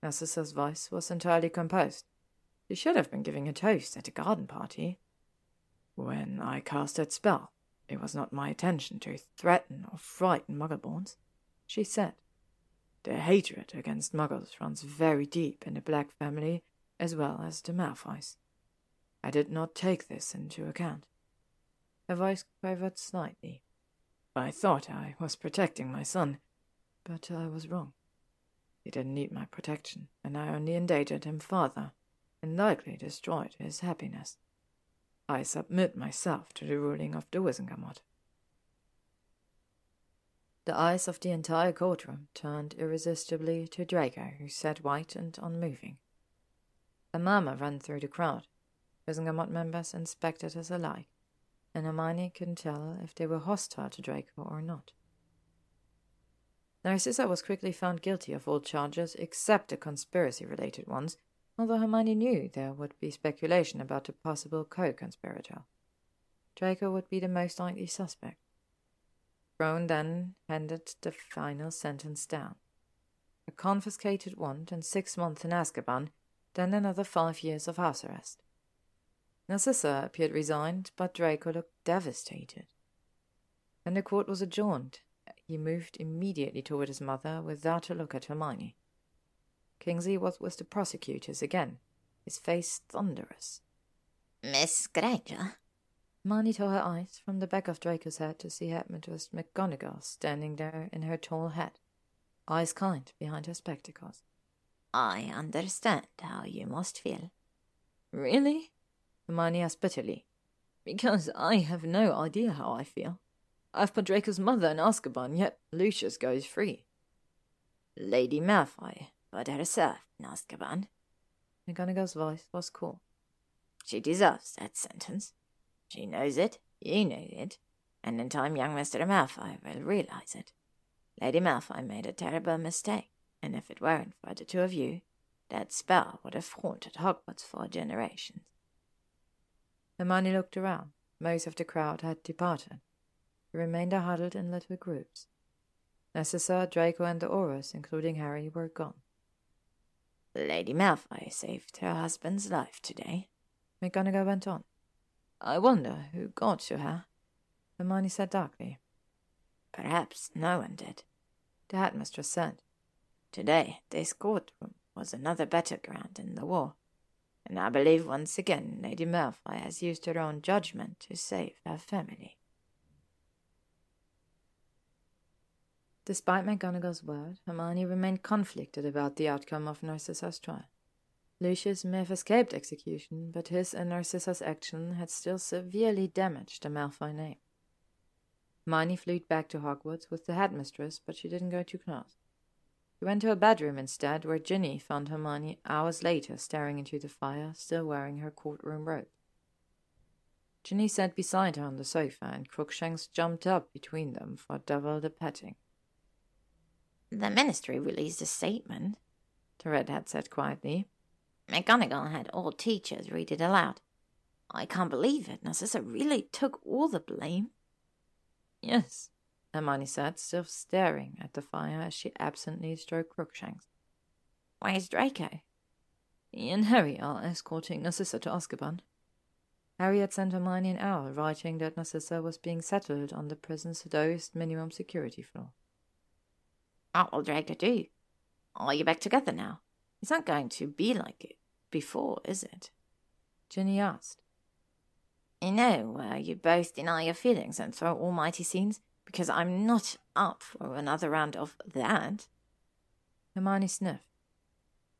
Narcissa's voice was entirely composed. She should have been giving a toast at a garden party. When I cast that spell, it was not my intention to threaten or frighten Muggleborns, she said. Their hatred against Muggles runs very deep in the Black family as well as the Malfoys. I did not take this into account. Her voice quivered slightly. I thought I was protecting my son, but I was wrong. He didn't need my protection, and I only endangered him further, and likely destroyed his happiness. I submit myself to the ruling of the Wizengamot. The eyes of the entire courtroom turned irresistibly to Draco, who sat white and unmoving. A murmur ran through the crowd. Wizengamot members and spectators alike, and Hermione couldn't tell if they were hostile to Draco or not. Narcissa was quickly found guilty of all charges except the conspiracy related ones, although Hermione knew there would be speculation about a possible co conspirator. Draco would be the most likely suspect. Crone then handed the final sentence down a confiscated wand and six months in Azkaban, then another five years of house arrest. Narcissa appeared resigned, but Draco looked devastated. When the court was adjourned, he moved immediately toward his mother without a look at Hermione. Kingsley was with the prosecutors again, his face thunderous. Miss Granger? Hermione tore her eyes from the back of Draco's head to see Headmistress McGonagall standing there in her tall hat, eyes kind behind her spectacles. I understand how you must feel. Really? Hermione asked bitterly. Because I have no idea how I feel. I've put Draco's mother in Azkaban, yet Lucius goes free. Lady Malfoy put herself in Azkaban. McGonagall's voice was cool. She deserves that sentence. She knows it, you know it, and in time young Mr. Malfoy will realize it. Lady Malfoy made a terrible mistake, and if it weren't for the two of you, that spell would have haunted Hogwarts for generations. Hermione looked around. Most of the crowd had departed. The remainder huddled in little groups. Narcissa, Draco, and the Aurors, including Harry, were gone. Lady Malfoy saved her husband's life today. McGonagall went on. I wonder who got to her. Hermione said darkly. Perhaps no one did. The headmistress said. Today, this courtroom was another battleground in the war, and I believe once again Lady Malfoy has used her own judgment to save her family. Despite McGonagall's word, Hermione remained conflicted about the outcome of Narcissa's trial. Lucius may have escaped execution, but his and Narcissa's action had still severely damaged the Malfoy name. Hermione flew back to Hogwarts with the headmistress, but she didn't go to class. She went to her bedroom instead, where Ginny found Hermione hours later staring into the fire, still wearing her courtroom robe. Ginny sat beside her on the sofa, and Crookshanks jumped up between them for double the petting. The ministry released a statement, the redhead said quietly. McGonagall had all teachers read it aloud. I can't believe it. Narcissa really took all the blame. Yes, Hermione said, still staring at the fire as she absently stroked Crookshanks. Where's Draco? He and Harry are escorting Narcissa to Azkaban. Harry had sent Hermione an owl writing that Narcissa was being settled on the prison's lowest minimum security floor. What will Draco do? Are you back together now? It's not going to be like it before, is it? Ginny asked. You know, where you both deny your feelings and throw almighty scenes, because I'm not up for another round of that. Hermione sniffed.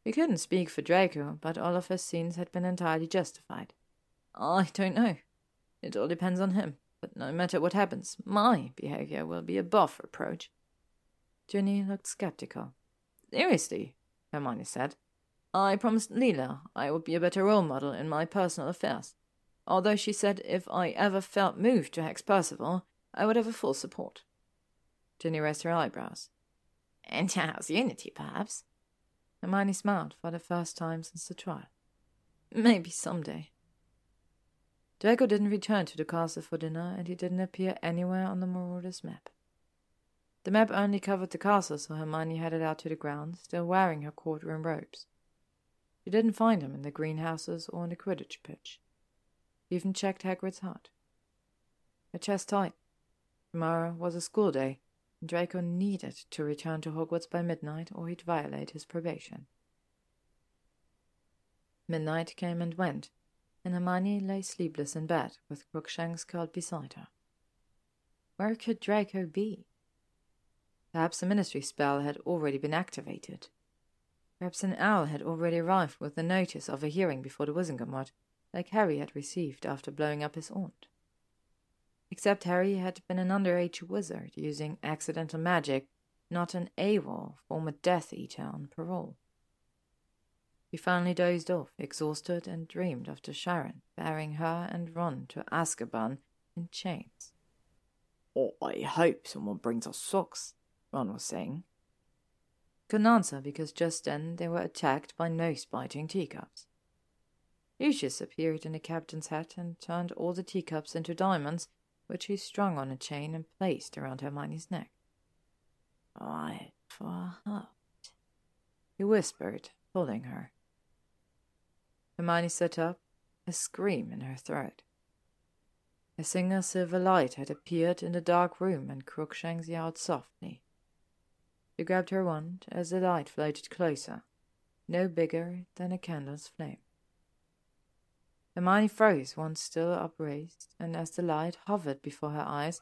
We couldn't speak for Draco, but all of his scenes had been entirely justified. I don't know. It all depends on him. But no matter what happens, my behavior will be above reproach. Ginny looked skeptical. Seriously, Hermione said. I promised Lila I would be a better role model in my personal affairs, although she said if I ever felt moved to hex Percival, I would have a full support. Ginny raised her eyebrows. Inter-house unity, perhaps? Hermione smiled for the first time since the trial. Maybe someday. Draco didn't return to the castle for dinner, and he didn't appear anywhere on the Marauders map. The map only covered the castle, so Hermione headed out to the grounds, still wearing her courtroom robes. She didn't find him in the greenhouses or in the Quidditch pitch. She even checked Hagrid's hut. Her chest tight. Tomorrow was a school day, Draco needed to return to Hogwarts by midnight or he'd violate his probation. Midnight came and went, and Hermione lay sleepless in bed with Crookshanks curled beside her. Where could Draco be? Perhaps the ministry spell had already been activated. Perhaps an owl had already arrived with the notice of a hearing before the Wizengamot, like Harry had received after blowing up his aunt. Except Harry had been an underage wizard using accidental magic, not an AWOL, former Death Eater on parole. He finally dozed off, exhausted, and dreamed of the Charon bearing her and Ron to Azkaban in chains. Oh, I hope someone brings us socks, Ron was saying. Couldn't answer because just then they were attacked by nose biting teacups. Lucius appeared in the captain's hat and turned all the teacups into diamonds, which he strung on a chain and placed around Hermione's neck. I for he whispered, pulling her. Hermione sat up, a scream in her throat. A single silver light had appeared in the dark room, and Crookshanks yelled softly. She grabbed her wand as the light floated closer, no bigger than a candle's flame. Hermione froze, once still upraised, and as the light hovered before her eyes,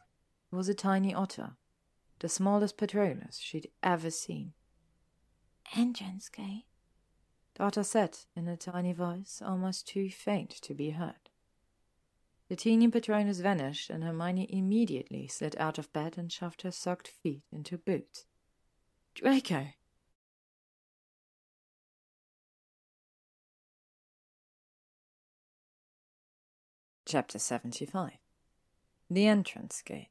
it was a tiny otter, the smallest Patronus she'd ever seen. Entrance gate, the otter said in a tiny voice almost too faint to be heard. The teeny Patronus vanished, and Hermione immediately slid out of bed and shoved her socked feet into boots. Draco! Chapter 75 The Entrance Gate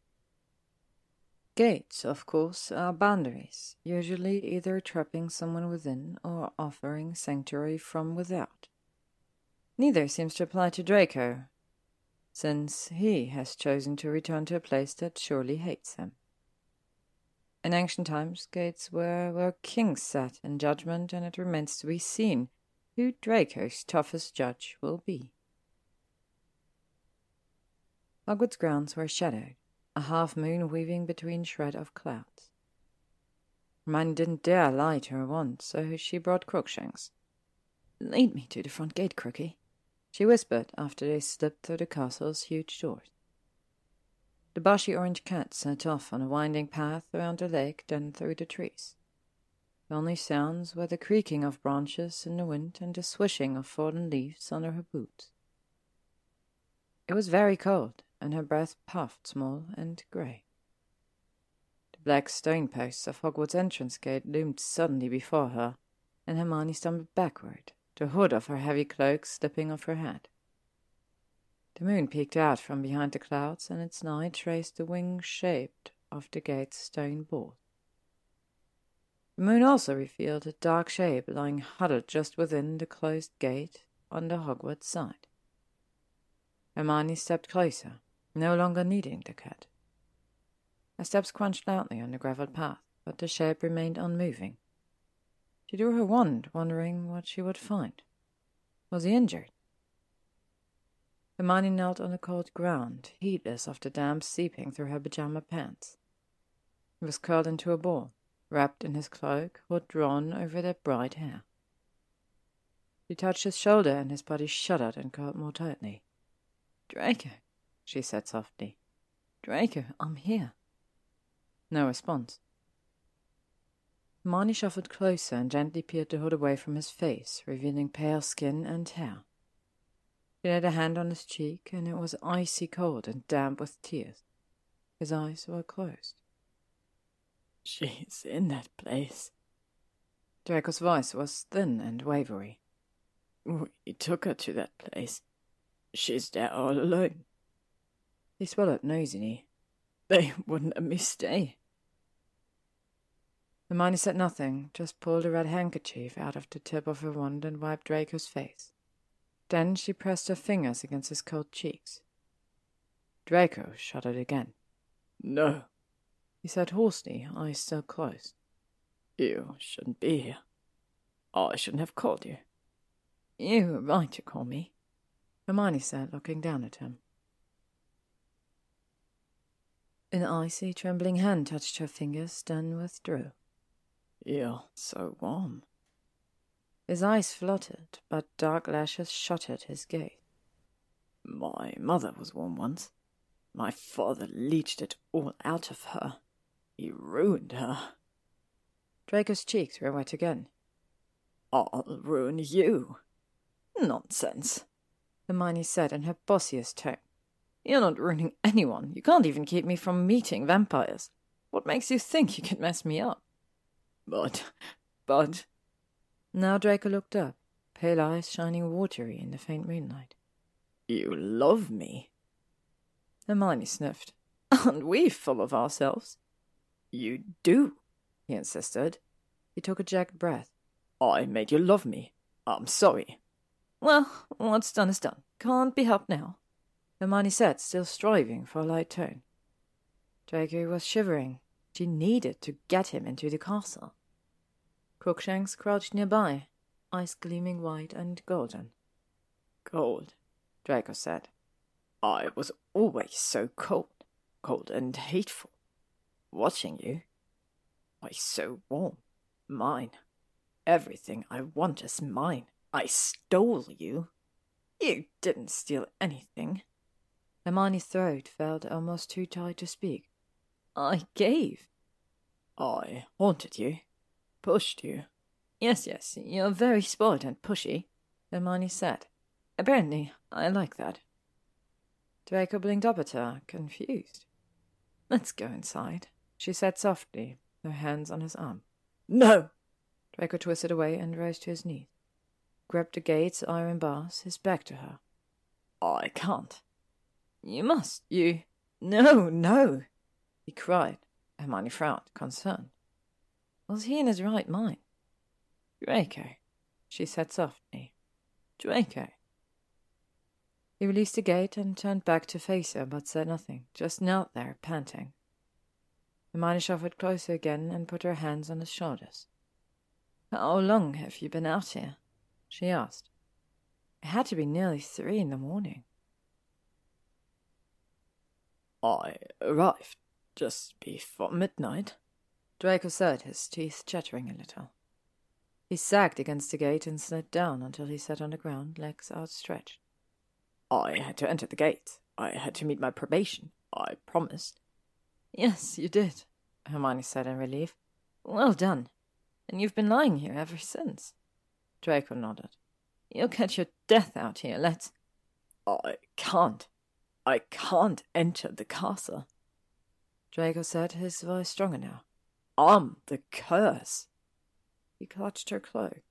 Gates, of course, are boundaries, usually either trapping someone within or offering sanctuary from without. Neither seems to apply to Draco, since he has chosen to return to a place that surely hates him. In ancient times, gates were where kings sat in judgment, and it remains to be seen who Draco's toughest judge will be. Hogwarts grounds were shadowed, a half moon weaving between shred of clouds. Hermione didn't dare lie to her once, so she brought Crookshanks. Lead me to the front gate, Crookie, she whispered after they slipped through the castle's huge doors. The bushy orange cat set off on a winding path around the lake, then through the trees. The only sounds were the creaking of branches in the wind and the swishing of fallen leaves under her boots. It was very cold, and her breath puffed small and grey. The black stone posts of Hogwarts entrance gate loomed suddenly before her, and Hermione stumbled backward, the hood of her heavy cloak slipping off her head. The moon peeked out from behind the clouds, and its light traced the wing shape of the gate's stone board. The moon also revealed a dark shape lying huddled just within the closed gate on the Hogwarts side. Hermione stepped closer, no longer needing the cat. Her steps crunched loudly on the gravelled path, but the shape remained unmoving. She drew her wand, wondering what she would find. Was he injured? Hermione knelt on the cold ground, heedless of the damp seeping through her pajama pants. He was curled into a ball, wrapped in his cloak, hood drawn over their bright hair. She touched his shoulder, and his body shuddered and curled more tightly. Draco, she said softly. Draco, I'm here. No response. Marnie shuffled closer and gently peeled the hood away from his face, revealing pale skin and hair. She laid a hand on his cheek, and it was icy cold and damp with tears. His eyes were closed. She's in that place. Draco's voice was thin and wavery. We took her to that place. She's there all alone. He swallowed noisily. They wouldn't let me stay. Hermione said nothing, just pulled a red handkerchief out of the tip of her wand and wiped Draco's face. Then she pressed her fingers against his cold cheeks. Draco shuddered again. No, he said hoarsely, eyes still closed. You shouldn't be here. I shouldn't have called you. You were right to call me, Hermione said, looking down at him. An icy, trembling hand touched her fingers, then withdrew. You're so warm. His eyes fluttered, but dark lashes shuttered his gaze. My mother was warm once. My father leached it all out of her. He ruined her. Draco's cheeks were wet again. I'll ruin you. Nonsense, Hermione said in her bossiest tone. You're not ruining anyone. You can't even keep me from meeting vampires. What makes you think you can mess me up? But, but, now Draco looked up, pale eyes shining watery in the faint moonlight. You love me? Hermione sniffed. Aren't we full of ourselves? You do, he insisted. He took a jagged breath. I made you love me. I'm sorry. Well, what's done is done. Can't be helped now. Hermione said, still striving for a light tone. Draco was shivering. She needed to get him into the castle. Crookshanks crouched nearby, eyes gleaming white and golden. Cold, Draco said. I was always so cold, cold and hateful. Watching you. Why so warm? Mine. Everything I want is mine. I stole you. You didn't steal anything. Hermione's throat felt almost too tight to speak. I gave. I haunted you, pushed you. Yes, yes, you're very spoiled and pushy, Hermione said. Apparently, I like that. Draco blinked up at her, confused. Let's go inside, she said softly, her hands on his arm. No! Draco twisted away and rose to his knees, grabbed the gate's iron bars, his back to her. I can't. You must. You. No, no, he cried. Hermione frowned, concerned. Was he in his right mind? Draco, she said softly. Draco. He released the gate and turned back to face her, but said nothing, just knelt there, panting. Hermione shuffled closer again and put her hands on his shoulders. How long have you been out here? she asked. It had to be nearly three in the morning. I arrived just before midnight, Draco said, his teeth chattering a little. He sagged against the gate and slid down until he sat on the ground, legs outstretched. I had to enter the gate. I had to meet my probation. I promised. Yes, you did, Hermione said in relief. Well done. And you've been lying here ever since. Draco nodded. You'll catch your death out here, let's. I can't. I can't enter the castle. Draco said, his voice stronger now. I'm the curse. He clutched her cloak.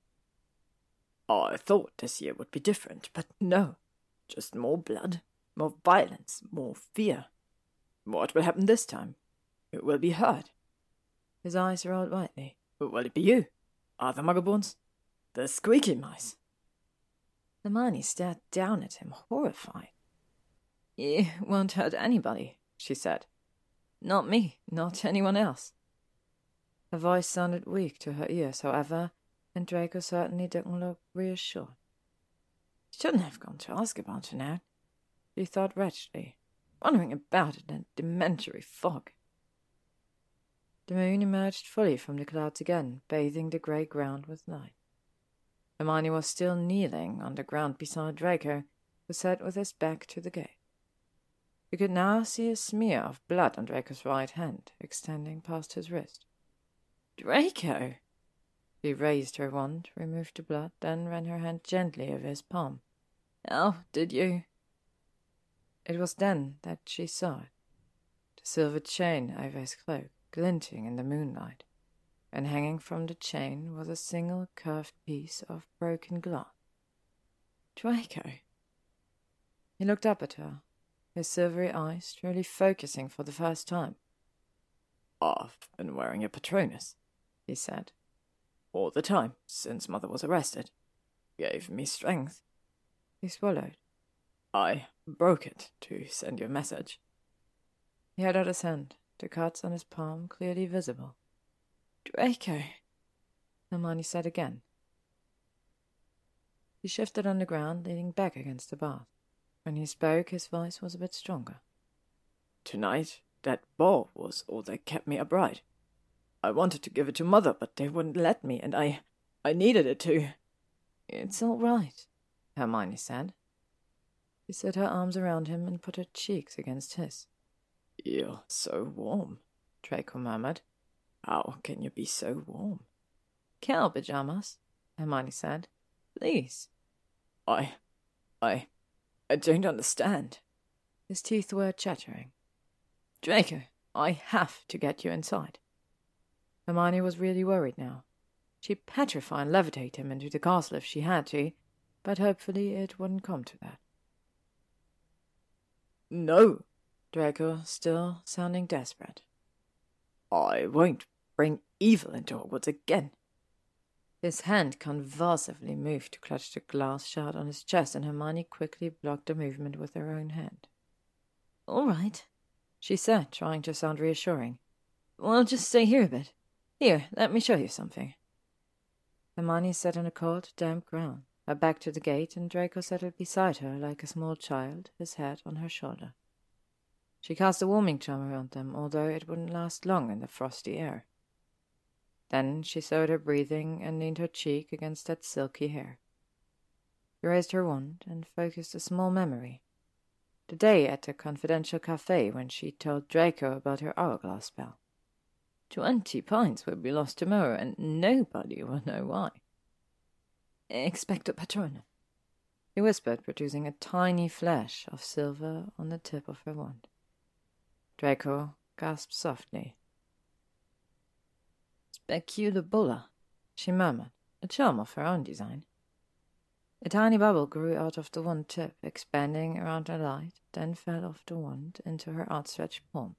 I thought this year would be different, but no. Just more blood, more violence, more fear. What will happen this time? It will be hurt. His eyes rolled lightly. Will it be you? Are the muggleborns? The squeaky mice? The Hermione stared down at him, horrified. You won't hurt anybody, she said. Not me, not anyone else. Her voice sounded weak to her ears, however, and Draco certainly didn't look reassured. Shouldn't have gone to ask about her now, she thought wretchedly, wondering about it in a dementory fog. The moon emerged fully from the clouds again, bathing the grey ground with light. Hermione was still kneeling on the ground beside Draco, who sat with his back to the gate. You could now see a smear of blood on Draco's right hand, extending past his wrist. Draco! She raised her wand, removed the blood, then ran her hand gently over his palm. How did you? It was then that she saw it. The silver chain over his cloak, glinting in the moonlight, and hanging from the chain was a single curved piece of broken glass. Draco! He looked up at her, his silvery eyes truly focusing for the first time. I've been wearing a Patronus, he said all the time since Mother was arrested. Gave me strength. He swallowed. I broke it to send you a message. He held out his hand, the cuts on his palm clearly visible. Draco, Hermione said again. He shifted on the ground, leaning back against the bath. When he spoke, his voice was a bit stronger. Tonight, that ball was all that kept me upright. I wanted to give it to Mother, but they wouldn't let me, and I. I needed it to. It's all right, Hermione said. She set her arms around him and put her cheeks against his. You're so warm, Draco murmured. How can you be so warm? Cow pajamas, Hermione said. Please. I. I. I don't understand. His teeth were chattering. Draco, I have to get you inside. Hermione was really worried now. She'd petrify and levitate him into the castle if she had to, but hopefully it wouldn't come to that. No, Draco still sounding desperate. I won't bring evil into Hogwarts again. His hand convulsively moved to clutch the glass shard on his chest, and Hermione quickly blocked the movement with her own hand. All right, she said, trying to sound reassuring. Well, just stay here a bit. Here, let me show you something. Hermione sat on a cold, damp ground, her back to the gate, and Draco settled beside her like a small child, his head on her shoulder. She cast a warming charm around them, although it wouldn't last long in the frosty air. Then she slowed her breathing and leaned her cheek against that silky hair. She raised her wand and focused a small memory. The day at the confidential cafe when she told Draco about her hourglass spell. Twenty pints will be lost tomorrow, and nobody will know why. Expecto Patronum, he whispered, producing a tiny flash of silver on the tip of her wand. Draco gasped softly. Speculabulla, she murmured, a charm of her own design. A tiny bubble grew out of the wand tip, expanding around her light, then fell off the wand into her outstretched palm.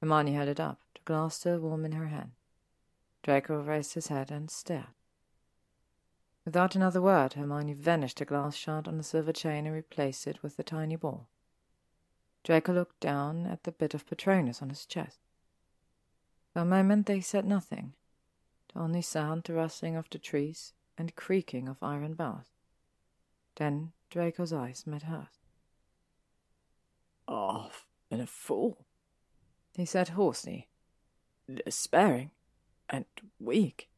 Hermione held it up, the glass still warm in her hand. Draco raised his head and stared. Without another word, Hermione vanished the glass shard on the silver chain and replaced it with the tiny ball. Draco looked down at the bit of Patronus on his chest. For a moment they said nothing, the only sound the rustling of the trees and creaking of iron bars. Then Draco's eyes met hers. I've a fool, he said hoarsely, despairing and weak.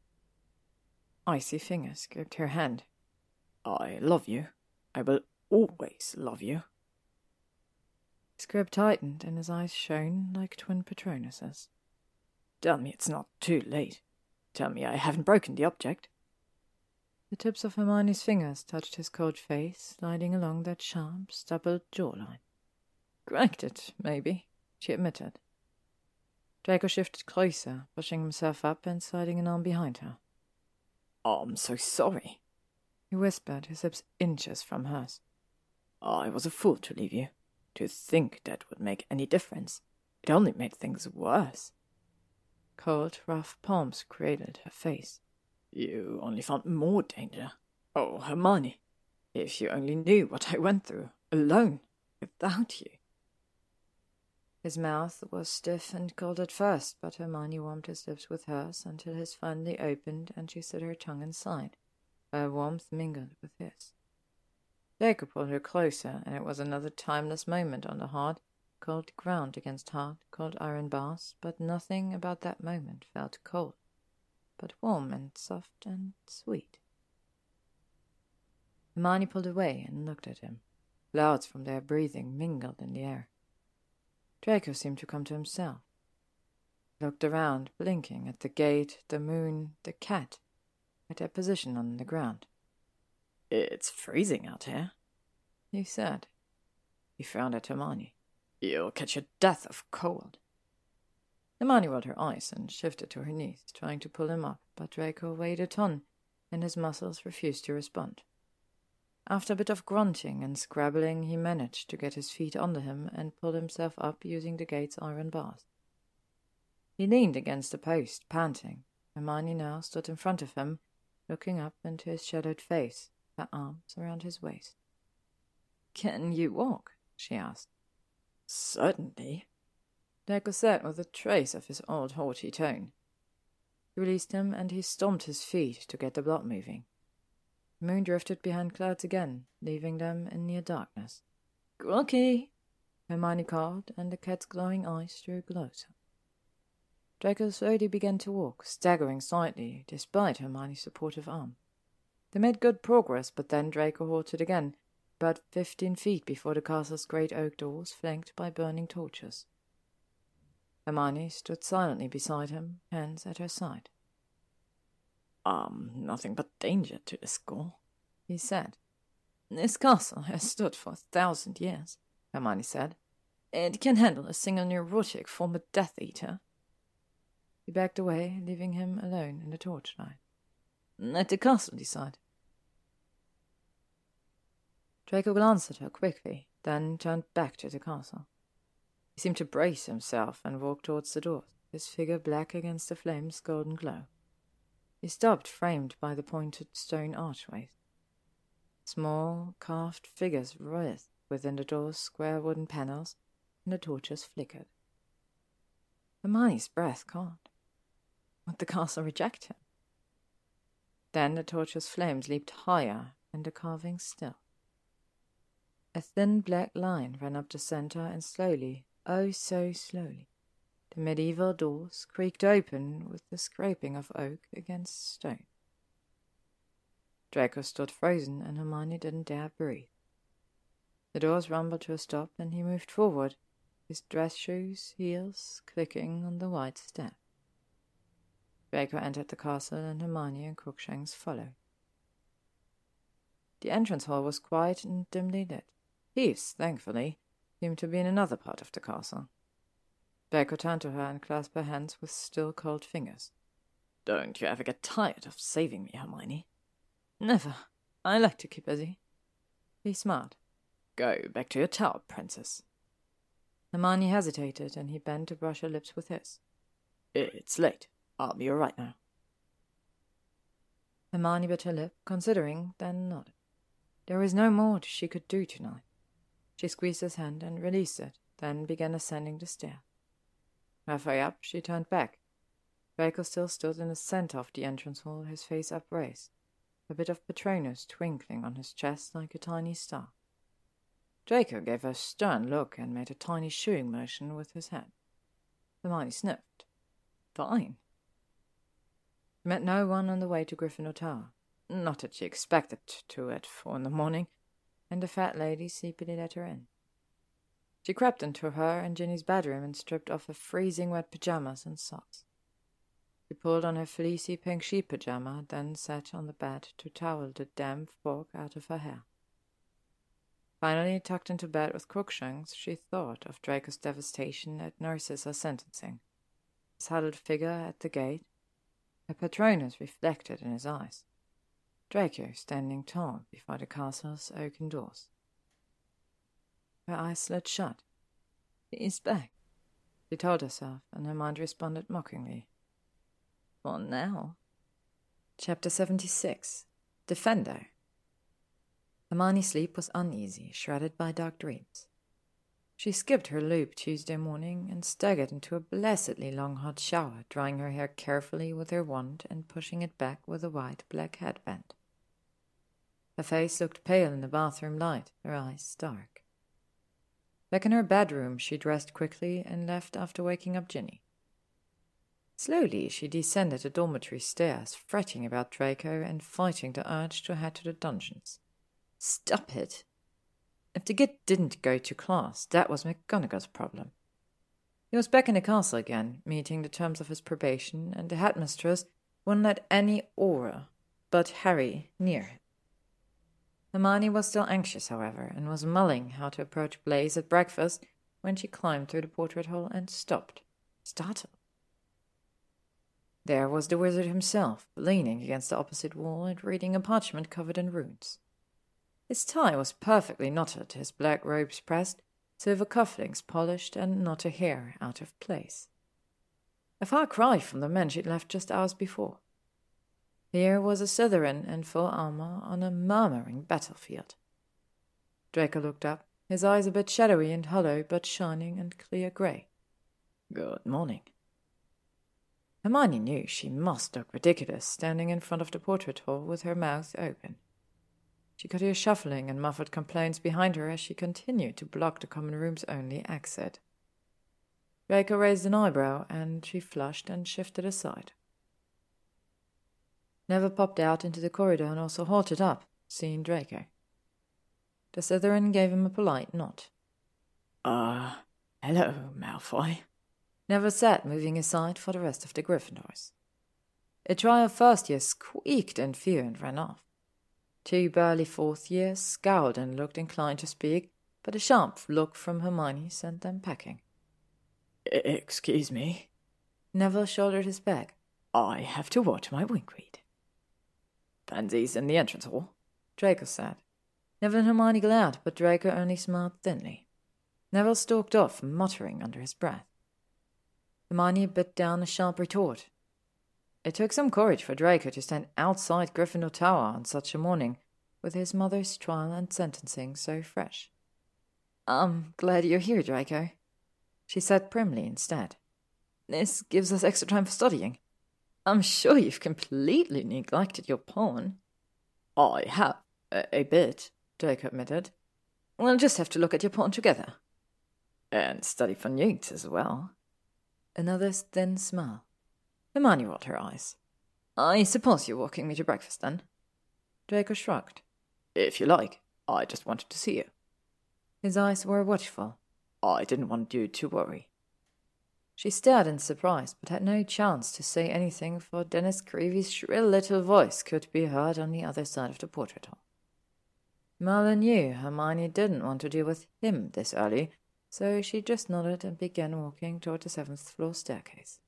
Icy fingers gripped her hand. I love you. I will always love you. His grip tightened and his eyes shone like twin Patronuses. Tell me it's not too late. Tell me I haven't broken the object. The tips of Hermione's fingers touched his cold face, sliding along that sharp, stubbled jawline. Cracked it, maybe, she admitted. Draco shifted closer, pushing himself up and sliding an arm behind her. Oh, I'm so sorry, he whispered, his lips inches from hers. Oh, I was a fool to leave you. To think that would make any difference. It only made things worse. Cold, rough palms cradled her face. You only found more danger. Oh, Hermione, if you only knew what I went through, alone, without you. His mouth was stiff and cold at first, but Hermione warmed his lips with hers until his finally opened and she set her tongue inside, her warmth mingled with his. Jacob pulled her closer, and it was another timeless moment on the hard, cold ground against hard, cold iron bars, but nothing about that moment felt cold, but warm and soft and sweet. Hermione pulled away and looked at him. Clouds from their breathing mingled in the air. Draco seemed to come to himself. He looked around, blinking at the gate, the moon, the cat, at their position on the ground. It's freezing out here, he said. He frowned at Hermione. You'll catch a death of cold. Hermione rolled her eyes and shifted to her knees, trying to pull him up, but Draco weighed a ton, and his muscles refused to respond. After a bit of grunting and scrabbling, he managed to get his feet under him and pull himself up using the gate's iron bars. He leaned against the post, panting. Hermione now stood in front of him, looking up into his shadowed face, her arms around his waist. Can you walk? she asked. Certainly. Draco said with a trace of his old haughty tone. He released him and he stomped his feet to get the blood moving. The moon drifted behind clouds again, leaving them in near darkness. Crookie! Hermione called, and the cat's glowing eyes drew closer. Draco slowly began to walk, staggering slightly, despite Hermione's supportive arm. They made good progress, but then Draco halted again, about fifteen feet before the castle's great oak doors, flanked by burning torches. Hermione stood silently beside him, hands at her side. Um, nothing but danger to the school, he said. This castle has stood for a thousand years, Hermione said. It can handle a single neurotic former Death Eater. He backed away, leaving him alone in the torchlight. At the castle, he sighed. Draco glanced at her quickly, then turned back to the castle. He seemed to brace himself and walk towards the door, his figure black against the flame's golden glow. He stopped, framed by the pointed stone archways. Small, carved figures writhed within the door's square wooden panels, and the torches flickered. Hermione's breath caught. Would the castle reject him? Then the torches' flames leaped higher, and the carving still. A thin black line ran up the center, and slowly, oh so slowly, the medieval doors creaked open with the scraping of oak against stone. Draco stood frozen, and Hermione didn't dare breathe. The doors rumbled to a stop, and he moved forward, his dress shoes' heels clicking on the white step. Draco entered the castle, and Hermione and Crookshanks followed. The entrance hall was quiet and dimly lit. Peeves, thankfully, seemed to be in another part of the castle. Draco turned to her and clasped her hands with still cold fingers. Don't you ever get tired of saving me, Hermione? Never. I like to keep busy. He smiled. Go back to your tower, princess. Hermione hesitated, and he bent to brush her lips with his. It's late. I'll be all right now. Hermione bit her lip, considering, then nodded. There was no more she could do tonight. She squeezed his hand and released it, then began ascending the stair. Halfway up, she turned back. Draco still stood in the center of the entrance hall, his face upraised, a bit of Patronus twinkling on his chest like a tiny star. Draco gave her a stern look and made a tiny shooing motion with his head. Hermione sniffed. Fine. She met no one on the way to Gryffindor Tower. Not that she expected to at four in the morning, and the fat lady sleepily let her in. She crept into her and Ginny's bedroom and stripped off her freezing wet pajamas and socks. She pulled on her fleecy pink sheep pajama, then sat on the bed to towel the damp fog out of her hair. Finally, tucked into bed with Crookshanks, she thought of Draco's devastation at Narcissa sentencing. His huddled figure at the gate, her Patronus reflected in his eyes. Draco standing tall before the castle's oaken doors. Her eyes slid shut. He is back, she told herself, and her mind responded mockingly. For now. Chapter 76 Defendo Hermione's sleep was uneasy, shrouded by dark dreams. She skipped her loop Tuesday morning and staggered into a blessedly long hot shower, drying her hair carefully with her wand and pushing it back with a white black headband. Her face looked pale in the bathroom light, her eyes dark. Back in her bedroom, she dressed quickly and left after waking up Ginny. Slowly, she descended the dormitory stairs, fretting about Draco and fighting the urge to head to the dungeons. Stop it! If the kid didn't go to class, that was McGonagall's problem. He was back in the castle again, meeting the terms of his probation, and the headmistress wouldn't let any Auror but Harry near him. Hermione was still anxious, however, and was mulling how to approach Blaise at breakfast when she climbed through the portrait hole and stopped, startled. There was the wizard himself, leaning against the opposite wall and reading a parchment covered in runes. His tie was perfectly knotted, his black robes pressed, silver cufflinks polished, and not a hair out of place. A far cry from the men she'd left just hours before. Here was a Slytherin in full armor on a murmuring battlefield. Draco looked up, his eyes a bit shadowy and hollow, but shining and clear grey. Good morning. Hermione knew she must look ridiculous standing in front of the portrait hall with her mouth open. She could hear shuffling and muffled complaints behind her as she continued to block the common room's only exit. Draco raised an eyebrow, and she flushed and shifted aside. Neville popped out into the corridor and also halted up, seeing Draco. The Slytherin gave him a polite nod. Ah, uh, hello, Malfoy. Neville sat moving aside for the rest of the Gryffindors. A trio of first years squeaked in fear and ran off. Two burly fourth years scowled and looked inclined to speak, but a sharp look from Hermione sent them packing. Excuse me. Neville shouldered his bag. I have to watch my wing read. Pansy's in the entrance hall, Draco said. Neville and Hermione glared, but Draco only smiled thinly. Neville stalked off, muttering under his breath. Hermione bit down a sharp retort. It took some courage for Draco to stand outside Gryffindor Tower on such a morning, with his mother's trial and sentencing so fresh. I'm glad you're here, Draco, she said primly instead. This gives us extra time for studying. I'm sure you've completely neglected your pawn. I have, a, a bit, Draco admitted. We'll just have to look at your pawn together. And study for newts as well. Another thin smile. Hermione rolled her eyes. I suppose you're walking me to breakfast, then? Draco shrugged. If you like. I just wanted to see you. His eyes were watchful. I didn't want you to worry. She stared in surprise, but had no chance to say anything, for Dennis Creevey's shrill little voice could be heard on the other side of the portrait hall. Merlin knew Hermione didn't want to deal with him this early, so she just nodded and began walking toward the seventh floor staircase.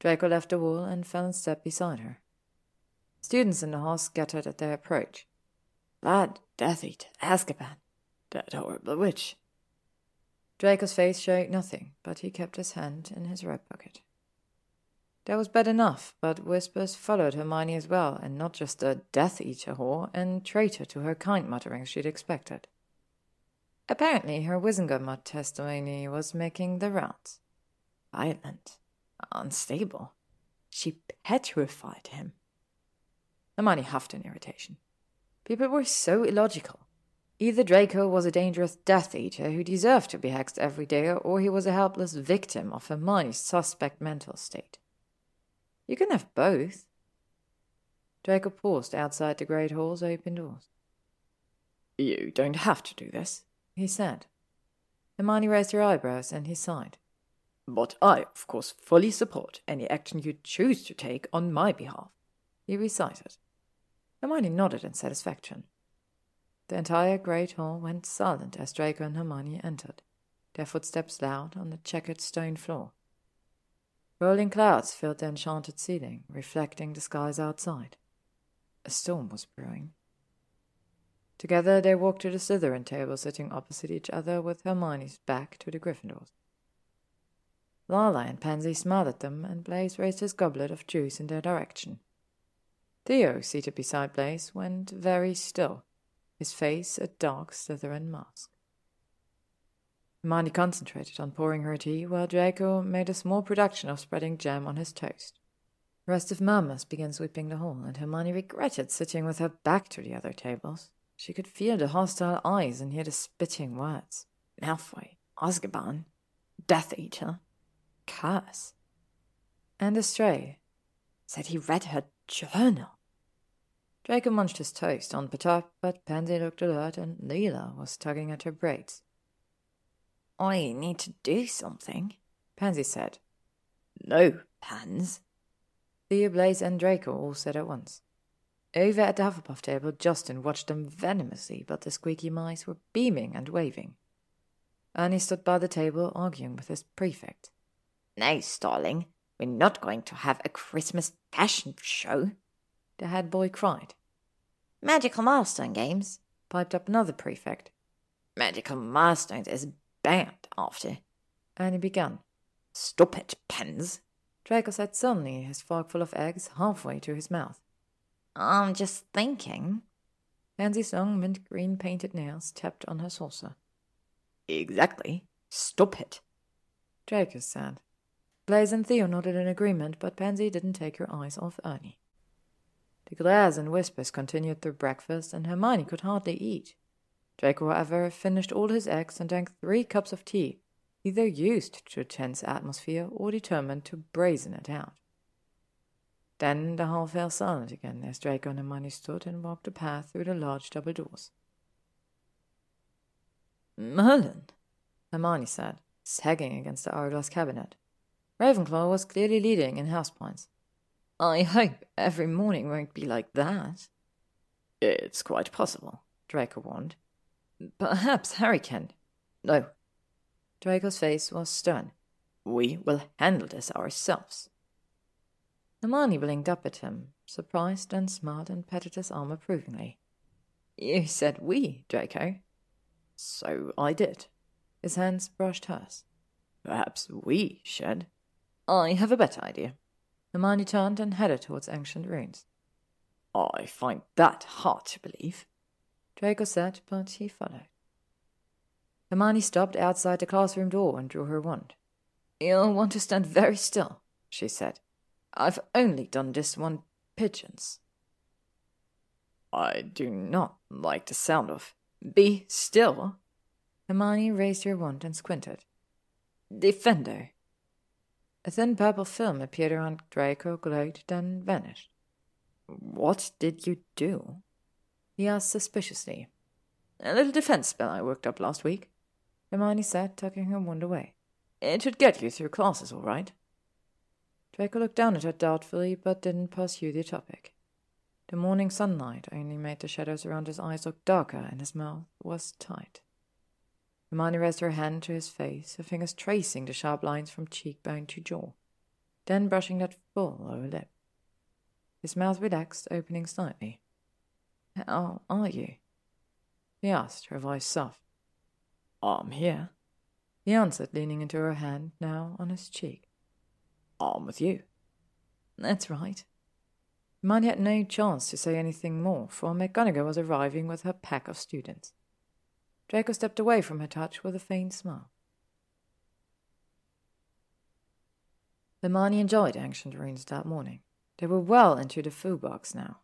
Draco left the wall and fell in step beside her. Students in the hall scattered at their approach. Bad Death Eater, Azkaban, that horrible witch, Draco's face showed nothing, but he kept his hand in his right pocket. That was bad enough, but whispers followed Hermione as well, and not just a Death Eater whore and traitor to her kind mutterings she'd expected. Apparently, her Wizengamot testimony was making the rounds. Violent, unstable. She petrified him. Hermione huffed in irritation. People were so illogical. Either Draco was a dangerous Death Eater who deserved to be hexed every day, or he was a helpless victim of Hermione's suspect mental state. You can have both. Draco paused outside the Great Hall's open doors. You don't have to do this, he said. Hermione raised her eyebrows and he sighed. But I, of course, fully support any action you choose to take on my behalf, he recited. Hermione nodded in satisfaction. The entire great hall went silent as Draco and Hermione entered, their footsteps loud on the checkered stone floor. Rolling clouds filled the enchanted ceiling, reflecting the skies outside. A storm was brewing. Together they walked to the Slytherin table sitting opposite each other with Hermione's back to the Gryffindors. Lila and Pansy smiled at them, and Blaise raised his goblet of juice in their direction. Theo, seated beside Blaise, went very still, his face a dark Slytherin mask. Hermione concentrated on pouring her tea, while Draco made a small production of spreading jam on his toast. Restive murmurs began sweeping the hall, and Hermione regretted sitting with her back to the other tables. She could feel the hostile eyes and hear the spitting words. Malfoy, Azkaban, Death Eater, Curse. And Astray said he read her journal. Draco munched his toast on the top, but Pansy looked alert and Lila was tugging at her braids. I need to do something, Pansy said. No, Pans. Theo, Blaise, and Draco all said at once. Over at the Hufflepuff table, Justin watched them venomously, but the squeaky mice were beaming and waving. Ernie stood by the table, arguing with his prefect. No, Starling, we're not going to have a Christmas fashion show, the head boy cried. Magical milestone games, piped up another prefect. Magical milestones is banned after. And he began. Stop it, Pans. Draco said suddenly, his fork full of eggs halfway to his mouth. I'm just thinking. Pansy's long mint green painted nails tapped on her saucer. Exactly. Stop it. Draco said. Blaise and Theo nodded in agreement, but Pansy didn't take her eyes off Ernie. The glares and whispers continued through breakfast, and Hermione could hardly eat. Draco, however, finished all his eggs and drank three cups of tea, either used to a tense atmosphere or determined to brazen it out. Then the hall fell silent again as Draco and Hermione stood and walked a path through the large double doors. Merlin, Hermione said, sagging against the hourglass cabinet. Ravenclaw was clearly leading in house points. I hope every morning won't be like that. It's quite possible, Draco warned. Perhaps Harry can. No. Draco's face was stern. We will handle this ourselves. Hermione blinked up at him, surprised, and smiled and patted his arm approvingly. You said we, Draco. So I did. His hands brushed hers. Perhaps we should. I have a better idea. Hermione turned and headed towards Ancient Runes. I find that hard to believe. Draco said, but he followed. Hermione stopped outside the classroom door and drew her wand. You'll want to stand very still, she said. I've only done this one pigeons. I do not like the sound of. Be still. Hermione raised her wand and squinted. Defendo. A thin purple film appeared around Draco, glowed, then vanished. What did you do? He asked suspiciously. A little defense spell I worked up last week. Hermione said, tucking her wand away. It should get you through classes all right. Draco looked down at her doubtfully, but didn't pursue the topic. The morning sunlight only made the shadows around his eyes look darker, and his mouth was tight. Hermione raised her hand to his face, her fingers tracing the sharp lines from cheekbone to jaw, then brushing that full lower lip. His mouth relaxed, opening slightly. How are you? He asked, her voice soft. I'm here, he answered, leaning into her hand, now on his cheek. I'm with you. That's right. Hermione had no chance to say anything more, for McGonagall was arriving with her pack of students. Draco stepped away from her touch with a faint smile. Hermione enjoyed Ancient Runes that morning. They were well into the Futhark now.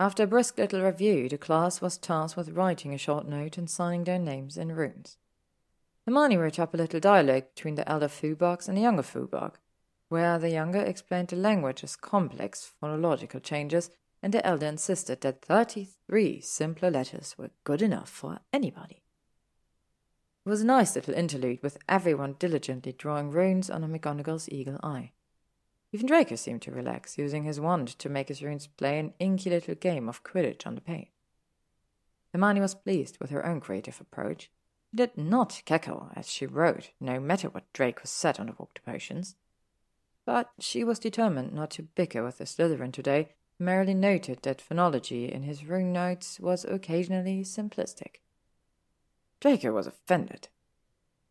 After a brisk little review, the class was tasked with writing a short note and signing their names in runes. Hermione wrote up a little dialogue between the elder Futharks and the younger Futhark, where the younger explained the language's complex phonological changes and the elder insisted that 33 simpler letters were good enough for anybody. It was a nice little interlude with everyone diligently drawing runes on a McGonagall's eagle eye. Even Draco seemed to relax, using his wand to make his runes play an inky little game of Quidditch on the page. Hermione was pleased with her own creative approach. She did not cackle as she wrote, no matter what Draco said on the walk to potions. But she was determined not to bicker with the Slytherin today, merely noted that phonology in his rune notes was occasionally simplistic. Draco was offended.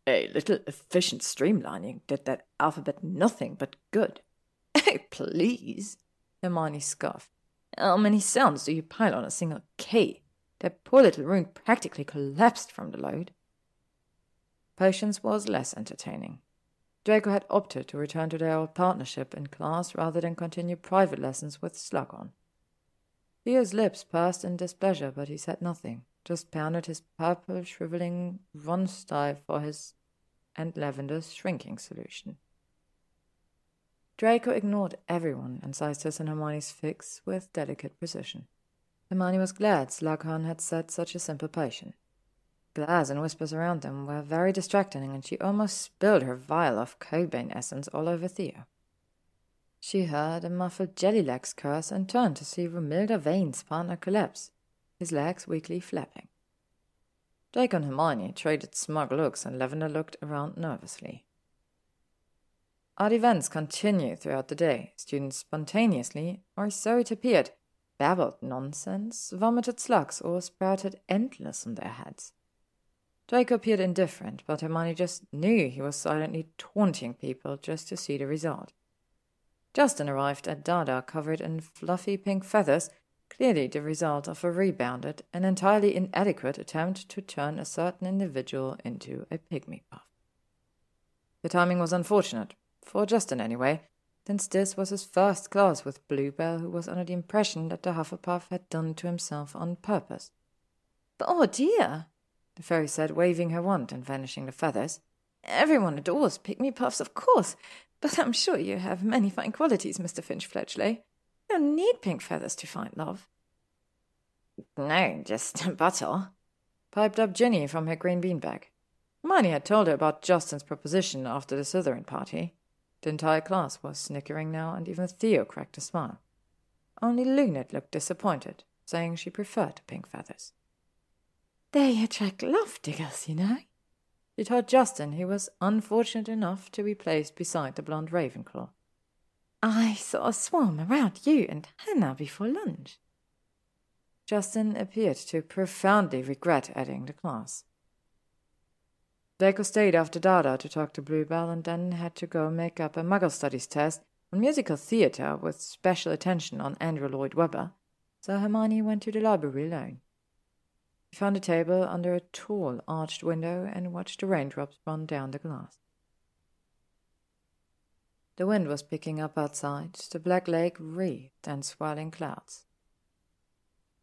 A little efficient streamlining did that alphabet nothing but good. Oh, please, Hermione scoffed. How many sounds do you pile on a single K? That poor little rune practically collapsed from the load. Potions was less entertaining. Draco had opted to return to their old partnership in class rather than continue private lessons with Slughorn. Theo's lips pursed in displeasure, but he said nothing, just pounded his purple, shriveling Ronstav for his and Lavender's shrinking solution. Draco ignored everyone and sized his and Hermione's fix with delicate precision. Hermione was glad Slughorn had set such a simple potion. Glares and whispers around them were very distracting, and she almost spilled her vial of Cobain essence all over Theo. She heard a muffled Jellylegs curse and turned to see Romilda Vane's partner collapse, his legs weakly flapping. Draco and Hermione traded smug looks, and Lavender looked around nervously. Odd events continued throughout the day. Students spontaneously, or so it appeared, babbled nonsense, vomited slugs, or sprouted endless on their heads. Draco appeared indifferent, but Hermione just knew he was silently taunting people just to see the result. Justin arrived at Dada covered in fluffy pink feathers, clearly the result of a rebounded and entirely inadequate attempt to turn a certain individual into a pygmy puff. The timing was unfortunate, for Justin anyway, since this was his first class with Bluebell, who was under the impression that the Hufflepuff had done to himself on purpose. But oh dear, the fairy said, waving her wand and vanishing the feathers. Everyone adores pygmy puffs, of course, but I'm sure you have many fine qualities, Mr. Finch Fletchley. You don't need pink feathers to find love. No, just a bottle, piped up Ginny from her green beanbag. Hermione had told her about Justin's proposition after the Slytherin party. The entire class was snickering now, and even Theo cracked a smile. Only Luned looked disappointed, saying she preferred pink feathers. They attract love diggers, you know. She told Justin he was unfortunate enough to be placed beside the blonde Ravenclaw. I saw a swarm around you and Hannah before lunch. Justin appeared to profoundly regret adding the class. Draco stayed after Dada to talk to Bluebell and then had to go make up a Muggle Studies test on musical theatre with special attention on Andrew Lloyd Webber, so Hermione went to the library alone. Found a table under a tall, arched window and watched the raindrops run down the glass. The wind was picking up outside, the black lake wreathed and swirling clouds.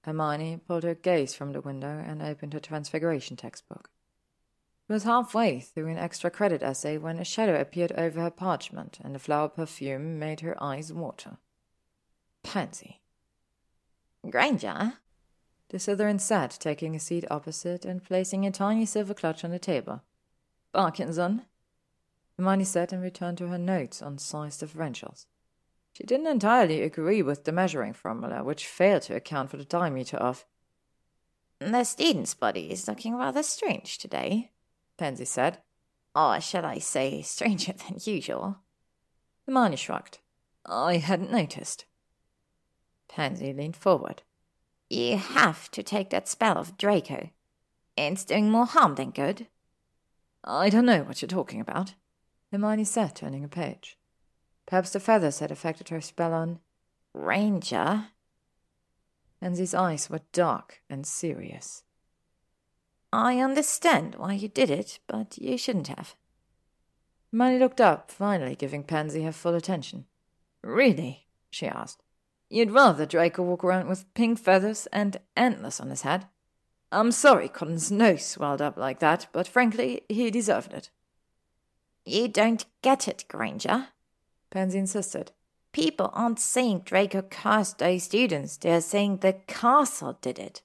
Hermione pulled her gaze from the window and opened her Transfiguration textbook. She was halfway through an extra credit essay when a shadow appeared over her parchment, and the flower perfume made her eyes water. Pansy. Granger? The Slytherin sat, taking a seat opposite and placing a tiny silver clutch on the table. Parkinson? Hermione said and returned to her notes on size differentials. She didn't entirely agree with the measuring formula, which failed to account for the diameter of. The student's body is looking rather strange today, Pansy said. Or shall I say, stranger than usual? Hermione shrugged. I hadn't noticed. Pansy leaned forward. You have to take that spell of Draco. It's doing more harm than good. I don't know what you're talking about. Hermione said, turning a page. Perhaps the feathers had affected her spell on Ranger. Pansy's eyes were dark and serious. I understand why you did it, but you shouldn't have. Hermione looked up, finally giving Pansy her full attention. Really? she asked. You'd rather Draco walk around with pink feathers and antlers on his head? I'm sorry Colin's nose swelled up like that, but frankly, he deserved it. You don't get it, Granger. Pansy insisted. People aren't saying Draco cursed those students, they're saying the castle did it.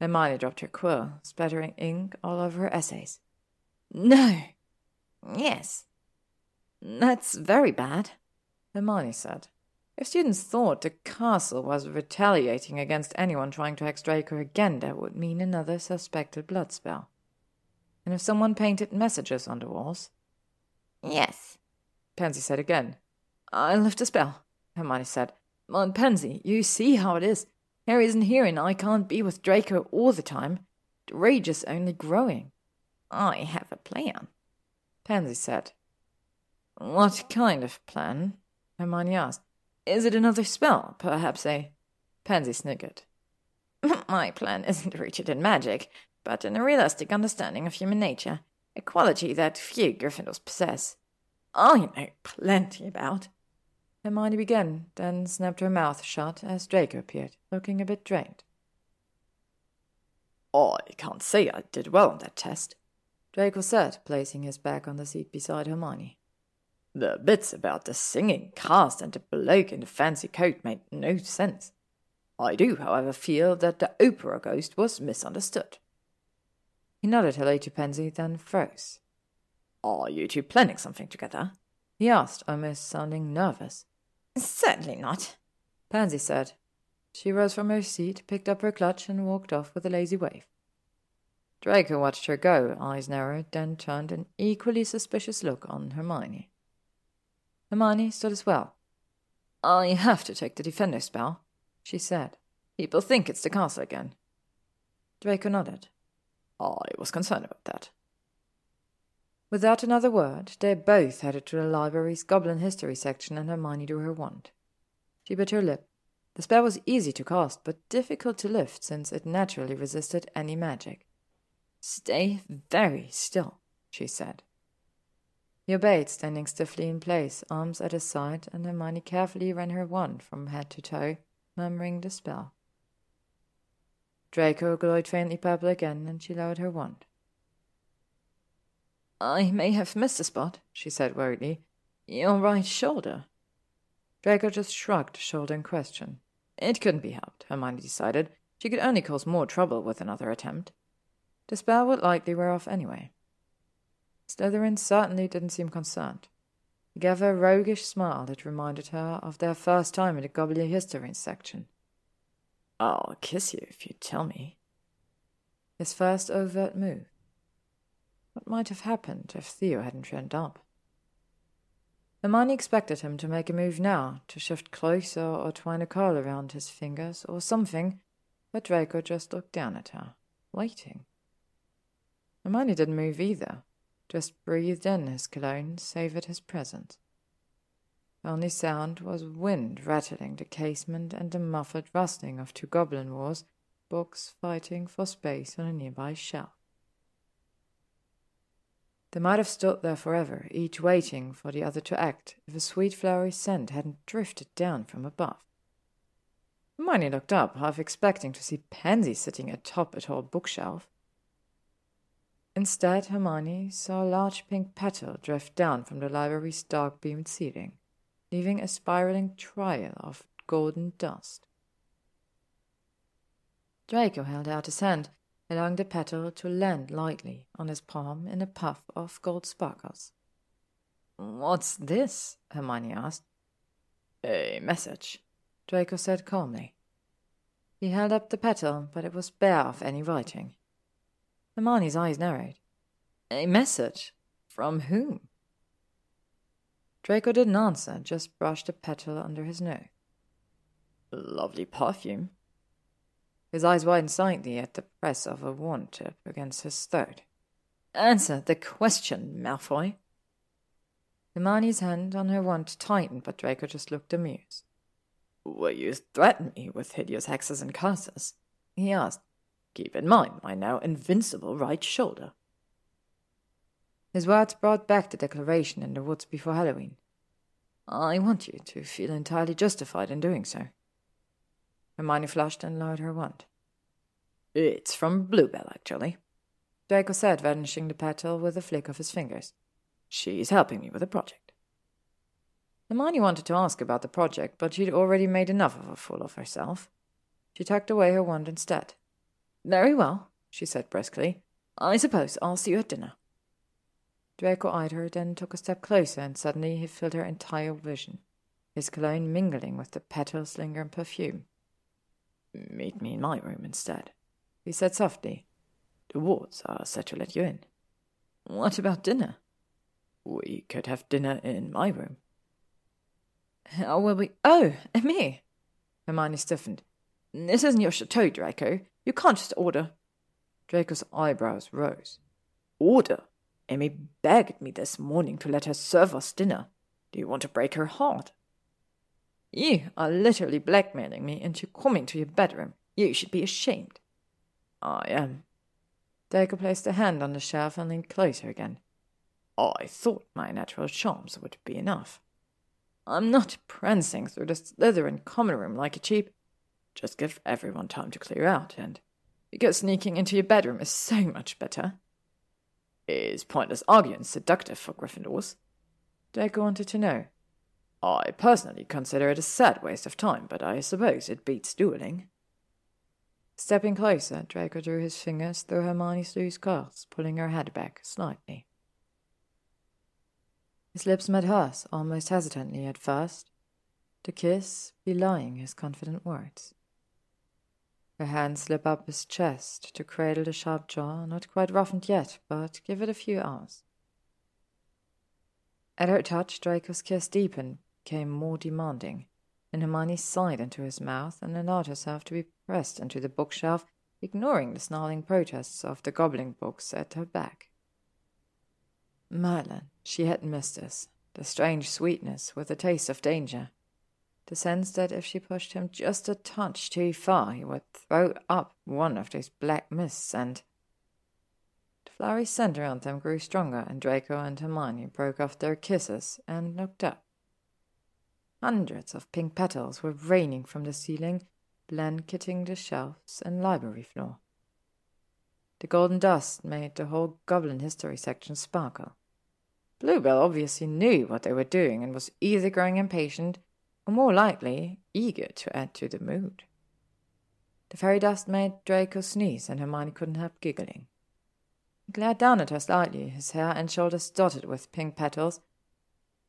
Hermione dropped her quill, splattering ink all over her essays. No. Yes. That's very bad, Hermione said. If students thought the castle was retaliating against anyone trying to hex Draco again, that would mean another suspected blood spell. And if someone painted messages on the walls? Yes, Pansy said again. I lift a spell, Hermione said. But Pansy, you see how it is. Harry isn't here and I can't be with Draco all the time. The rage is only growing. I have a plan, Pansy said. What kind of plan? Hermione asked. Is it another spell? Perhaps a. Pansy sniggered. My plan isn't rooted in magic, but in a realistic understanding of human nature, a quality that few Gryffindors possess. Oh, I know plenty about. Hermione began, then snapped her mouth shut as Draco appeared, looking a bit drained. I can't say I did well on that test, Draco said, placing his back on the seat beside Hermione. The bits about the singing cast and the bloke in the fancy coat made no sense. I do, however, feel that the opera ghost was misunderstood. He nodded hello to Pansy, then froze. Are you two planning something together? he asked, almost sounding nervous. Certainly not, Pansy said. She rose from her seat, picked up her clutch, and walked off with a lazy wave. Draco watched her go, eyes narrowed, then turned an equally suspicious look on Hermione. Hermione stood as well. I have to take the Defendo spell, she said. People think it's the castle again. Draco nodded. I was concerned about that. Without another word, they both headed to the library's Goblin History section, and Hermione drew her wand. She bit her lip. The spell was easy to cast, but difficult to lift since it naturally resisted any magic. Stay very still, she said. He obeyed, standing stiffly in place, arms at his side, and Hermione carefully ran her wand from head to toe, murmuring the spell. Draco glowed faintly purple again, and she lowered her wand. I may have missed a spot, she said worriedly. Your right shoulder. Draco just shrugged the shoulder in question. It couldn't be helped, Hermione decided. She could only cause more trouble with another attempt. The spell would likely wear off anyway. Slytherin certainly didn't seem concerned. He gave her a roguish smile that reminded her of their first time in the Goblin History section. I'll kiss you if you tell me. His first overt move. What might have happened if Theo hadn't turned up? Hermione expected him to make a move now, to shift closer or twine a curl around his fingers or something, but Draco just looked down at her, waiting. Hermione didn't move either, just breathed in his cologne, savored his presence. The only sound was wind rattling the casement and the muffled rustling of two goblin wars, books fighting for space on a nearby shelf. They might have stood there forever, each waiting for the other to act, if a sweet flowery scent hadn't drifted down from above. Hermione looked up, half expecting to see Pansy sitting atop a tall bookshelf. Instead, Hermione saw a large pink petal drift down from the library's dark beamed ceiling, leaving a spiraling trail of golden dust. Draco held out his hand, allowing the petal to land lightly on his palm in a puff of gold sparkles. What's this? Hermione asked. A message, Draco said calmly. He held up the petal, but it was bare of any writing. Hermione's eyes narrowed. A message? From whom? Draco didn't answer, just brushed a petal under his nose. Lovely perfume. His eyes widened slightly at the press of a wand tip against his throat. Answer the question, Malfoy. Hermione's hand on her wand tightened, but Draco just looked amused. Will you threaten me with hideous hexes and curses? he asked. Keep in mind my now invincible right shoulder. His words brought back the declaration in the woods before Halloween. I want you to feel entirely justified in doing so. Hermione flushed and lowered her wand. It's from Bluebell, actually. Draco said, vanishing the petal with a flick of his fingers. She's helping me with a project. Hermione wanted to ask about the project, but she'd already made enough of a fool of herself. She tucked away her wand instead. Very well, she said briskly. I suppose I'll see you at dinner. Draco eyed her, then took a step closer, and suddenly he filled her entire vision, his cologne mingling with the petal's lingering perfume. Meet me in my room instead, he said softly. The wards are set to let you in. What about dinner? We could have dinner in my room. How will we? Oh, me! Hermione stiffened. This isn't your chateau, Draco. You can't just order. Draco's eyebrows rose. Order? Amy begged me this morning to let her serve us dinner. Do you want to break her heart? You are literally blackmailing me into coming to your bedroom. You should be ashamed. I am. Draco placed a hand on the shelf and leaned closer again. I thought my natural charms would be enough. I'm not prancing through the Slytherin common room like a cheap. Just give everyone time to clear out, and because sneaking into your bedroom is so much better. Is pointless arguing seductive for Gryffindors? Draco wanted to know. I personally consider it a sad waste of time, but I suppose it beats dueling. Stepping closer, Draco drew his fingers through Hermione's loose curls, pulling her head back slightly. His lips met hers, almost hesitantly at first, the kiss belying his confident words. Her hand slipped up his chest to cradle the sharp jaw, not quite roughened yet, but give it a few hours. At her touch, Draco's kiss deepened, became more demanding, and Hermione sighed into his mouth and allowed herself to be pressed into the bookshelf, ignoring the snarling protests of the gobbling books at her back. Merlin, she had missed this, the strange sweetness with a taste of danger the sense that if she pushed him just a touch too far, he would throw up one of those black mists and. The flowery scent around them grew stronger, and Draco and Hermione broke off their kisses and looked up. Hundreds of pink petals were raining from the ceiling, blanketing the shelves and library floor. The golden dust made the whole Goblin History section sparkle. Bluebell obviously knew what they were doing and was either growing impatient or more likely, eager to add to the mood. The fairy dust made Draco sneeze, and Hermione couldn't help giggling. He glared down at her slightly, his hair and shoulders dotted with pink petals.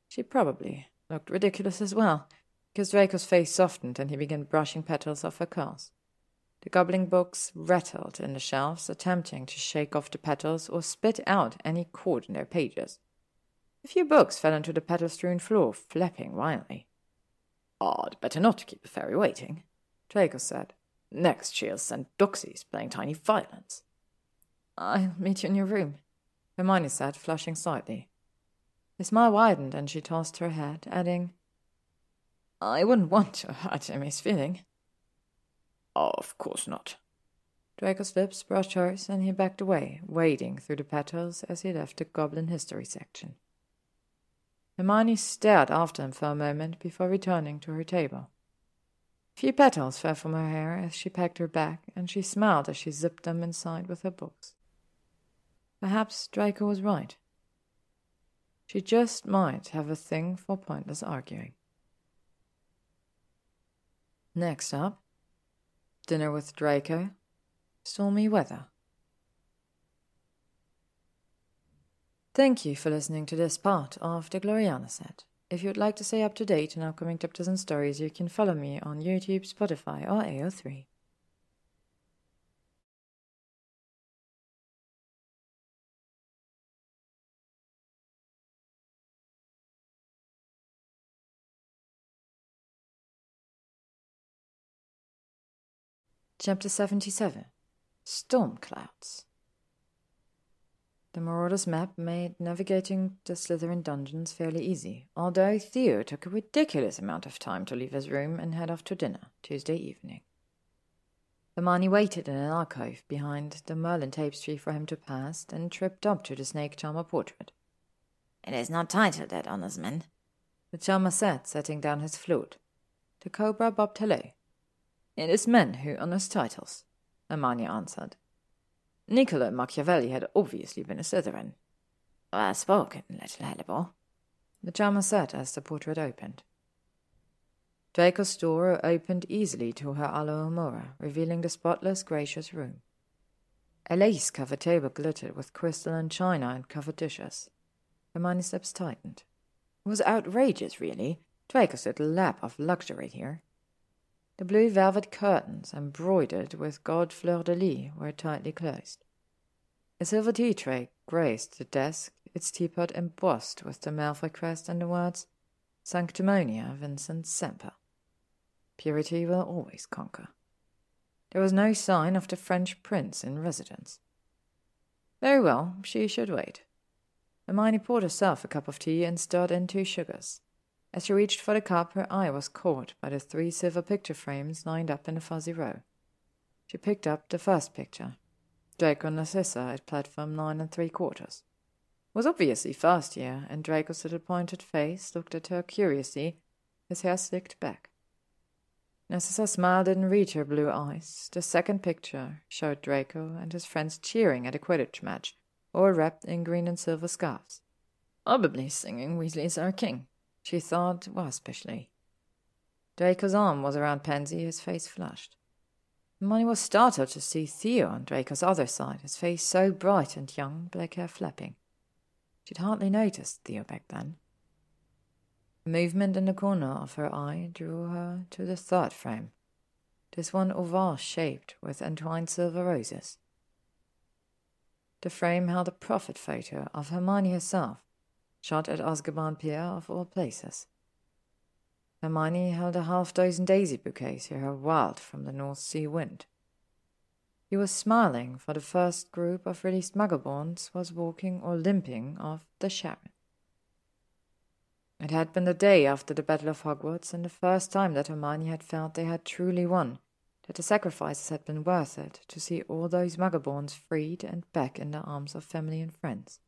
She probably looked ridiculous as well, because Draco's face softened and he began brushing petals off her curls. The gobbling books rattled in the shelves, attempting to shake off the petals or spit out any cord in their pages. A few books fell onto the petal strewn floor, flapping wildly. Odd, better not keep the fairy waiting, Draco said. Next she'll send Doxies playing tiny violins. I'll meet you in your room, Hermione said, flushing slightly. The smile widened and she tossed her head, adding, I wouldn't want to hurt Emmy's feeling. Of course not. Draco's lips brushed hers, and he backed away, wading through the petals as he left the Goblin History section. Hermione stared after him for a moment before returning to her table. A few petals fell from her hair as she packed her bag, and she smiled as she zipped them inside with her books. Perhaps Draco was right. She just might have a thing for pointless arguing. Next up, dinner with Draco, stormy weather. Thank you for listening to this part of the Gloriana set. If you'd like to stay up to date on upcoming chapters and stories, you can follow me on YouTube, Spotify, or AO3. Chapter 77 Storm Clouds The Marauder's map made navigating the Slytherin dungeons fairly easy, although Theo took a ridiculous amount of time to leave his room and head off to dinner Tuesday evening. Hermione waited in an alcove behind the Merlin tapestry for him to pass, and tripped up to the snake charmer portrait. It is not titled that, Honorsman, the charmer said, setting down his flute. The cobra bobbed hello. It is men who honors titles, Hermione answered. Niccolo Machiavelli had obviously been a Slytherin. Well spoken, little Hellebore, the charmer said as the portrait opened. Draco's door opened easily to her Alohomora, revealing the spotless, gracious room. A lace-covered table glittered with crystal and china and covered dishes. Hermione's lips tightened. It was outrageous, really. Draco's little lap of luxury here. The blue velvet curtains, embroidered with gold fleur de lis, were tightly closed. A silver tea tray graced the desk, its teapot embossed with the Malfoy crest and the words Sanctimonia Vincit Semper. Purity will always conquer. There was no sign of the French prince in residence. Very well, she should wait. Hermione poured herself a cup of tea and stirred in two sugars. As she reached for the cup, her eye was caught by the three silver picture frames lined up in a fuzzy row. She picked up the first picture. Draco Narcissa at platform nine and three quarters. It was obviously first year, and Draco's little pointed face looked at her curiously, his hair slicked back. Narcissa's smile didn't reach her blue eyes. The second picture showed Draco and his friends cheering at a Quidditch match, all wrapped in green and silver scarves. Probably singing Weasley's Our King she thought well, especially. Draco's arm was around Pansy, his face flushed. Hermione was startled to see Theo on Draco's other side, his face so bright and young, black hair flapping. She'd hardly noticed Theo back then. A movement in the corner of her eye drew her to the third frame, this one oval shaped with entwined silver roses. The frame held a Prophet photo of Hermione herself, shot at Azkaban Pier of all places. Hermione held a half dozen daisy bouquets her wild from the North Sea wind. He was smiling, for the first group of released muggleborns was walking or limping off the Charon. It had been the day after the Battle of Hogwarts, and the first time that Hermione had felt they had truly won, that the sacrifices had been worth it to see all those muggleborns freed and back in the arms of family and friends.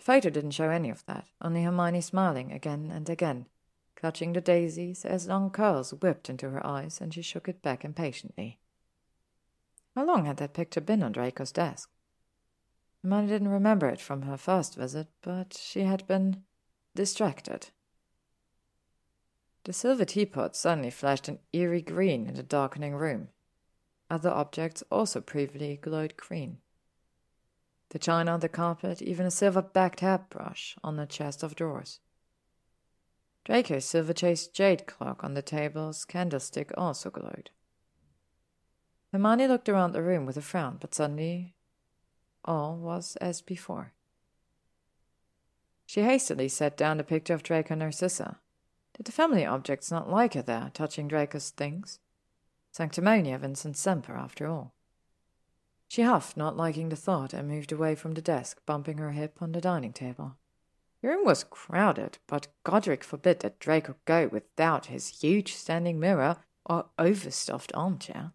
The photo didn't show any of that, only Hermione smiling again and again, clutching the daisies as long curls whipped into her eyes, and she shook it back impatiently. How long had that picture been on Draco's desk? Hermione didn't remember it from her first visit, but she had been distracted. The silver teapot suddenly flashed an eerie green in the darkening room. Other objects also previously glowed green the china on the carpet, even a silver backed hairbrush on the chest of drawers. Draco's silver chased jade clock on the table's candlestick also glowed. Hermione looked around the room with a frown, but suddenly all was as before. She hastily set down the picture of Draco Narcissa. Did the family objects not like her there, touching Draco's things? Sanctimonia Vincit Semper, after all. She huffed, not liking the thought, and moved away from the desk, bumping her hip on the dining table. The room was crowded, but Godric forbid that Draco go without his huge standing mirror or overstuffed armchair.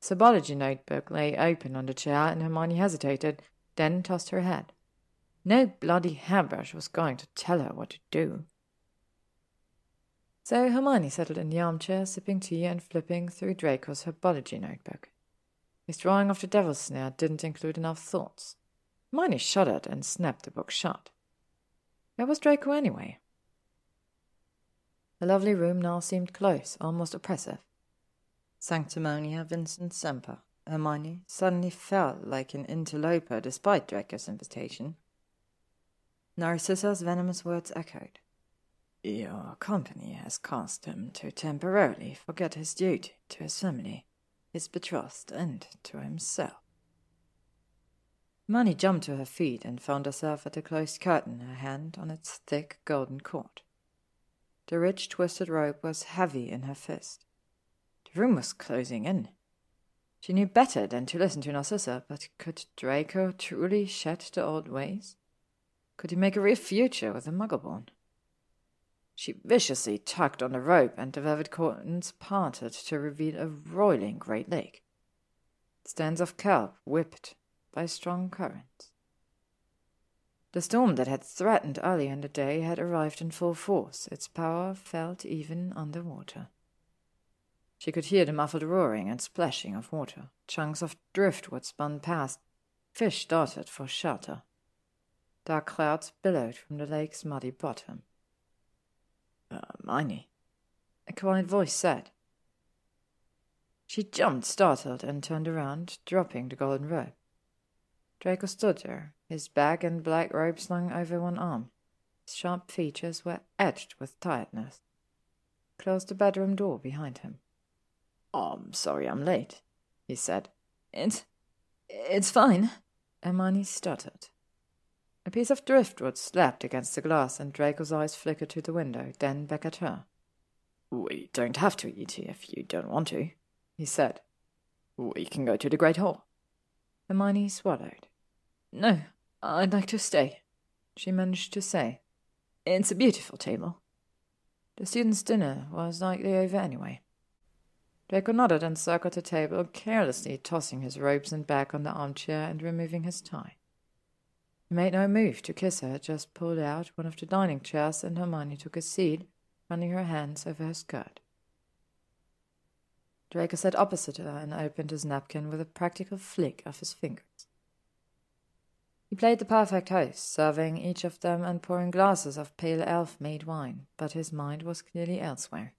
The Herbology notebook lay open on the chair, and Hermione hesitated, then tossed her head. No bloody hairbrush was going to tell her what to do. So Hermione settled in the armchair, sipping tea and flipping through Draco's herbology notebook. His drawing of the devil's snare didn't include enough thoughts. Hermione shuddered and snapped the book shut. Where was Draco anyway? The lovely room now seemed close, almost oppressive. Sanctimonia Vincit Semper. Hermione suddenly felt like an interloper despite Draco's invitation. Narcissa's venomous words echoed. Your company has caused him to temporarily forget his duty to his family, his betrothed, and to himself. Hermione jumped to her feet and found herself at the closed curtain, her hand on its thick golden cord. The rich twisted rope was heavy in her fist. The room was closing in. She knew better than to listen to Narcissa, but could Draco truly shed the old ways? Could he make a real future with the Muggleborn? She viciously tugged on the rope, and the velvet curtains parted to reveal a roiling great lake. Stands of kelp whipped by strong currents. The storm that had threatened earlier in the day had arrived in full force, its power felt even under water. She could hear the muffled roaring and splashing of water. Chunks of driftwood spun past. Fish darted for shelter. Dark clouds billowed from the lake's muddy bottom. Uh, Miney, a quiet voice said. She jumped, startled, and turned around, dropping the golden rope. Draco stood there, his bag and black robe slung over one arm. His sharp features were etched with tiredness. Closed the bedroom door behind him. I'm sorry I'm late, he said. It's. it's fine. Hermione stuttered. A piece of driftwood slapped against the glass, and Draco's eyes flickered to the window, then back at her. We don't have to eat if you don't want to, he said. We can go to the Great Hall. Hermione swallowed. No, I'd like to stay, she managed to say. It's a beautiful table. The students' dinner was likely over anyway. Draco nodded and circled the table, carelessly tossing his robes and bag on the armchair and removing his tie. He made no move to kiss her, just pulled out one of the dining chairs and Hermione took a seat, running her hands over her skirt. Draco sat opposite her and opened his napkin with a practical flick of his fingers. He played the perfect host, serving each of them and pouring glasses of pale elf made wine, but his mind was clearly elsewhere.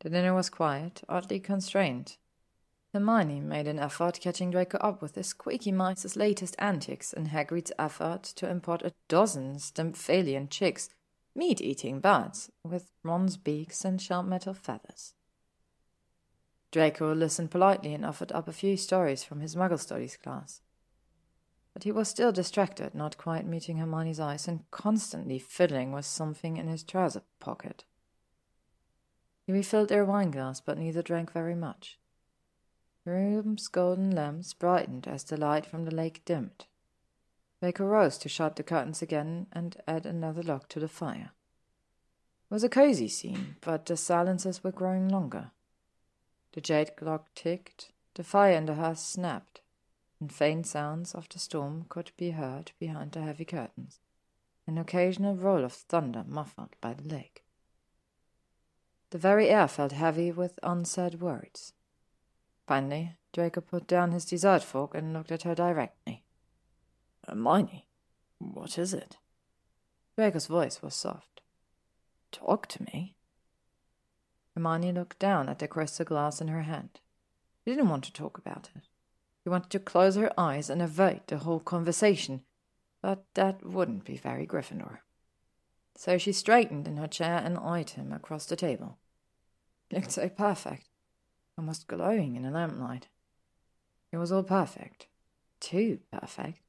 The dinner was quiet, oddly constrained. Hermione made an effort catching Draco up with the squeaky mice's latest antics and Hagrid's effort to import a dozen Stymphalian chicks, meat-eating birds, with bronze beaks and sharp metal feathers. Draco listened politely and offered up a few stories from his Muggle Studies class. But he was still distracted, not quite meeting Hermione's eyes, and constantly fiddling with something in his trouser pocket. He refilled their wine glass, but neither drank very much. The room's golden lamps brightened as the light from the lake dimmed. Draco rose to shut the curtains again and add another log to the fire. It was a cozy scene, but the silences were growing longer. The jade clock ticked, the fire in the hearth snapped, and faint sounds of the storm could be heard behind the heavy curtains, an occasional roll of thunder muffled by the lake. The very air felt heavy with unsaid words. Finally, Draco put down his dessert fork and looked at her directly. Uh, Hermione, what is it? Draco's voice was soft. Talk to me. Hermione looked down at the crystal glass in her hand. She didn't want to talk about it. She wanted to close her eyes and avoid the whole conversation, but that wouldn't be very Gryffindor. So she straightened in her chair and eyed him across the table. Looked so perfect. Almost glowing in the lamplight. It was all perfect. Too perfect.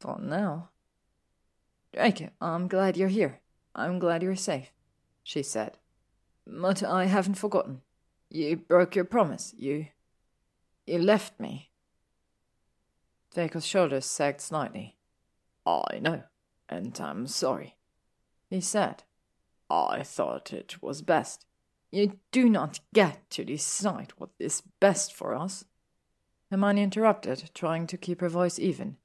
For now. Draco, I'm glad you're here. I'm glad you're safe, she said. But I haven't forgotten. You broke your promise. You. You left me. Draco's shoulders sagged slightly. I know, and I'm sorry, he said. I thought it was best. You do not get to decide what is best for us. Hermione interrupted, trying to keep her voice even.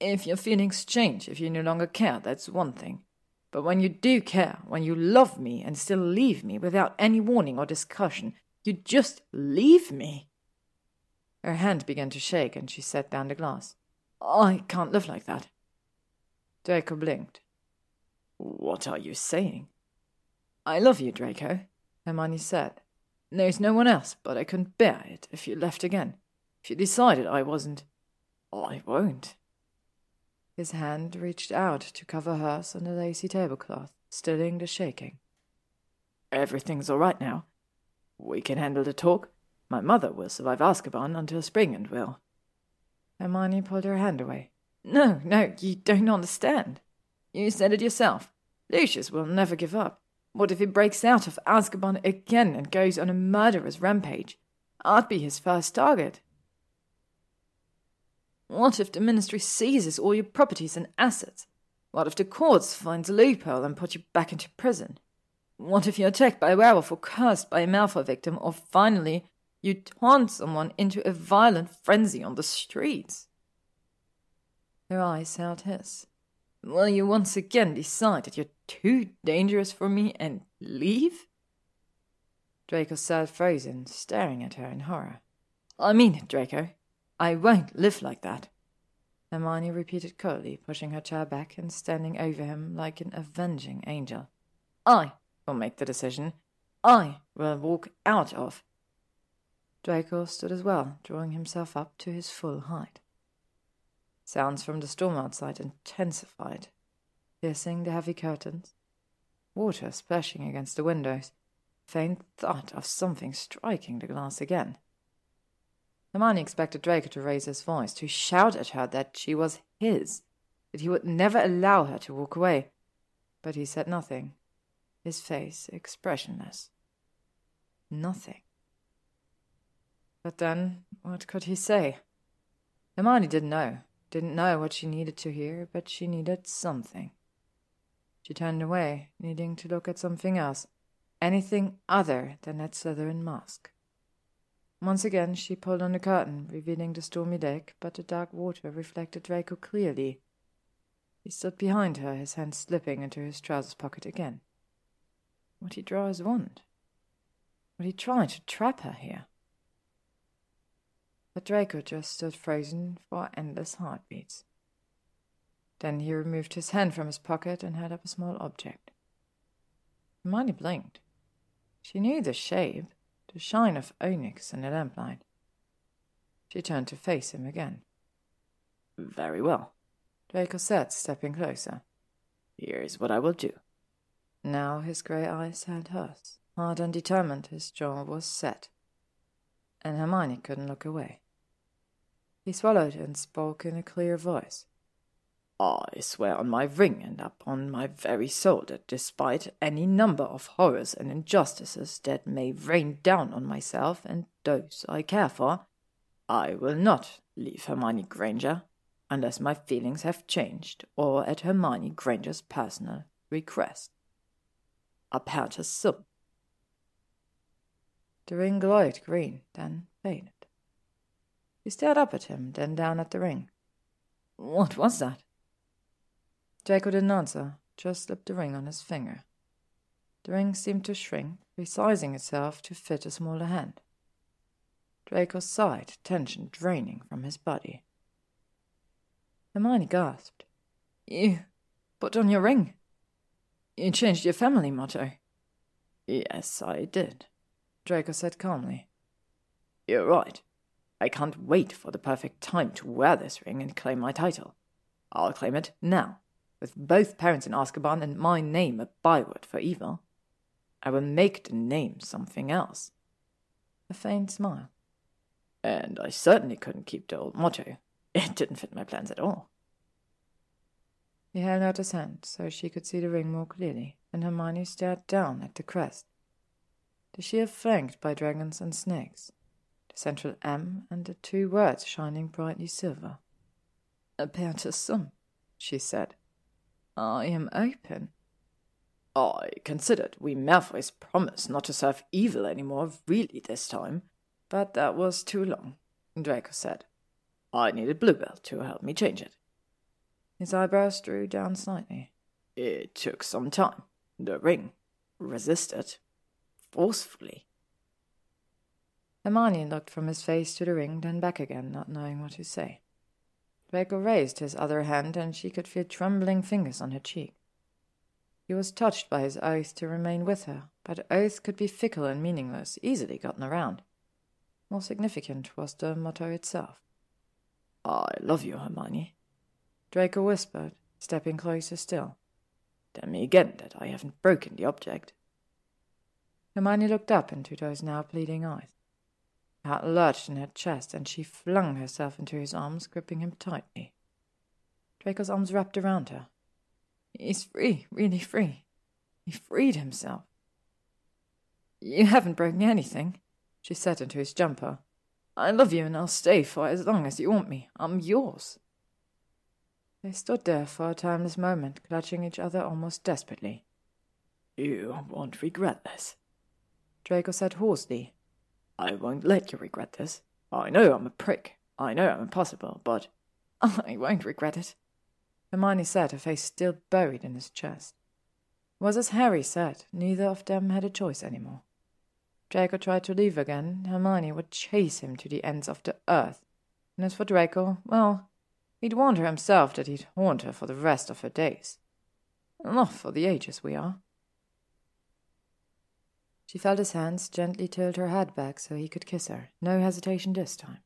If your feelings change, if you no longer care, that's one thing. But when you do care, when you love me and still leave me without any warning or discussion, you just leave me. Her hand began to shake and she set down the glass. I can't live like that. Draco blinked. What are you saying? I love you, Draco, Hermione said. There's no one else, but I couldn't bear it if you left again. If you decided I wasn't. I won't. His hand reached out to cover hers on the lacy tablecloth, stilling the shaking. Everything's all right now. We can handle the talk. My mother will survive Azkaban until spring and will. Hermione pulled her hand away. No, no, you don't understand. You said it yourself. Lucius will never give up. What if he breaks out of Azkaban again and goes on a murderous rampage? I'd be his first target. What if the ministry seizes all your properties and assets? What if the courts finds a loophole and put you back into prison? What if you're attacked by a werewolf or cursed by a Malfoy victim, or finally you taunt someone into a violent frenzy on the streets? Her eyes held his. Will you once again decide that you're too dangerous for me and leave? Draco sat frozen, staring at her in horror. I mean it, Draco. I won't live like that. Hermione repeated coldly, pushing her chair back and standing over him like an avenging angel. I will make the decision. I will walk out of. Draco stood as well, drawing himself up to his full height. Sounds from the storm outside intensified, piercing the heavy curtains, water splashing against the windows, faint thought of something striking the glass again. Hermione expected Draco to raise his voice, to shout at her that she was his, that he would never allow her to walk away. But he said nothing, his face expressionless. Nothing. But then, what could he say? Hermione didn't know, didn't know what she needed to hear, but she needed something. She turned away, needing to look at something else, anything other than that Slytherin mask. Once again she pulled on the curtain, revealing the stormy deck, but the dark water reflected Draco clearly. He stood behind her, his hand slipping into his trousers pocket again. He draw his wand? Would he try to trap her here? But Draco just stood frozen for endless heartbeats. Then he removed his hand from his pocket and held up a small object. Hermione blinked. She knew the shape, the shine of onyx in the lamplight. She turned to face him again. Very well, Draco said, stepping closer. Here's what I will do. Now his grey eyes held hers. Hard and determined, his jaw was set. And Hermione couldn't look away. He swallowed and spoke in a clear voice. I swear on my ring and upon my very soul that despite any number of horrors and injustices that may rain down on myself and those I care for, I will not leave Hermione Granger unless my feelings have changed or at Hermione Granger's personal request. Aperta sum. The ring glowed green, then faded. He stared up at him, then down at the ring. What was that? Draco didn't answer, just slipped the ring on his finger. The ring seemed to shrink, resizing itself to fit a smaller hand. Draco sighed, tension draining from his body. Hermione gasped. You put on your ring? You changed your family motto? Yes, I did, Draco said calmly. You're right. I can't wait for the perfect time to wear this ring and claim my title. I'll claim it now with both parents in Azkaban and my name a byword for evil. I will make the name something else. A faint smile. And I certainly couldn't keep the old motto. It didn't fit my plans at all. He held out his hand so she could see the ring more clearly, and Hermione stared down at the crest. The sheer flanked by dragons and snakes, the central M and the two words shining brightly silver. Aperta sum, she said. I am open. I considered we Malfoys promise not to serve evil any more really this time, but that was too long, Draco said. I needed Bluebell to help me change it. His eyebrows drew down slightly. It took some time. The ring resisted forcefully. Hermione looked from his face to the ring, then back again, not knowing what to say. Draco raised his other hand, and she could feel trembling fingers on her cheek. He was touched by his oath to remain with her, but oaths could be fickle and meaningless, easily gotten around. More significant was the motto itself. I love you, Hermione. Draco whispered, stepping closer still. Tell me again that I haven't broken the object. Hermione looked up into those now pleading eyes. Her heart lurched in her chest, and she flung herself into his arms, gripping him tightly. Draco's arms wrapped around her. He's free, really free. He freed himself. You haven't broken anything, she said into his jumper. I love you and I'll stay for as long as you want me. I'm yours. They stood there for a timeless moment, clutching each other almost desperately. You won't regret this, Draco said hoarsely. I won't let you regret this. I know I'm a prick. I know I'm impossible, but I won't regret it. Hermione said, her face still buried in his chest. It was as Harry said, neither of them had a choice any more. Draco tried to leave again, Hermione would chase him to the ends of the earth. And as for Draco, well, he'd warned her himself that he'd haunt her for the rest of her days. Not for the ages we are. She felt his hands gently tilt her head back so he could kiss her. No hesitation this time.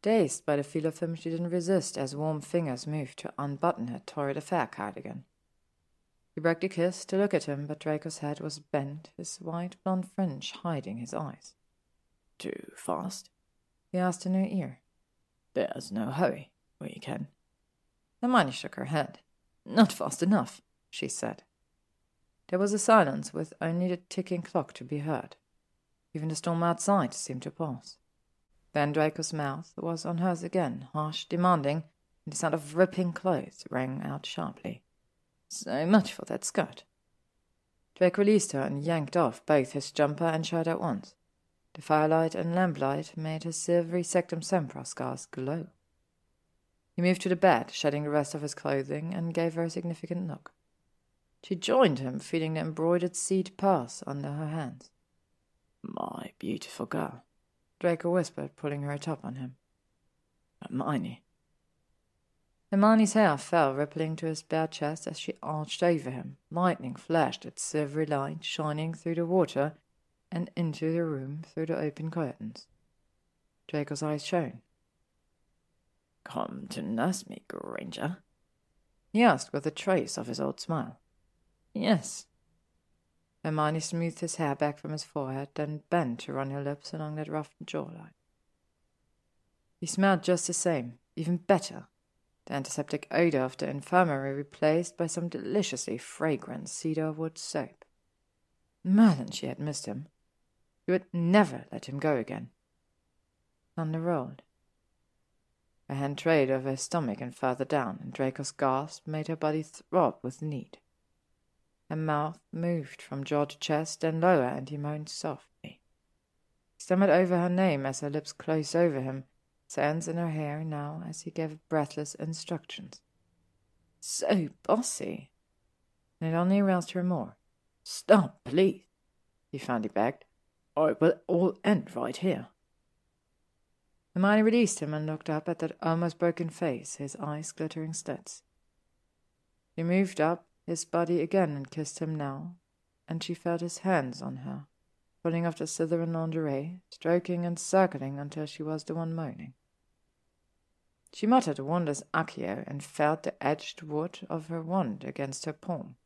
Dazed by the feel of him, she didn't resist as warm fingers moved to unbutton her torrid affair cardigan. He broke the kiss to look at him, but Draco's head was bent, his white blonde fringe hiding his eyes. Too fast? He asked in her ear. There's no hurry. We can. Hermione shook her head. Not fast enough, she said. There was a silence with only the ticking clock to be heard. Even the storm outside seemed to pause. Then Draco's mouth was on hers again, harsh, demanding, and the sound of ripping clothes rang out sharply. So much for that skirt. Drake released her and yanked off both his jumper and shirt at once. The firelight and lamplight made his silvery Sectumsempra scars glow. He moved to the bed, shedding the rest of his clothing, and gave her a significant look. She joined him, feeling the embroidered seed pass under her hands. My beautiful girl, Draco whispered, pulling her atop on him. Hermione. Hermione's hair fell rippling to his bare chest as she arched over him. Lightning flashed its silvery light, shining through the water and into the room through the open curtains. Draco's eyes shone. Come to nurse me, Granger? he asked with a trace of his old smile. Yes. Hermione smoothed his hair back from his forehead, then bent to run her lips along that rough jawline. He smelled just the same, even better. The antiseptic odor of the infirmary replaced by some deliciously fragrant cedar wood soap. Merlin, she had missed him. She would never let him go again. Thunder rolled. Her hand trailed over his stomach and further down, and Draco's gasp made her body throb with need. Her mouth moved from jaw to chest, and lower, and he moaned softly. He stammered over her name as her lips closed over him, hands in her hair now as he gave breathless instructions. So bossy. And it only aroused her more. Stop, please, he finally begged, or it will all end right here. Hermione released him and looked up at that almost broken face, his eyes glittering slits. He moved up his body again and kissed him now, and she felt his hands on her, pulling off the Slytherin lingerie, stroking and circling until she was the one moaning. She muttered a wondrous accio and felt the edged wood of her wand against her palm.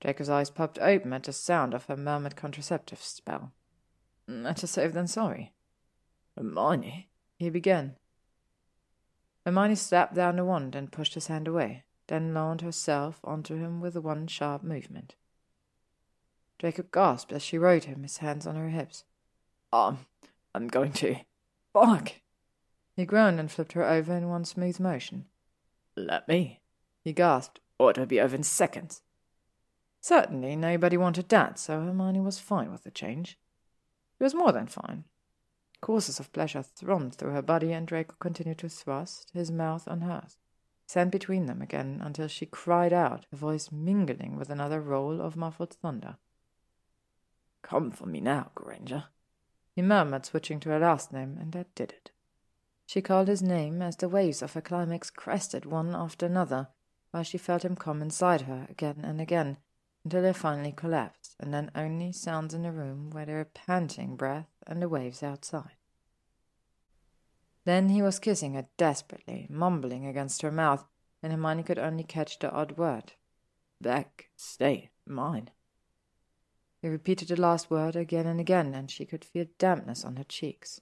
Draco's eyes popped open at the sound of her murmured contraceptive spell. Mm, Better safe than sorry. Hermione, he began. Hermione slapped down the wand and pushed his hand away, then launched herself onto him with one sharp movement. Draco gasped as she rode him, his hands on her hips. Um, I'm going to. Fuck! He groaned and flipped her over in one smooth motion. Let me, he gasped, or it'll be over in seconds. Certainly, nobody wanted that, so Hermione was fine with the change. She was more than fine. Courses of pleasure thrummed through her body, and Draco continued to thrust, his mouth on hers, sent between them again until she cried out, her voice mingling with another roll of muffled thunder. Come for me now, Granger, he murmured, switching to her last name, and that did it. She called his name as the waves of her climax crested one after another, while she felt him come inside her again and again, until they finally collapsed, and then only sounds in the room where there were their panting breath and the waves outside. Then he was kissing her desperately, mumbling against her mouth, and Hermione could only catch the odd word. Back, stay, mine. He repeated the last word again and again, and she could feel dampness on her cheeks.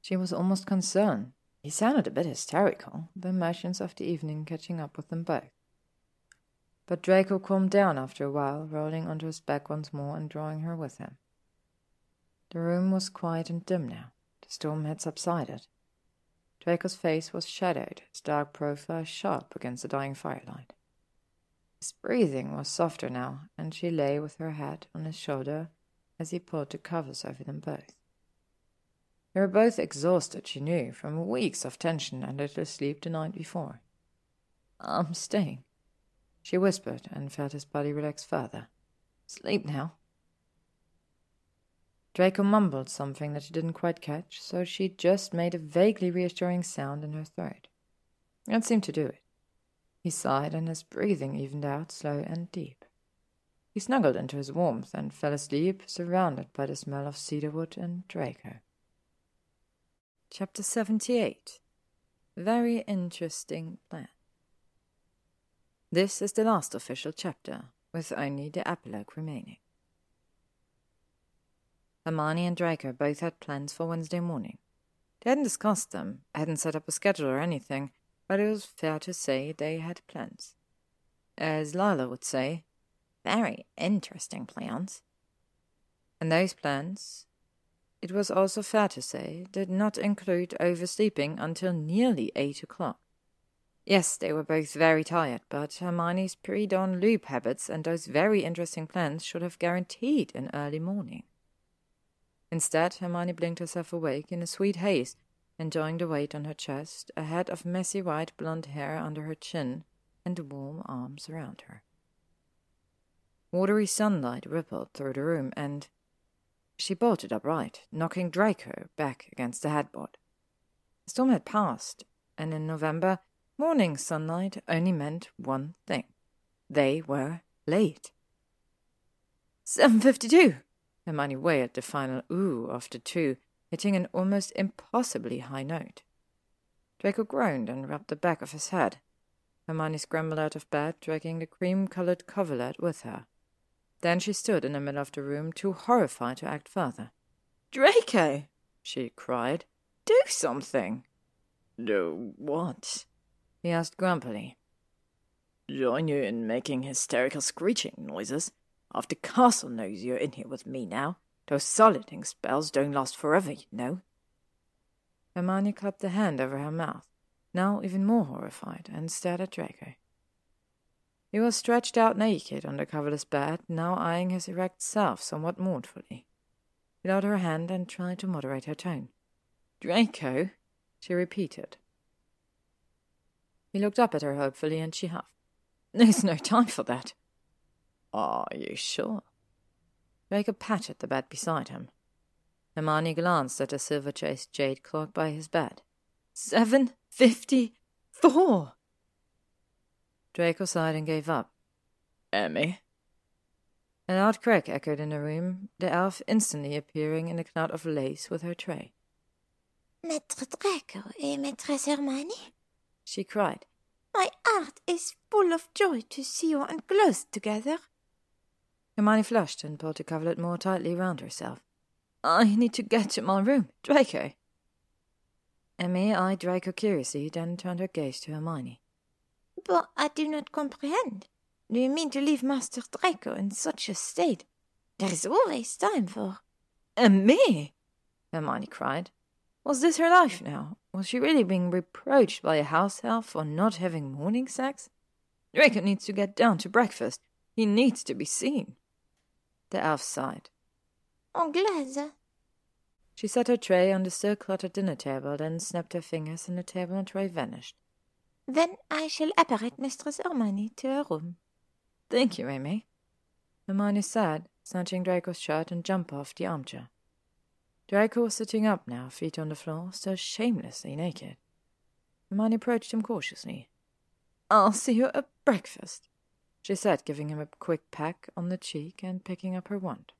She was almost concerned. He sounded a bit hysterical, the emotions of the evening catching up with them both. But Draco calmed down after a while, rolling onto his back once more and drawing her with him. The room was quiet and dim now. The storm had subsided. Draco's face was shadowed, its dark profile sharp against the dying firelight. His breathing was softer now, and she lay with her head on his shoulder as he pulled the covers over them both. They were both exhausted, she knew, from weeks of tension and little sleep the night before. I'm staying, she whispered and felt his body relax further. Sleep now. Draco mumbled something that she didn't quite catch, so she just made a vaguely reassuring sound in her throat. That seemed to do it. He sighed, and his breathing evened out, slow and deep. He snuggled into his warmth and fell asleep, surrounded by the smell of cedarwood and Draco. Chapter 78 Very Interesting Plan. This is the last official chapter, with only the epilogue remaining. Hermione and Draco both had plans for Wednesday morning. They hadn't discussed them, hadn't set up a schedule or anything, but it was fair to say they had plans. As Lila would say, very interesting plans. And those plans, it was also fair to say, did not include oversleeping until nearly eight o'clock. Yes, they were both very tired, but Hermione's pre dawn loop habits and those very interesting plans should have guaranteed an early morning. Instead, Hermione blinked herself awake in a sweet haze enjoying the weight on her chest, a head of messy white blonde hair under her chin, and warm arms around her. Watery sunlight rippled through the room, and she bolted upright, knocking Draco back against the headboard. The storm had passed, and in November, morning sunlight only meant one thing. They were late. Seven fifty-two. Hermione wailed the final ooh after two, hitting an almost impossibly high note. Draco groaned and rubbed the back of his head. Hermione scrambled out of bed, dragging the cream-colored coverlet with her. Then she stood in the middle of the room, too horrified to act further. Draco! she cried. Do something! Do what? he asked grumpily. Join you in making hysterical screeching noises. The castle knows you're in here with me now. Those soliding spells don't last forever, you know. Hermione clapped a hand over her mouth, now even more horrified, and stared at Draco. He was stretched out naked on the coverless bed, now eyeing his erect self somewhat mournfully. He held her hand and tried to moderate her tone. Draco, she repeated. He looked up at her hopefully, and she huffed. There's no time for that. Are you sure? Draco patted the bed beside him. Hermione glanced at the silver-chased jade clock by his bed. Seven fifty-four! Draco sighed and gave up. Emmy? A loud crack echoed in the room, the elf instantly appearing in a knot of lace with her tray. Maître Draco et Maîtresse Hermione? she cried. My heart is full of joy to see you enclosed together. Hermione flushed and pulled the coverlet more tightly round herself. I need to get to my room. Draco. Emmy eyed Draco curiously, then turned her gaze to Hermione. But I do not comprehend. Do you mean to leave Master Draco in such a state? There is always time for. Emmy! Hermione cried. Was this her life now? Was she really being reproached by a house elf for not having morning sex? Draco needs to get down to breakfast. He needs to be seen. The elf sighed. Anglaise. She set her tray on the still cluttered dinner table, then snapped her fingers, and the table and tray vanished. Then I shall apparate Mistress Hermione to her room. Thank you, Emmy. Hermione said, snatching Draco's shirt and jumper off the armchair. Draco was sitting up now, feet on the floor, still shamelessly naked. Hermione approached him cautiously. I'll see you at breakfast, she said, giving him a quick peck on the cheek and picking up her wand.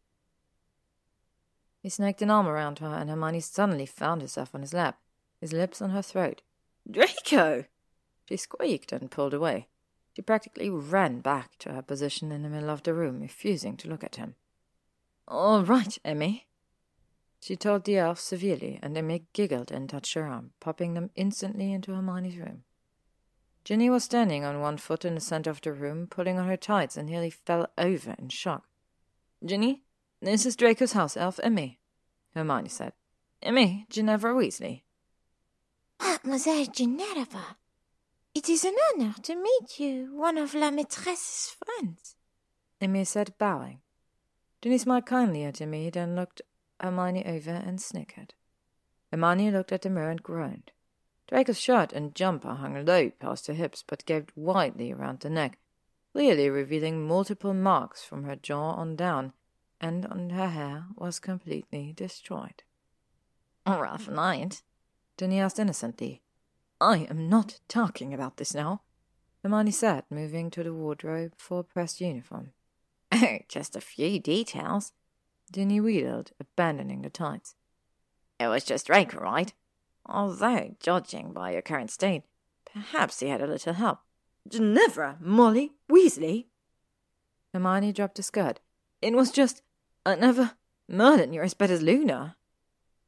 He snaked an arm around her, and Hermione suddenly found herself on his lap, his lips on her throat. Draco! She squeaked and pulled away. She practically ran back to her position in the middle of the room, refusing to look at him. All right, Emmy, she told the elf severely, and Emmy giggled and touched her arm, popping them instantly into Hermione's room. Ginny was standing on one foot in the center of the room, pulling on her tights, and nearly fell over in shock. Ginny, this is Draco's house elf, Emmy, Hermione said. Emmy, Ginevra Weasley. Mademoiselle Ginevra, it is an honor to meet you, one of La Maîtresse's friends, Emmy said, bowing. Ginny smiled kindly at Emmy, then looked Hermione over and snickered. Hermione looked at the mirror and groaned. Draco's shirt and jumper hung low past her hips, but gaped widely around the neck, clearly revealing multiple marks from her jaw on down, and on her hair was completely destroyed. Rough night, Ginny asked innocently. I am not talking about this now, Hermione said, moving to the wardrobe for a pressed uniform. Oh, just a few details, Ginny wheedled, abandoning the tights. It was just Draco, right? Although, judging by your current state, perhaps he had a little help. Ginevra, Molly, Weasley. Hermione dropped a skirt. It was just I never murdered you're as bad as Luna.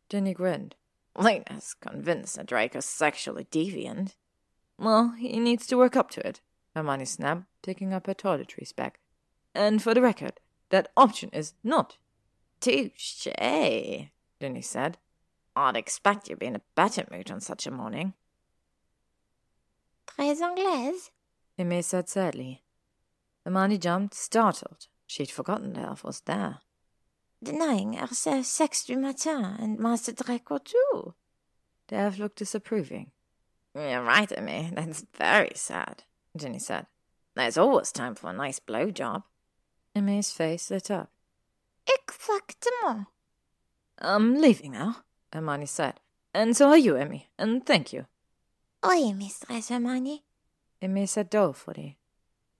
Ginny grinned. Luna's convinced that Draco's sexually deviant. Well, he needs to work up to it, Hermione snapped, taking up her toiletries bag. And for the record, that option is not. Touche, Ginny said. I'd expect you'd be in a better mood on such a morning. Très anglaise, Emmy said sadly. Hermione jumped, startled. She'd forgotten the elf was there. Denying herself sex du matin and Master Draco too. The elf looked disapproving. You're right, Emmy. That's very sad, Ginny said. There's always time for a nice blow job. Emmy's face lit up. Exactement. I'm leaving now, Hermione said. And so are you, Emmy, and thank you. Oui, Mistress Hermione. Emmy said dolefully.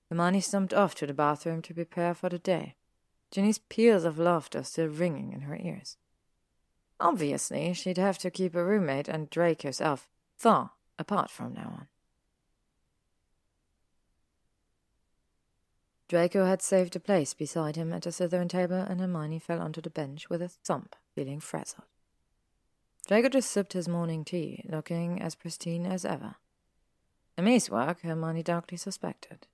Hermione stumped off to the bathroom to prepare for the day. Ginny's peals of laughter still ringing in her ears. Obviously, she'd have to keep her roommate and Drake herself far apart from now on. Draco had saved a place beside him at the Slytherin table, and Hermione fell onto the bench with a thump, feeling frazzled. Draco just sipped his morning tea, looking as pristine as ever. Emmy's work, Hermione darkly suspected.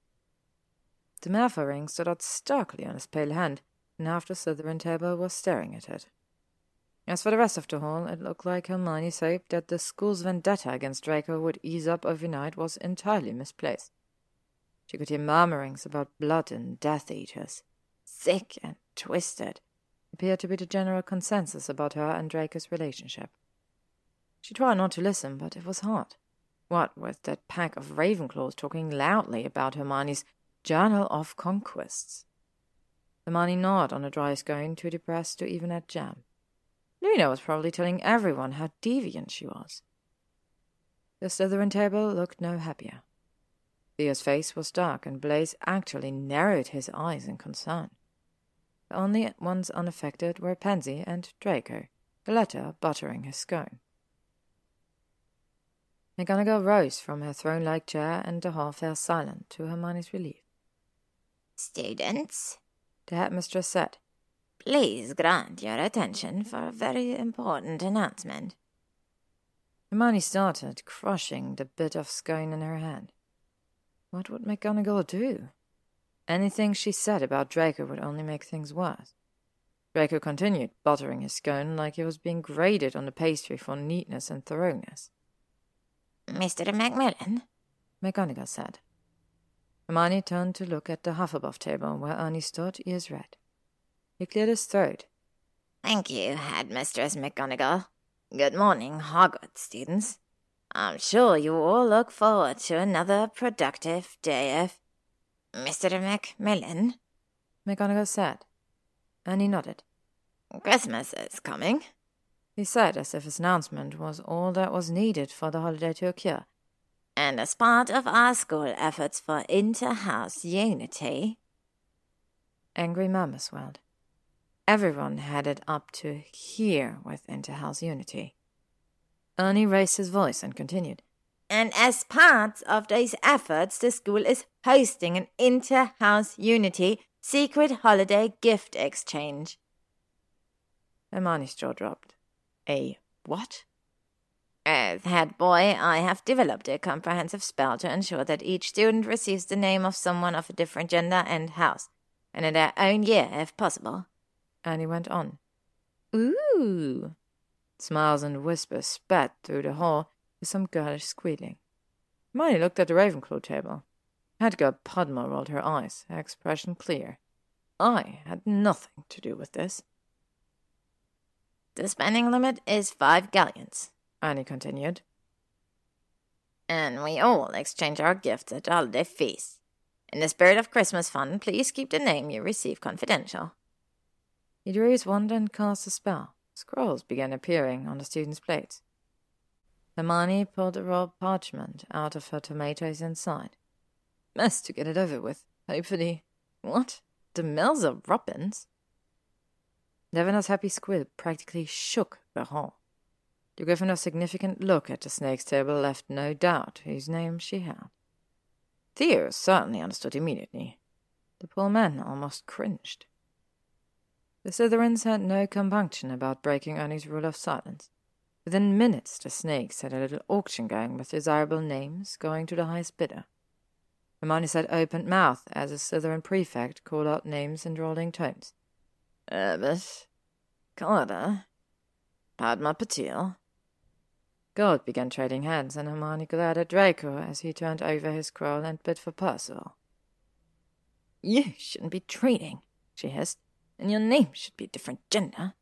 The Malfoy ring stood out starkly on his pale hand, and half the Slytherin table was staring at it. As for the rest of the hall, it looked like Hermione's hope that the school's vendetta against Draco would ease up overnight was entirely misplaced. She could hear murmurings about blood and Death Eaters. Sick and twisted appeared to be the general consensus about her and Draco's relationship. She tried not to listen, but it was hard. What with that pack of Ravenclaws talking loudly about Hermione's Journal of Conquests? Hermione gnawed on a dry scone, too depressed to even add jam. Luna was probably telling everyone how deviant she was. The Slytherin table looked no happier. Theo's face was dark, and Blaise actually narrowed his eyes in concern. The only ones unaffected were Pansy and Draco, the latter buttering his scone. McGonagall rose from her throne-like chair, and the hall fell silent to Hermione's relief. Students, The headmistress said. Please grant your attention for a very important announcement. Hermione started, crushing the bit of scone in her hand. What would McGonagall do? Anything she said about Draco would only make things worse. Draco continued, buttering his scone like he was being graded on the pastry for neatness and thoroughness. Mr. Macmillan? McGonagall said. Hermione turned to look at the Hufflepuff table where Ernie stood, ears red. He cleared his throat. Thank you, Headmistress McGonagall. Good morning, Hogwarts students. I'm sure you all look forward to another productive day of. Mr. Macmillan? McGonagall said, he nodded. Christmas is coming, he said as if his announcement was all that was needed for the holiday to occur. And as part of our school efforts for inter-house unity. Angry murmurs swelled. Everyone had it up to here with inter-house unity. Ernie raised his voice and continued. And as part of these efforts, the school is hosting an inter-house unity secret holiday gift exchange. Hermione's jaw dropped. A what? As head boy, I have developed a comprehensive spell to ensure that each student receives the name of someone of a different gender and house, and in their own year, if possible. And he went on. Ooh! Smiles and whispers spat through the hall with some girlish squealing. Hermione looked at the Ravenclaw table. Hedga Pudmore rolled her eyes, expression clear. I had nothing to do with this. The spending limit is five galleons, Ernie continued. And we all exchange our gifts at the holiday feast. In the spirit of Christmas fun, please keep the name you receive confidential. He drew his wand and cast a spell. Scrolls began appearing on the students' plates. Hermione pulled a roll of parchment out of her tomatoes inside. Best to get it over with. Hopefully. What? Demelza Robins? Levin's happy squib practically shook the hall. The Gryffindor's significant look at the snake's table left no doubt whose name she had. Theo certainly understood immediately. The poor man almost cringed. The Slytherins had no compunction about breaking Ernie's rule of silence. Within minutes, the snakes had a little auction going with desirable names going to the highest bidder. Hermione sat open mouthed as a Slytherin prefect called out names in drawling tones. Herbert, Carter, Padma Patil. Gold began trading hands, and Hermione glared at Draco as he turned over his scroll and bid for Percival. You shouldn't be trading, she hissed, and your name should be a different gender.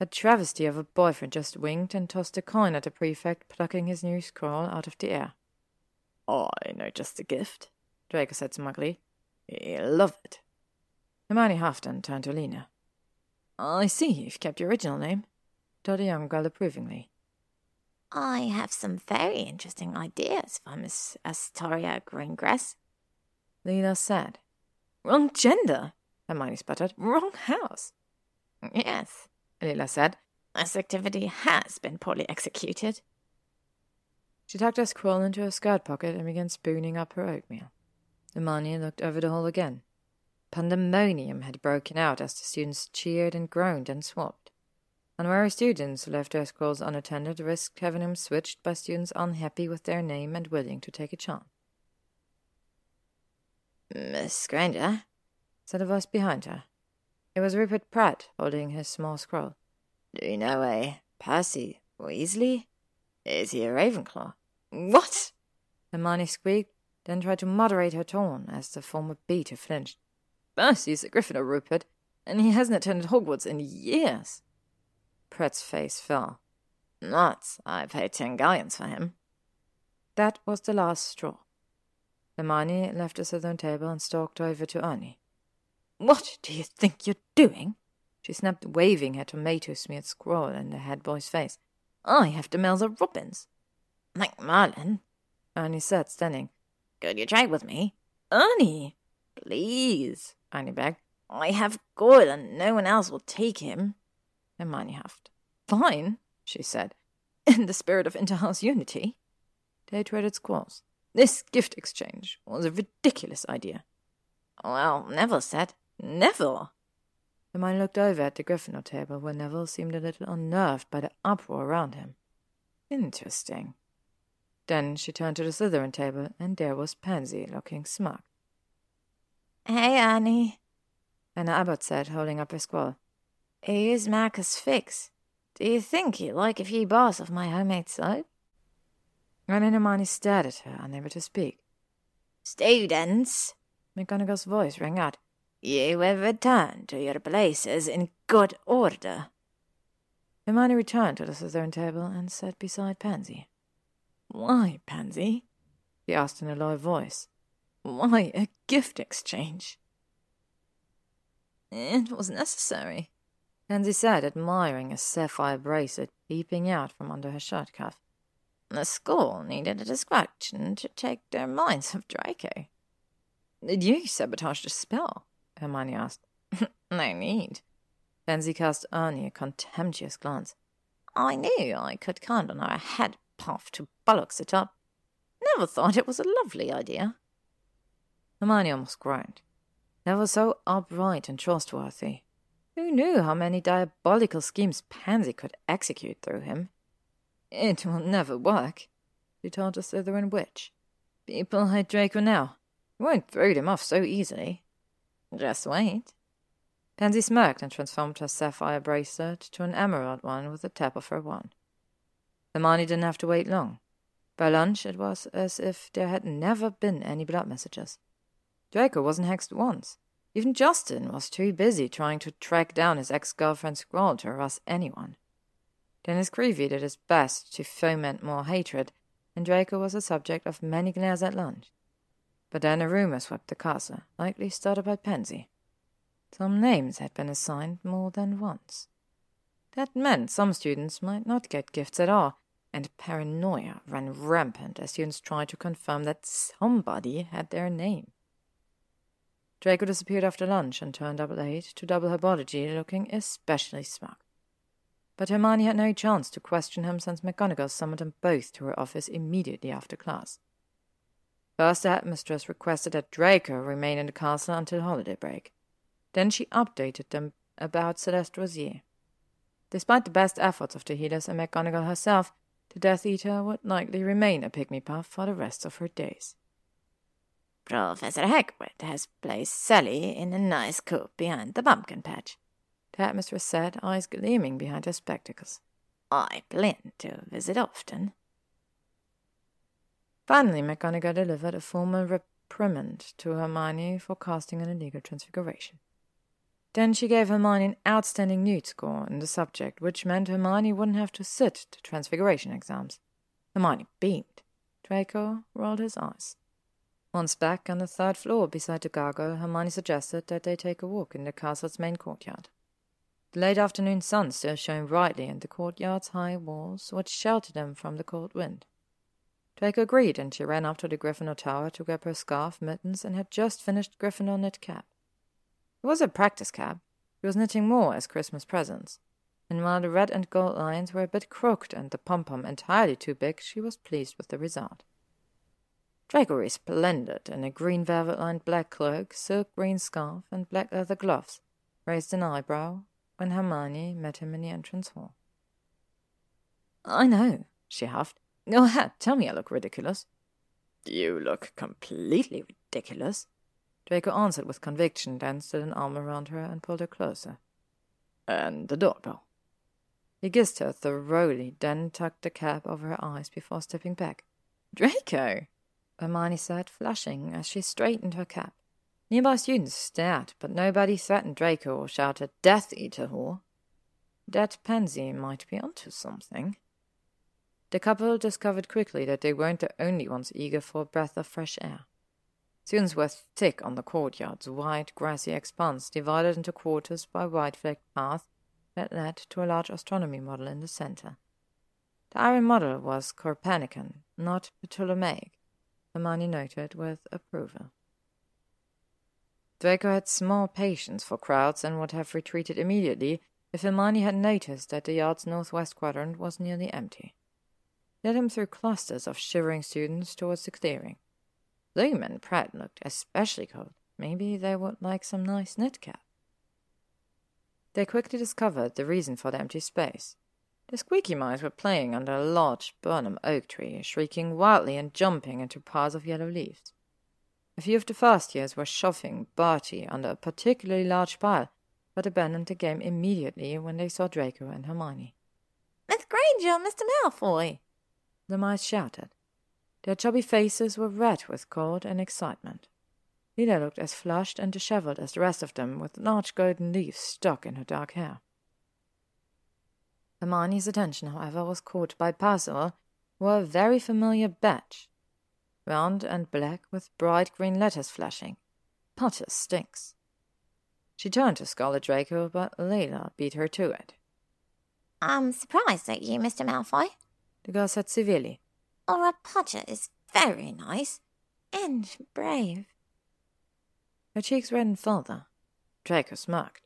A travesty of a boyfriend just winked and tossed a coin at the prefect, plucking his new scroll out of the air. I know just the gift, Draco said smugly. He'll love it. Hermione and turned to Lena. I see you've kept your original name, told the young girl approvingly. I have some very interesting ideas for Miss Astoria Greengrass, Lena said. Wrong gender, Hermione sputtered. Wrong house. Yes, Lila said. This activity has been poorly executed. She tucked her scroll into her skirt pocket and began spooning up her oatmeal. Hermione looked over the hall again. Pandemonium had broken out as the students cheered and groaned and swapped. Unwary students who left their scrolls unattended risked having them switched by students unhappy with their name and willing to take a chance. Miss Granger, said a voice behind her. It was Rupert Pratt holding his small scroll. Do you know a Percy Weasley? Is he a Ravenclaw? What? Hermione squeaked, then tried to moderate her tone as the former beater flinched. Percy's a Gryffindor, Rupert, and he hasn't attended Hogwarts in years. Pratt's face fell. Nuts. I paid ten galleons for him. That was the last straw. Hermione left the Slytherin table and stalked over to Ernie. What do you think you're doing? She snapped, waving her tomato-smeared scroll in the head boy's face. I have Demelza Robins. Macmillan, Ernie said, standing. Could you trade with me? Ernie! Please, Ernie begged. I have Goyle and no one else will take him. Hermione huffed. Fine, she said, in the spirit of interhouse unity. They traded scrolls. This gift exchange was a ridiculous idea. Well, Neville said, Never. Hermione looked over at the Gryffindor table, where Neville seemed a little unnerved by the uproar around him. Interesting. Then she turned to the Slytherin table, and there was Pansy, looking smug. Hey, Annie, Hannah Abbott said, holding up her scroll. Here's Marcus Fix. Do you think he'd like a few bars of my homemade soap? Ron and stared at her, unable to speak. Students, McGonagall's voice rang out. You have returned to your places in good order. Hermione returned to the Slytherin table and sat beside Pansy. Why, Pansy? he asked in a low voice. Why a gift exchange? It was necessary, Pansy said, admiring a sapphire bracelet peeping out from under her shirt cuff. The school needed a distraction to take their minds off Draco. Did you sabotage the spell? Hermione asked. no need. Pansy cast Ernie a contemptuous glance. I knew I could count on our head puff to bollocks it up. Never thought it was a lovely idea. Hermione almost groaned. Never so upright and trustworthy. Who knew how many diabolical schemes Pansy could execute through him? It will never work, she told the Slytherin witch. People hate Draco now. You won't throw them off so easily. Just wait. Pansy smirked and transformed her sapphire bracelet to an emerald one with a tap of her wand. Hermione didn't have to wait long. By lunch, it was as if there had never been any blood messages. Draco wasn't hexed once. Even Justin was too busy trying to track down his ex-girlfriend's scroll to harass anyone. Dennis Creevey did his best to foment more hatred, and Draco was the subject of many glares at lunch. But then a rumor swept the castle, likely started by Pansy. Some names had been assigned more than once. That meant some students might not get gifts at all, and paranoia ran rampant as students tried to confirm that somebody had their name. Draco disappeared after lunch and turned up late to double her looking especially smug. But Hermione had no chance to question him since McGonagall summoned them both to her office immediately after class. First, the headmistress requested that Draco remain in the castle until holiday break. Then she updated them about Celeste Rosier. Despite the best efforts of the healers and McGonagall herself, the Death Eater would likely remain a pygmy puff for the rest of her days. Professor Hagrid has placed Sally in a nice coop behind the pumpkin patch, the headmistress said, eyes gleaming behind her spectacles. I plan to visit often. Finally, McGonagall delivered a formal reprimand to Hermione for casting an illegal transfiguration. Then she gave Hermione an outstanding newt score in the subject, which meant Hermione wouldn't have to sit the transfiguration exams. Hermione beamed. Draco rolled his eyes. Once back on the third floor beside the gargoyle, Hermione suggested that they take a walk in the castle's main courtyard. The late afternoon sun still shone brightly in the courtyard's high walls, which sheltered them from the cold wind. Draco agreed, and she ran up to the Gryffindor Tower to grab her scarf, mittens, and had just finished Gryffindor knit cap. It was a practice cap. She was knitting more as Christmas presents. And while the red and gold lines were a bit crooked and the pom-pom entirely too big, she was pleased with the result. Draco resplendent in a green velvet-lined black cloak, silk green scarf, and black leather gloves, raised an eyebrow when Hermione met him in the entrance hall. I know, she huffed. Go ahead, tell me I look ridiculous. You look completely ridiculous, Draco answered with conviction, then slid an arm around her and pulled her closer. And the doorbell. He kissed her thoroughly, then tucked the cap over her eyes before stepping back. Draco! Hermione said, flushing as she straightened her cap. Nearby students stared, but nobody threatened Draco or shouted, Death Eater whore. That Pansy might be onto something. The couple discovered quickly that they weren't the only ones eager for a breath of fresh air. Students were thick on the courtyard's wide, grassy expanse, divided into quarters by wide flagged paths that led to a large astronomy model in the center. The iron model was Copernican, not Ptolemaic, Hermione noted with approval. Draco had small patience for crowds and would have retreated immediately if Hermione had noticed that the yard's northwest quadrant was nearly empty. Led him through clusters of shivering students towards the clearing. Bloom and Pratt looked especially cold, maybe they would like some nice knit cap. They quickly discovered the reason for the empty space. The squeaky mice were playing under a large Burnham oak tree, shrieking wildly and jumping into piles of yellow leaves. A few of the first years were shoving Bertie under a particularly large pile, but abandoned the game immediately when they saw Draco and Hermione. Miss Granger, Mr. Malfoy! The mice shouted. Their chubby faces were red with cold and excitement. Lila looked as flushed and dishevelled as the rest of them, with large golden leaves stuck in her dark hair. Hermione's attention, however, was caught by Percival, wore a very familiar badge, round and black with bright green letters flashing. Potter stinks. She turned to Scarlet Draco, but Layla beat her to it. I'm surprised at you, Mr. Malfoy, the girl said severely. Auror Potter is very nice and brave. Her cheeks reddened further. Draco smirked.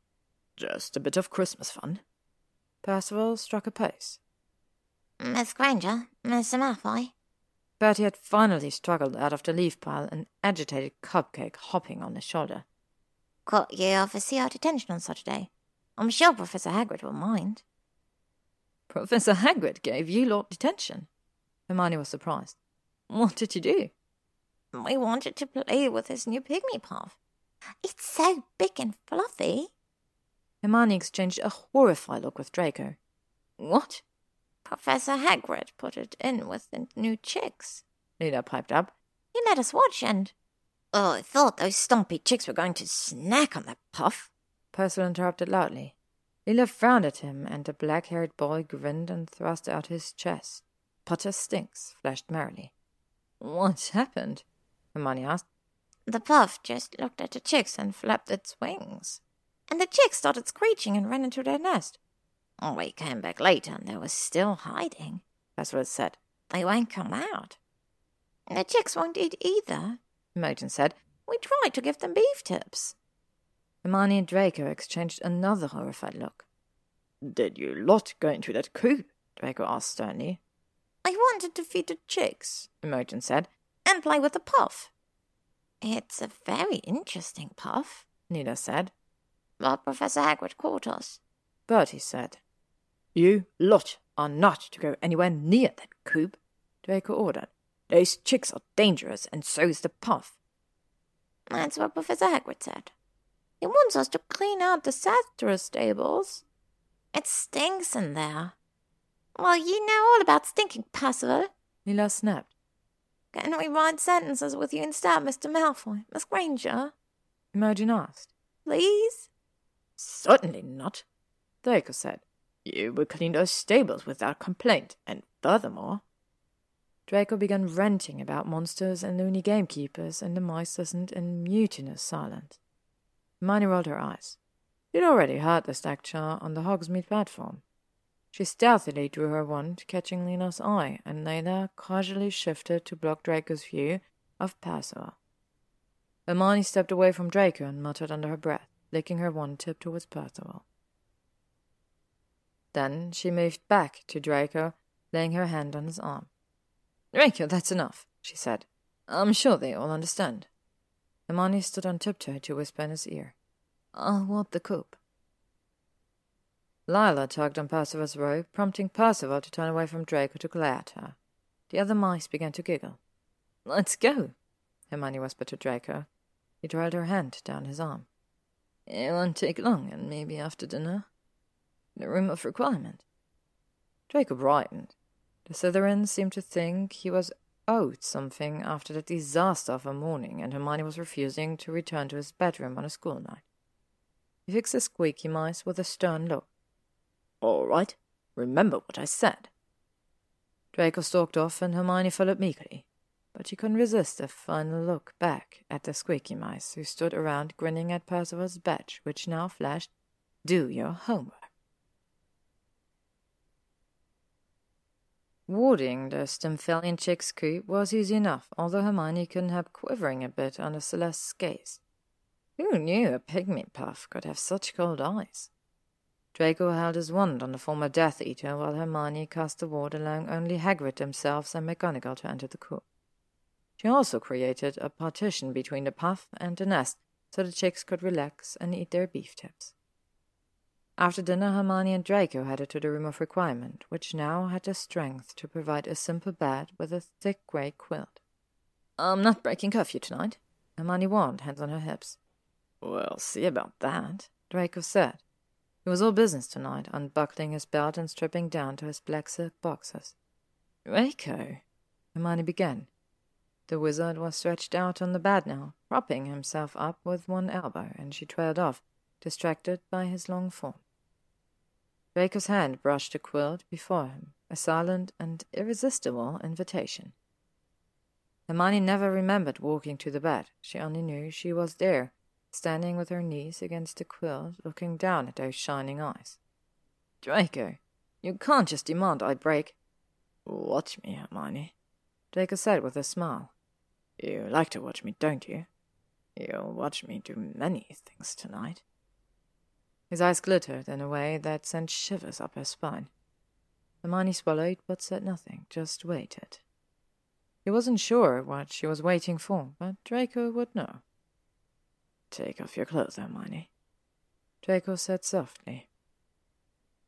Just a bit of Christmas fun. Percival struck a pose. Miss Granger, Mr. Malfoy. Bertie had finally struggled out of the leaf pile, an agitated cupcake hopping on his shoulder. Caught you off a CR detention on Saturday. I'm sure Professor Hagrid will mind. Professor Hagrid gave you lot detention? Hermione was surprised. What did you do? We wanted to play with his new pygmy puff. It's so big and fluffy. Hermione exchanged a horrified look with Draco. What? Professor Hagrid put it in with the new chicks. Lila piped up. He let us watch and... Oh, I thought those stumpy chicks were going to snack on that puff. Percival interrupted loudly. Lila frowned at him, and the black-haired boy grinned and thrust out his chest. Potter stinks flashed merrily. What's happened? Hermione asked. The puff just looked at the chicks and flapped its wings. And the chicks started screeching and ran into their nest. We came back later and they were still hiding. That's said. They won't come out. The chicks won't eat either, Imogen said. We tried to give them beef tips. Hermione and Draco exchanged another horrified look. Did you lot go into that coop? Draco asked sternly. I wanted to feed the chicks, Imogen said, and play with the puff. It's a very interesting puff, Nina said. But Professor Hagrid caught us. Bertie said. You lot are not to go anywhere near that coop, Draco ordered. Those chicks are dangerous, and so's the puff. That's what Professor Hagrid said. He wants us to clean out the Thestral stables. It stinks in there. Well, you know all about stinking, Percival. Lila snapped. Can we write sentences with you instead, Mr. Malfoy, Miss Granger? Imogen asked. Please? Certainly not, Draco said. You will clean those stables without complaint, and furthermore... Draco began ranting about monsters and loony gamekeepers, and the mice listened in mutinous silence. Hermione rolled her eyes. She'd already heard the lecture on the Hogsmeade platform. She stealthily drew her wand, catching Lina's eye, and Layla casually shifted to block Draco's view of Percival. Hermione stepped away from Draco and muttered under her breath, licking her one tip towards Percival. Then she moved back to Draco, laying her hand on his arm. Draco, that's enough, she said. I'm sure they all understand. Hermione stood on tiptoe to whisper in his ear. I'll want the coop. Lila tugged on Percival's robe, prompting Percival to turn away from Draco to glare at her. The other mice began to giggle. Let's go, Hermione whispered to Draco. He trailed her hand down his arm. It won't take long, and maybe after dinner. The room of requirement. Draco brightened. The Slytherins seemed to think he was owed something after the disaster of a morning, and Hermione was refusing to return to his bedroom on a school night. He fixed the squeaky mice with a stern look. All right, remember what I said. Draco stalked off, and Hermione followed meekly, but she couldn't resist a final look back at the squeaky mice who stood around grinning at Percival's badge, which now flashed, Do your homework. Warding the Stymphalian chick's coop was easy enough, although Hermione couldn't help quivering a bit under Celeste's gaze. Who knew a pygmy puff could have such cold eyes? Draco held his wand on the former Death Eater, while Hermione cast the ward allowing only Hagrid himself and McGonagall to enter the coop. She also created a partition between the puff and the nest, so the chicks could relax and eat their beef tips. After dinner, Hermione and Draco headed to the room of requirement, which now had the strength to provide a simple bed with a thick grey quilt. I'm not breaking curfew tonight, Hermione warned, hands on her hips. We'll see about that, Draco said. It was all business tonight, unbuckling his belt and stripping down to his black silk boxers. Draco, Hermione began. The wizard was stretched out on the bed now, propping himself up with one elbow, and she trailed off, distracted by his long form. Draco's hand brushed the quilt before him, a silent and irresistible invitation. Hermione never remembered walking to the bed. She only knew she was there, standing with her knees against the quilt, looking down at those shining eyes. Draco, you can't just demand I break. Watch me, Hermione, Draco said with a smile. You like to watch me, don't you? You'll watch me do many things tonight. His eyes glittered in a way that sent shivers up her spine. Hermione swallowed but said nothing, just waited. He wasn't sure what she was waiting for, but Draco would know. Take off your clothes, Hermione, Draco said softly.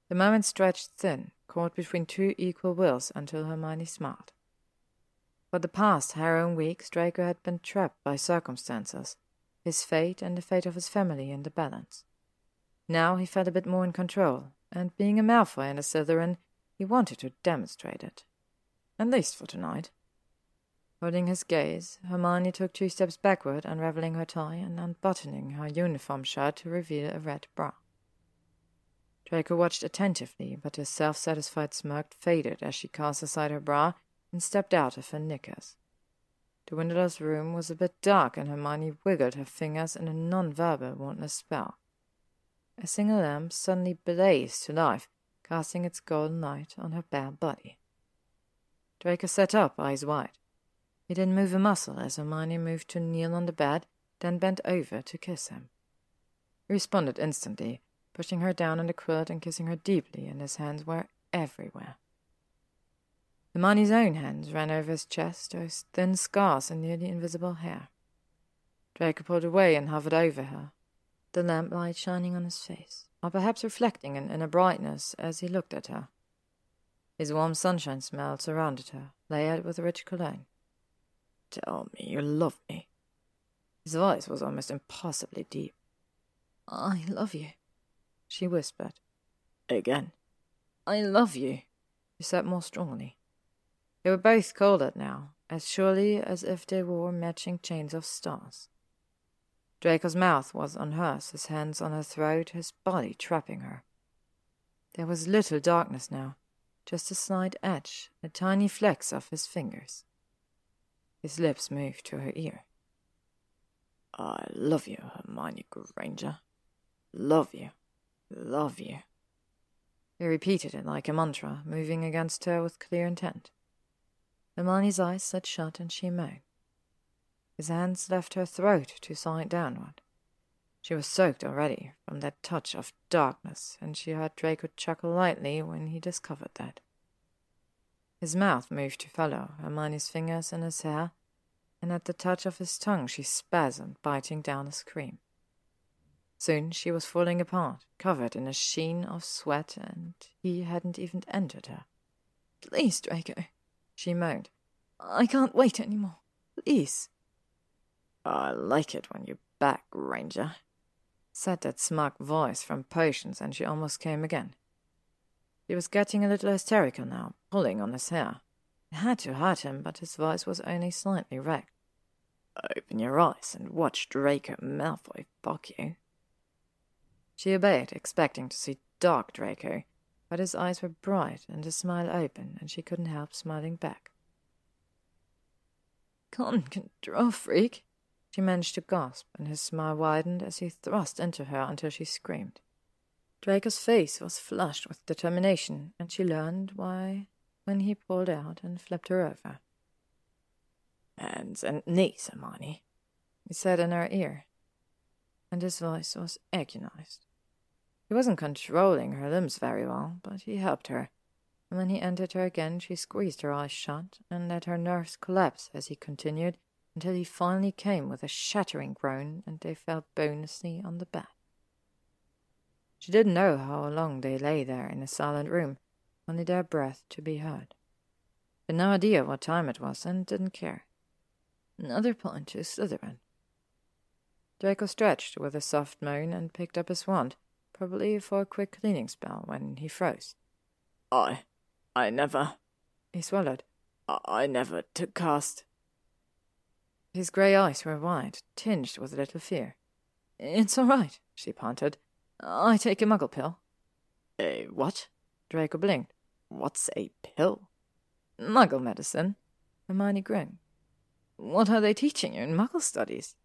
The moment stretched thin, caught between two equal wills until Hermione smiled. For the past harrowing weeks, Draco had been trapped by circumstances, his fate and the fate of his family in the balance. Now he felt a bit more in control, and being a Malfoy and a Slytherin, he wanted to demonstrate it. At least for tonight. Holding his gaze, Hermione took two steps backward, unraveling her tie and unbuttoning her uniform shirt to reveal a red bra. Draco watched attentively, but his self-satisfied smirk faded as she cast aside her bra and stepped out of her knickers. The windowless room was a bit dark, and Hermione wiggled her fingers in a non-verbal wordless spell. A single lamp suddenly blazed to life, casting its golden light on her bare body. Draco sat up, eyes wide. He didn't move a muscle as Hermione moved to kneel on the bed, then bent over to kiss him. He responded instantly, pushing her down on the quilt and kissing her deeply, and his hands were everywhere. Hermione's own hands ran over his chest, those thin scars and nearly invisible hair. Draco pulled away and hovered over her, the lamplight shining on his face, or perhaps reflecting in inner brightness as he looked at her. His warm sunshine smell surrounded her, layered with a rich cologne. Tell me you love me. His voice was almost impossibly deep. I love you, she whispered. Again. I love you, he said more strongly. They were both cold now, as surely as if they wore matching chains of stars. Draco's mouth was on hers, his hands on her throat, his body trapping her. There was little darkness now, just a slight edge, the tiny flecks of his fingers. His lips moved to her ear. I love you, Hermione Granger. Love you. Love you. He repeated it like a mantra, moving against her with clear intent. Hermione's eyes set shut and she moaned. His hands left her throat to side downward. She was soaked already from that touch of darkness, and she heard Draco chuckle lightly when he discovered that. His mouth moved to follow Hermione's fingers in his hair, and at the touch of his tongue she spasmed, biting down a scream. Soon she was falling apart, covered in a sheen of sweat, and he hadn't even entered her. Please, Draco, she moaned. I can't wait any more. Please. I like it when you back, Granger, said that smug voice from Potions, and she almost came again. He was getting a little hysterical now, pulling on his hair. It had to hurt him, but his voice was only slightly wrecked. Open your eyes and watch Draco Malfoy fuck you. She obeyed, expecting to see dark Draco, but his eyes were bright and his smile open, and she couldn't help smiling back. Can't control freak, she managed to gasp, and his smile widened as he thrust into her until she screamed. Draco's face was flushed with determination, and she learned why when he pulled out and flipped her over. Hands and knees, Hermione, he said in her ear, and his voice was agonized. He wasn't controlling her limbs very well, but he helped her, and when he entered her again, she squeezed her eyes shut and let her nerves collapse as he continued until he finally came with a shattering groan and they fell bonelessly on the bed. She didn't know how long they lay there in the silent room, only their breath to be heard. Had no idea what time it was and didn't care. Another point to Slytherin. Draco stretched with a soft moan and picked up his wand, probably for a quick cleaning spell when he froze. I. I never. He swallowed. I, I never took cast. His grey eyes were wide, tinged with a little fear. It's all right, she panted. I take a muggle pill. A what? Draco blinked. What's a pill? Muggle medicine. Hermione grinned. What are they teaching you in muggle studies?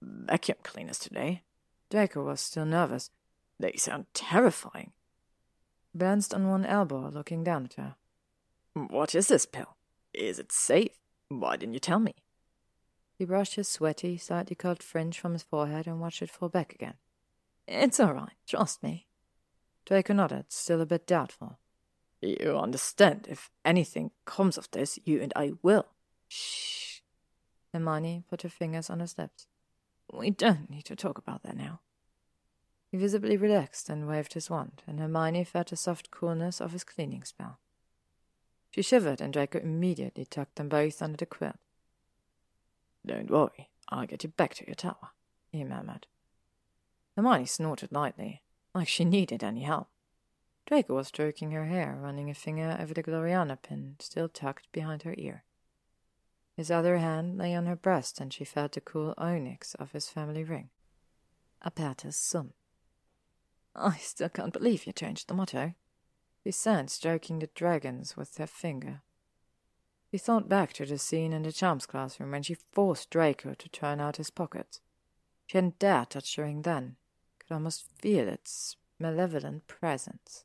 Vacuum cleaners today. Draco was still nervous. They sound terrifying. Balanced on one elbow, looking down at her. What is this pill? Is it safe? Why didn't you tell me? He brushed his sweaty, slightly curled fringe from his forehead and watched it fall back again. It's all right, trust me. Draco nodded, still a bit doubtful. You understand, if anything comes of this, you and I will. Shh. Hermione put her fingers on his lips. We don't need to talk about that now. He visibly relaxed and waved his wand, and Hermione felt the soft coolness of his cleaning spell. She shivered, and Draco immediately tucked them both under the quilt. Don't worry, I'll get you back to your tower, he murmured. Hermione snorted lightly, like she needed any help. Draco was stroking her hair, running a finger over the Gloriana pin still tucked behind her ear. His other hand lay on her breast, and she felt the cool onyx of his family ring. Apertus sum. I still can't believe you changed the motto, he said, stroking the dragons with her finger. He thought back to the scene in the charms classroom when she forced Draco to turn out his pockets. She hadn't dared touch the ring then, could almost feel its malevolent presence.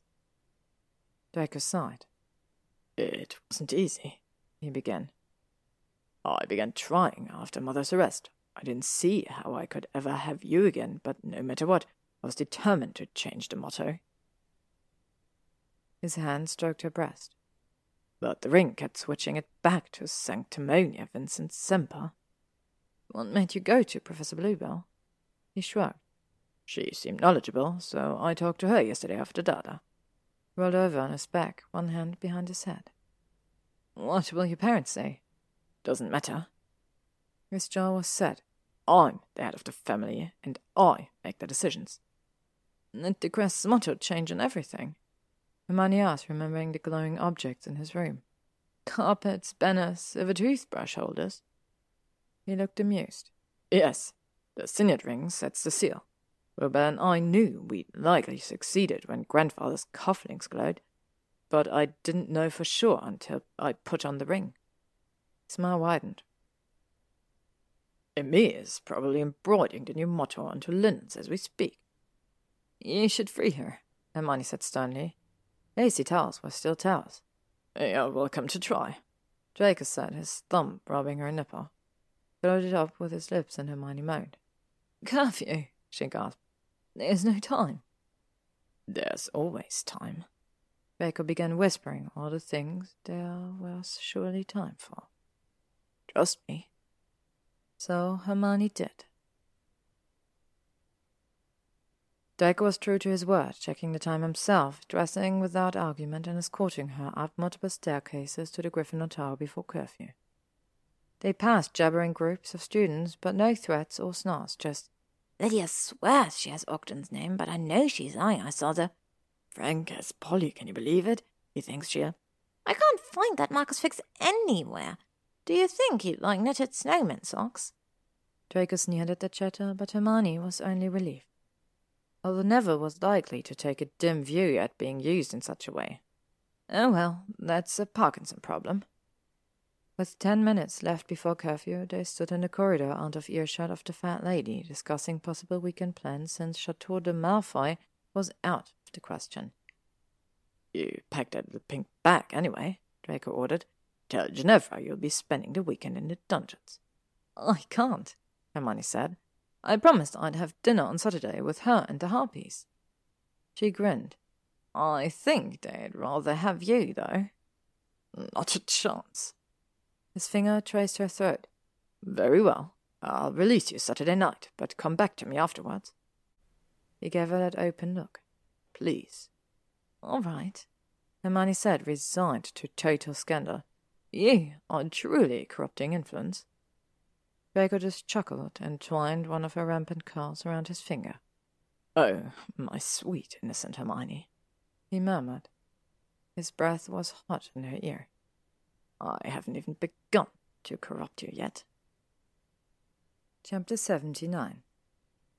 Draco sighed. It wasn't easy, he began. I began trying after Mother's arrest. I didn't see how I could ever have you again, but no matter what, I was determined to change the motto. His hand stroked her breast. But the ring kept switching it back to Sanctimonia Vincit Semper. What made you go to Professor Bluebell? He shrugged. She seemed knowledgeable, so I talked to her yesterday after Dada. Rolled over on his back, one hand behind his head. What will your parents say? Doesn't matter. His jaw was set. I'm the head of the family, and I make the decisions. Did the Crest's motto change and everything? Hermione asked, remembering the glowing objects in his room. Carpets, banners, silver toothbrush holders. He looked amused. Yes, the signet ring sets the seal. Wilbur and I knew we'd likely succeeded when grandfather's cufflinks glowed, but I didn't know for sure until I put on the ring. His smile widened. Emmy's probably embroidering the new motto onto linens as we speak. You should free her, Hermione said sternly. Lacy towels were still towels. You're welcome to try. Draco said, his thumb rubbing her nipple. Followed it up with his lips, and Hermione moaned. Curfew, she gasped. There's no time. There's always time. Draco began whispering all the things there was surely time for. Trust me. So Hermione did. Draco was true to his word, checking the time himself, dressing without argument, and escorting her up multiple staircases to the Gryffindor Tower before curfew. They passed jabbering groups of students, but no threats or snarls, just Lydia swears she has Ogden's name, but I know she's lying. I saw the Frank has Polly, can you believe it? He thinks she'll uh, I can't find that Marcus Fix anywhere. Do you think he'd like knitted snowman socks? Draco sneered at the chatter, but Hermione was only relieved although Neville was likely to take a dim view at being used in such a way. Oh well, that's a Parkinson problem. With ten minutes left before curfew, they stood in the corridor out of earshot of the fat lady, discussing possible weekend plans since Chateau de Malfoy was out of the question. You packed that little pink bag anyway, Draco ordered. Tell Ginevra you'll be spending the weekend in the dungeons. I can't, Hermione said. I promised I'd have dinner on Saturday with her and the Harpies. She grinned. I think they'd rather have you, though. Not a chance. His finger traced her throat. Very well. I'll release you Saturday night, but come back to me afterwards. He gave her that open look. Please. All right, Hermione said, resigned to total scandal. You are truly corrupting influence. Draco just chuckled and twined one of her rampant curls around his finger. Oh, my sweet innocent Hermione, he murmured. His breath was hot in her ear. I haven't even begun to corrupt you yet. Chapter 79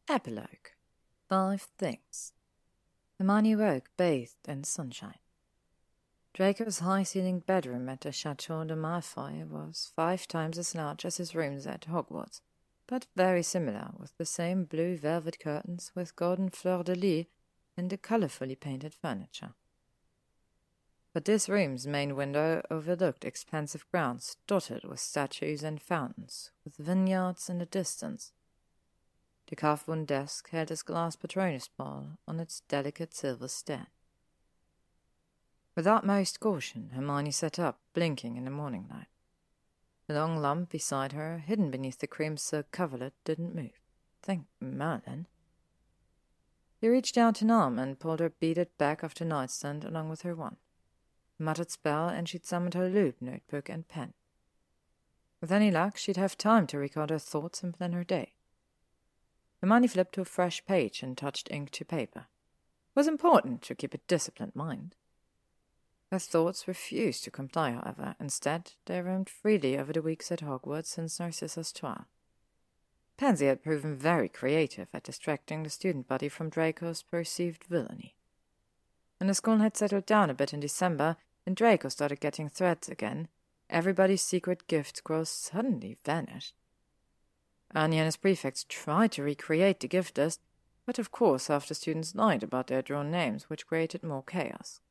Epilogue Five Things Hermione woke bathed in sunshine. Draco's high-ceilinged bedroom at the Chateau de Malfoy was five times as large as his rooms at Hogwarts, but very similar, with the same blue velvet curtains with golden fleur-de-lis and the colorfully painted furniture. But this room's main window overlooked expansive grounds dotted with statues and fountains, with vineyards in the distance. The carved wooden desk held his glass Patronus ball on its delicate silver stand. With utmost caution, Hermione sat up, blinking in the morning light. The long lump beside her, hidden beneath the cream silk coverlet, didn't move. Thank Merlin. He reached out an arm and pulled her beaded back off the nightstand along with her wand muttered spell, and she'd summoned her loop notebook and pen. With any luck, she'd have time to record her thoughts and plan her day. Hermione flipped to a fresh page and touched ink to paper. It was important to keep a disciplined mind. Her thoughts refused to comply, however. Instead, they roamed freely over the weeks at Hogwarts since Narcissa's trial. Pansy had proven very creative at distracting the student body from Draco's perceived villainy. When the school had settled down a bit in December, when Draco started getting threats again, everybody's secret gift scroll suddenly vanished. Ernie and his prefects tried to recreate the gift list, but of course half the students lied about their drawn names, which created more chaos.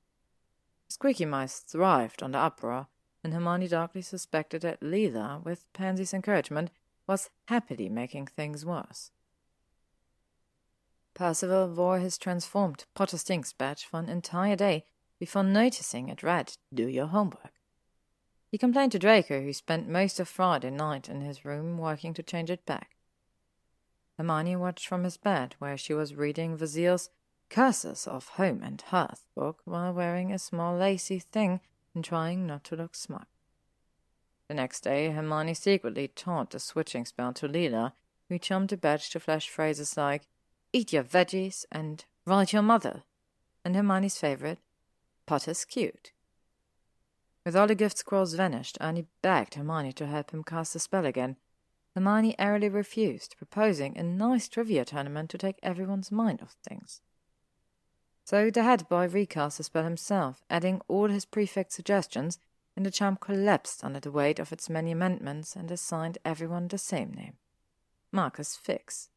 Squeaky mice thrived on the uproar, and Hermione darkly suspected that Lila, with Pansy's encouragement, was happily making things worse. Percival wore his transformed Potter Stinks badge for an entire day before noticing it read, Do your homework. He complained to Draco, who spent most of Friday night in his room working to change it back. Hermione watched from his bed, where she was reading Vasil's Curses of Home and Hearth book while wearing a small lacy thing and trying not to look smug. The next day, Hermione secretly taught the switching spell to Lila, who chummed the badge to flash phrases like, Eat your veggies and write your mother, and Hermione's favorite, Potter's cute. With all the gift scrolls vanished, Ernie begged Hermione to help him cast the spell again. Hermione airily refused, proposing a nice trivia tournament to take everyone's mind off things. So the head boy recast the spell himself, adding all his prefect's suggestions, and the charm collapsed under the weight of its many amendments and assigned everyone the same name Marcus Fix.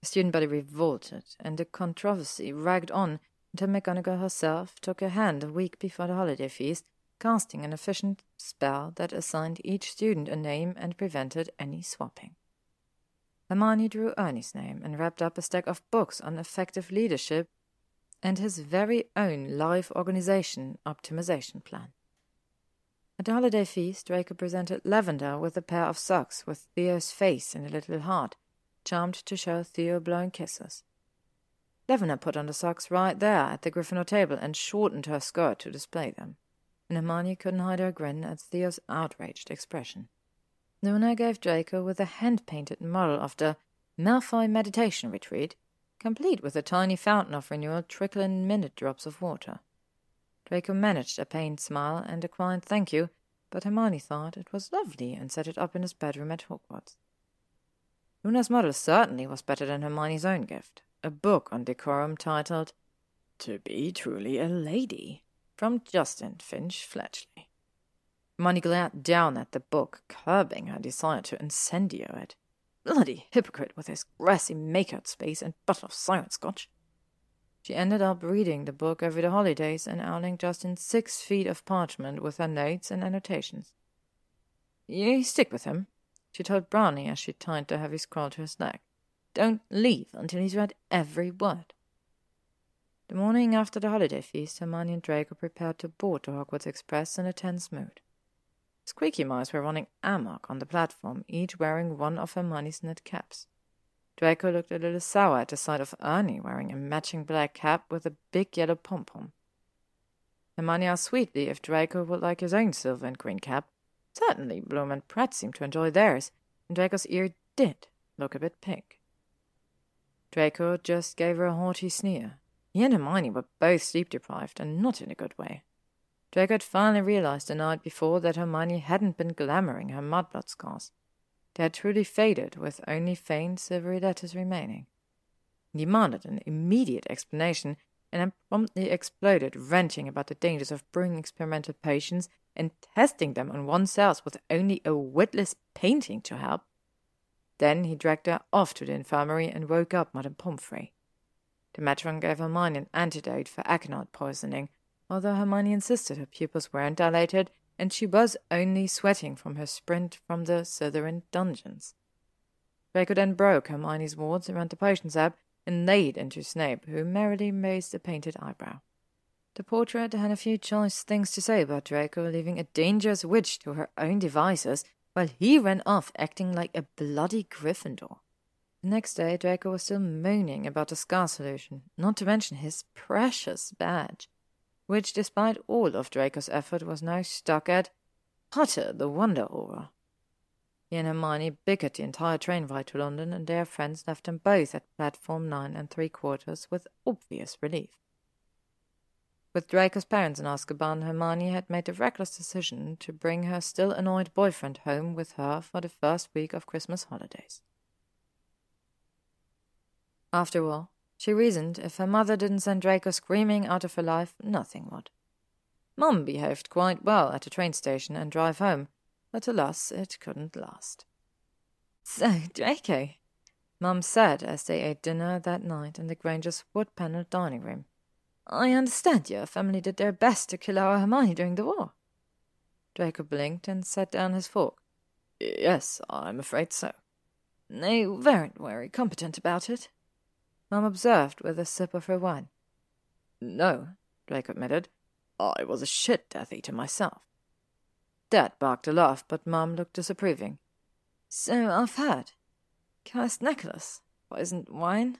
The student body revolted, and the controversy dragged on until McGonagall herself took a hand a week before the holiday feast, casting an efficient spell that assigned each student a name and prevented any swapping. Hermione drew Ernie's name and wrapped up a stack of books on effective leadership and his very own life organization optimization plan. At the holiday feast, Draco presented Lavender with a pair of socks with Theo's face in a little heart, charmed to show Theo blowing kisses. Lavender put on the socks right there at the Gryffindor table and shortened her skirt to display them, and Hermione couldn't hide her grin at Theo's outraged expression. Luna gave Draco with a hand-painted model of the Malfoy meditation retreat, complete with a tiny fountain of renewal trickling minute drops of water. Draco managed a pained smile and a quiet thank you, but Hermione thought it was lovely and set it up in his bedroom at Hogwarts. Luna's model certainly was better than Hermione's own gift, a book on decorum titled To Be Truly a Lady from Justin Finch Fletchley. Hermione glared down at the book, curbing her desire to incendio it. Bloody hypocrite with his grassy makeout space and bottle of Siren Scotch. She ended up reading the book over the holidays and owning Justin six feet of parchment with her notes and annotations. You stick with him, she told Brownie as she tied the heavy scroll to his neck. Don't leave until he's read every word. The morning after the holiday feast, Hermione and Draco prepared to board the Hogwarts Express in a tense mood. Squeaky Mice were running amok on the platform, each wearing one of her Hermione's knit caps. Draco looked a little sour at the sight of Ernie wearing a matching black cap with a big yellow pom-pom. Hermione asked sweetly if Draco would like his own silver and green cap. Certainly, Bloom and Pratt seemed to enjoy theirs, and Draco's ear did look a bit pink. Draco just gave her a haughty sneer. He and Hermione were both sleep deprived, and not in a good way. Draco had finally realized the night before that Hermione hadn't been glamouring her mudblood scars. They had truly faded, with only faint silvery letters remaining. He demanded an immediate explanation, and then promptly exploded, ranting about the dangers of brewing experimental potions and testing them on oneself with only a witless painting to help. Then he dragged her off to the infirmary and woke up Madame Pomfrey. The matron gave Hermione an antidote for aconite poisoning, although Hermione insisted her pupils weren't dilated and she was only sweating from her sprint from the Slytherin dungeons. Draco then broke Hermione's wards around the potions app and laid into Snape, who merrily raised a painted eyebrow. The portrait had a few choice things to say about Draco, leaving a dangerous witch to her own devices while he ran off acting like a bloody Gryffindor. The next day, Draco was still moaning about the scar solution, not to mention his precious badge, which, despite all of Draco's effort, was now stuck at Potter the Wonder Auror. He and Hermione bickered the entire train ride to London, and their friends left them both at platform nine and three quarters with obvious relief. With Draco's parents in Azkaban, Hermione had made the reckless decision to bring her still annoyed boyfriend home with her for the first week of Christmas holidays. After all, she reasoned if her mother didn't send Draco screaming out of her life, nothing would. Mum behaved quite well at the train station and drive home, but alas, it couldn't last. So, Draco, Mum said as they ate dinner that night in the Granger's wood panelled dining room. I understand your family did their best to kill our Hermione during the war. Draco blinked and set down his fork. Yes, I'm afraid so. They weren't very competent about it, Mum observed with a sip of her wine. No, Draco admitted. I was a shit Death Eater myself. Dad barked a laugh, but Mum looked disapproving. So I've heard. Cursed necklace, poisoned wine.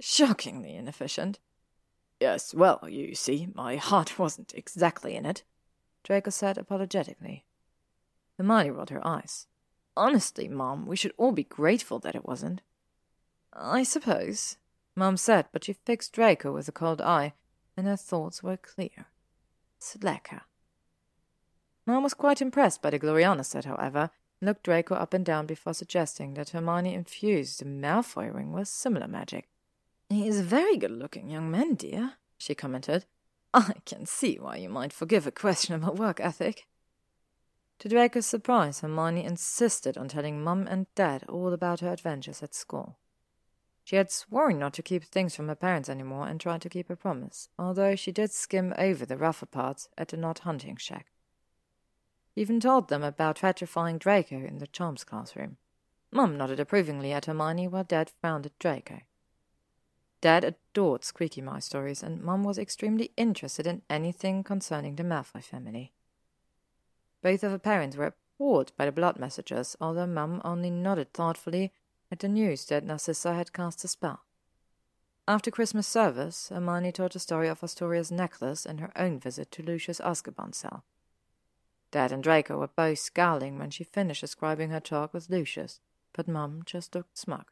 Shockingly inefficient. Yes, well, you see, my heart wasn't exactly in it, Draco said apologetically. Hermione rolled her eyes. Honestly, Mom, we should all be grateful that it wasn't. I suppose, Mom said, but she fixed Draco with a cold eye, and her thoughts were clear. Slacker. Mom was quite impressed by the Gloriana set, however, and looked Draco up and down before suggesting that Hermione infused the Malfoy ring with similar magic. He is a very good-looking young man, dear, she commented. I can see why you might forgive a questionable work ethic. To Draco's surprise, Hermione insisted on telling Mum and Dad all about her adventures at school. She had sworn not to keep things from her parents anymore and tried to keep her promise, although she did skim over the rougher parts at the not hunting shack. even told them about petrifying Draco in the charms classroom. Mum nodded approvingly at Hermione while Dad frowned at Draco. Dad adored Squeaky Mice stories, and Mum was extremely interested in anything concerning the Malfoy family. Both of her parents were appalled by the blood messages, although Mum only nodded thoughtfully at the news that Narcissa had cast a spell. After Christmas service, Hermione told the story of Astoria's necklace and her own visit to Lucius Azkaban's cell. Dad and Draco were both scowling when she finished describing her talk with Lucius, but Mum just looked smug.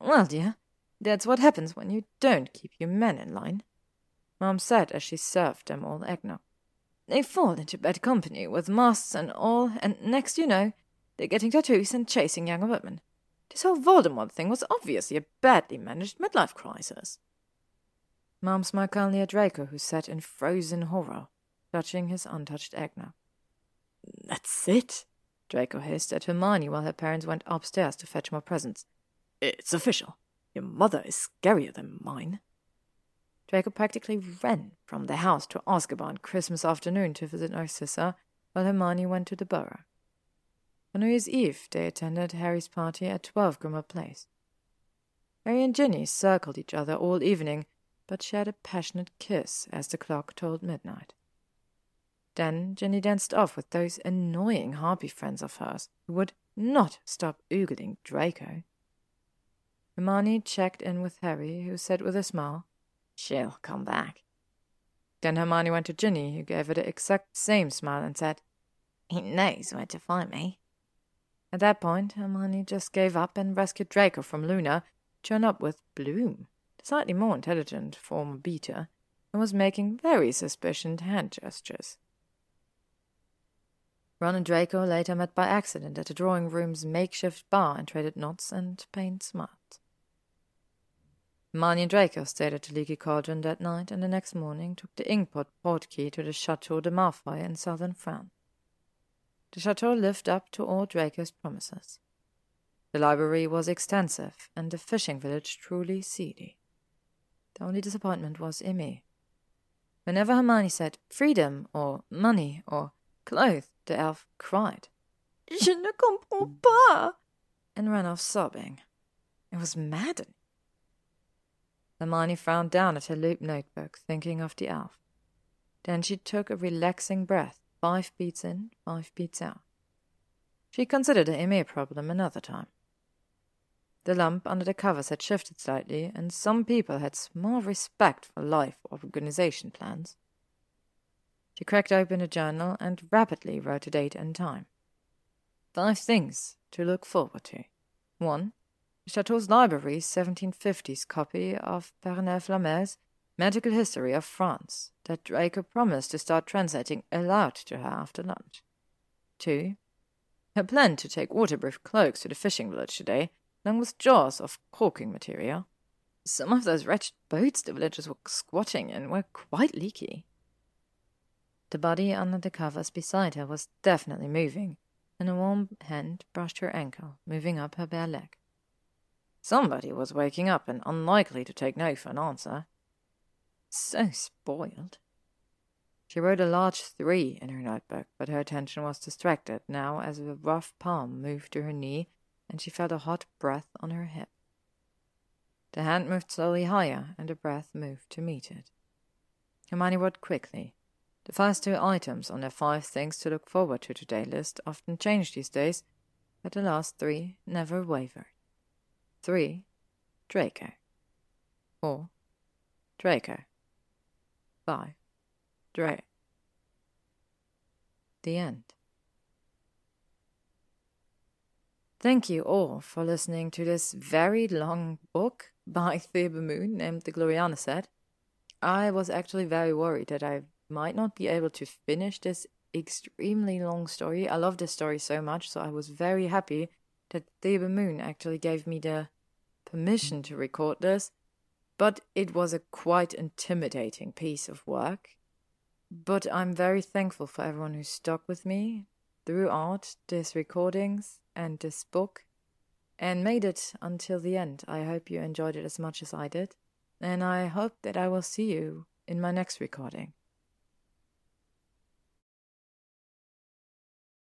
Well, dear, that's what happens when you don't keep your men in line, Mom said as she served them all eggnog. They fall into bad company with masks and all, and next you know, they're getting tattoos and chasing younger women. This whole Voldemort thing was obviously a badly managed midlife crisis. Mom smiled kindly at Draco, who sat in frozen horror, clutching his untouched eggnog. That's it, Draco hissed at Hermione while her parents went upstairs to fetch more presents. It's official. Your mother is scarier than mine. Draco practically ran from the house to Azkaban Christmas afternoon to visit Narcissa, while Hermione went to the Burrow. On New Year's Eve, they attended Harry's party at 12 Grimmauld Place. Harry and Ginny circled each other all evening, but shared a passionate kiss as the clock told midnight. Then Ginny danced off with those annoying harpy friends of hers who would not stop oogling Draco. Hermione checked in with Harry, who said with a smile, She'll come back. Then Hermione went to Ginny, who gave her the exact same smile and said, He knows where to find me. At that point, Hermione just gave up and rescued Draco from Luna, turned up with Bloom, the slightly more intelligent former beater, and was making very suspicious hand gestures. Ron and Draco later met by accident at the drawing room's makeshift bar and traded nods and paint smart. Hermione and Draco stayed at the Leaky Cauldron that night, and the next morning took the Inkpot portkey to the Chateau de Malfoy in southern France. The chateau lived up to all Draco's promises. The library was extensive, and the fishing village truly seedy. The only disappointment was Emmy. Whenever Hermione said freedom, or money, or clothes, the elf cried, Je ne comprends pas, and ran off sobbing. It was maddening. Hermione frowned down at her loop notebook, thinking of the elf. Then she took a relaxing breath, five beats in, five beats out. She considered the Emmy problem another time. The lump under the covers had shifted slightly, and some people had small respect for life organization plans. She cracked open a journal and rapidly wrote the date and time. Five things to look forward to. One, Chateau's library's 1750s copy of Perenelle Flamel's Medical History of France that Draco promised to start translating aloud to her after lunch. Two, her plan to take waterproof cloaks to the fishing village today, along with jars of caulking material. Some of those wretched boats the villagers were squatting in were quite leaky. The body under the covers beside her was definitely moving, and a warm hand brushed her ankle, moving up her bare leg. Somebody was waking up and unlikely to take no for an answer. So spoiled. She wrote a large three in her notebook, but her attention was distracted now as a rough palm moved to her knee and she felt a hot breath on her hip. The hand moved slowly higher, and the breath moved to meet it. Hermione wrote quickly. The first two items on their five things to look forward to today list often change these days, but the last three never wavered. Three, Draco. Four, Draco. Five, Dre. The end. Thank you all for listening to this very long book by Thebe Moon named The Gloriana Set. I was actually very worried that I might not be able to finish this extremely long story. I love this story so much, so I was very happy that Thebe Moon actually gave me the permission to record this. But it was a quite intimidating piece of work. But I'm very thankful for everyone who stuck with me throughout these recordings and this book and made it until the end. I hope you enjoyed it as much as I did, and I hope that I will see you in my next recording.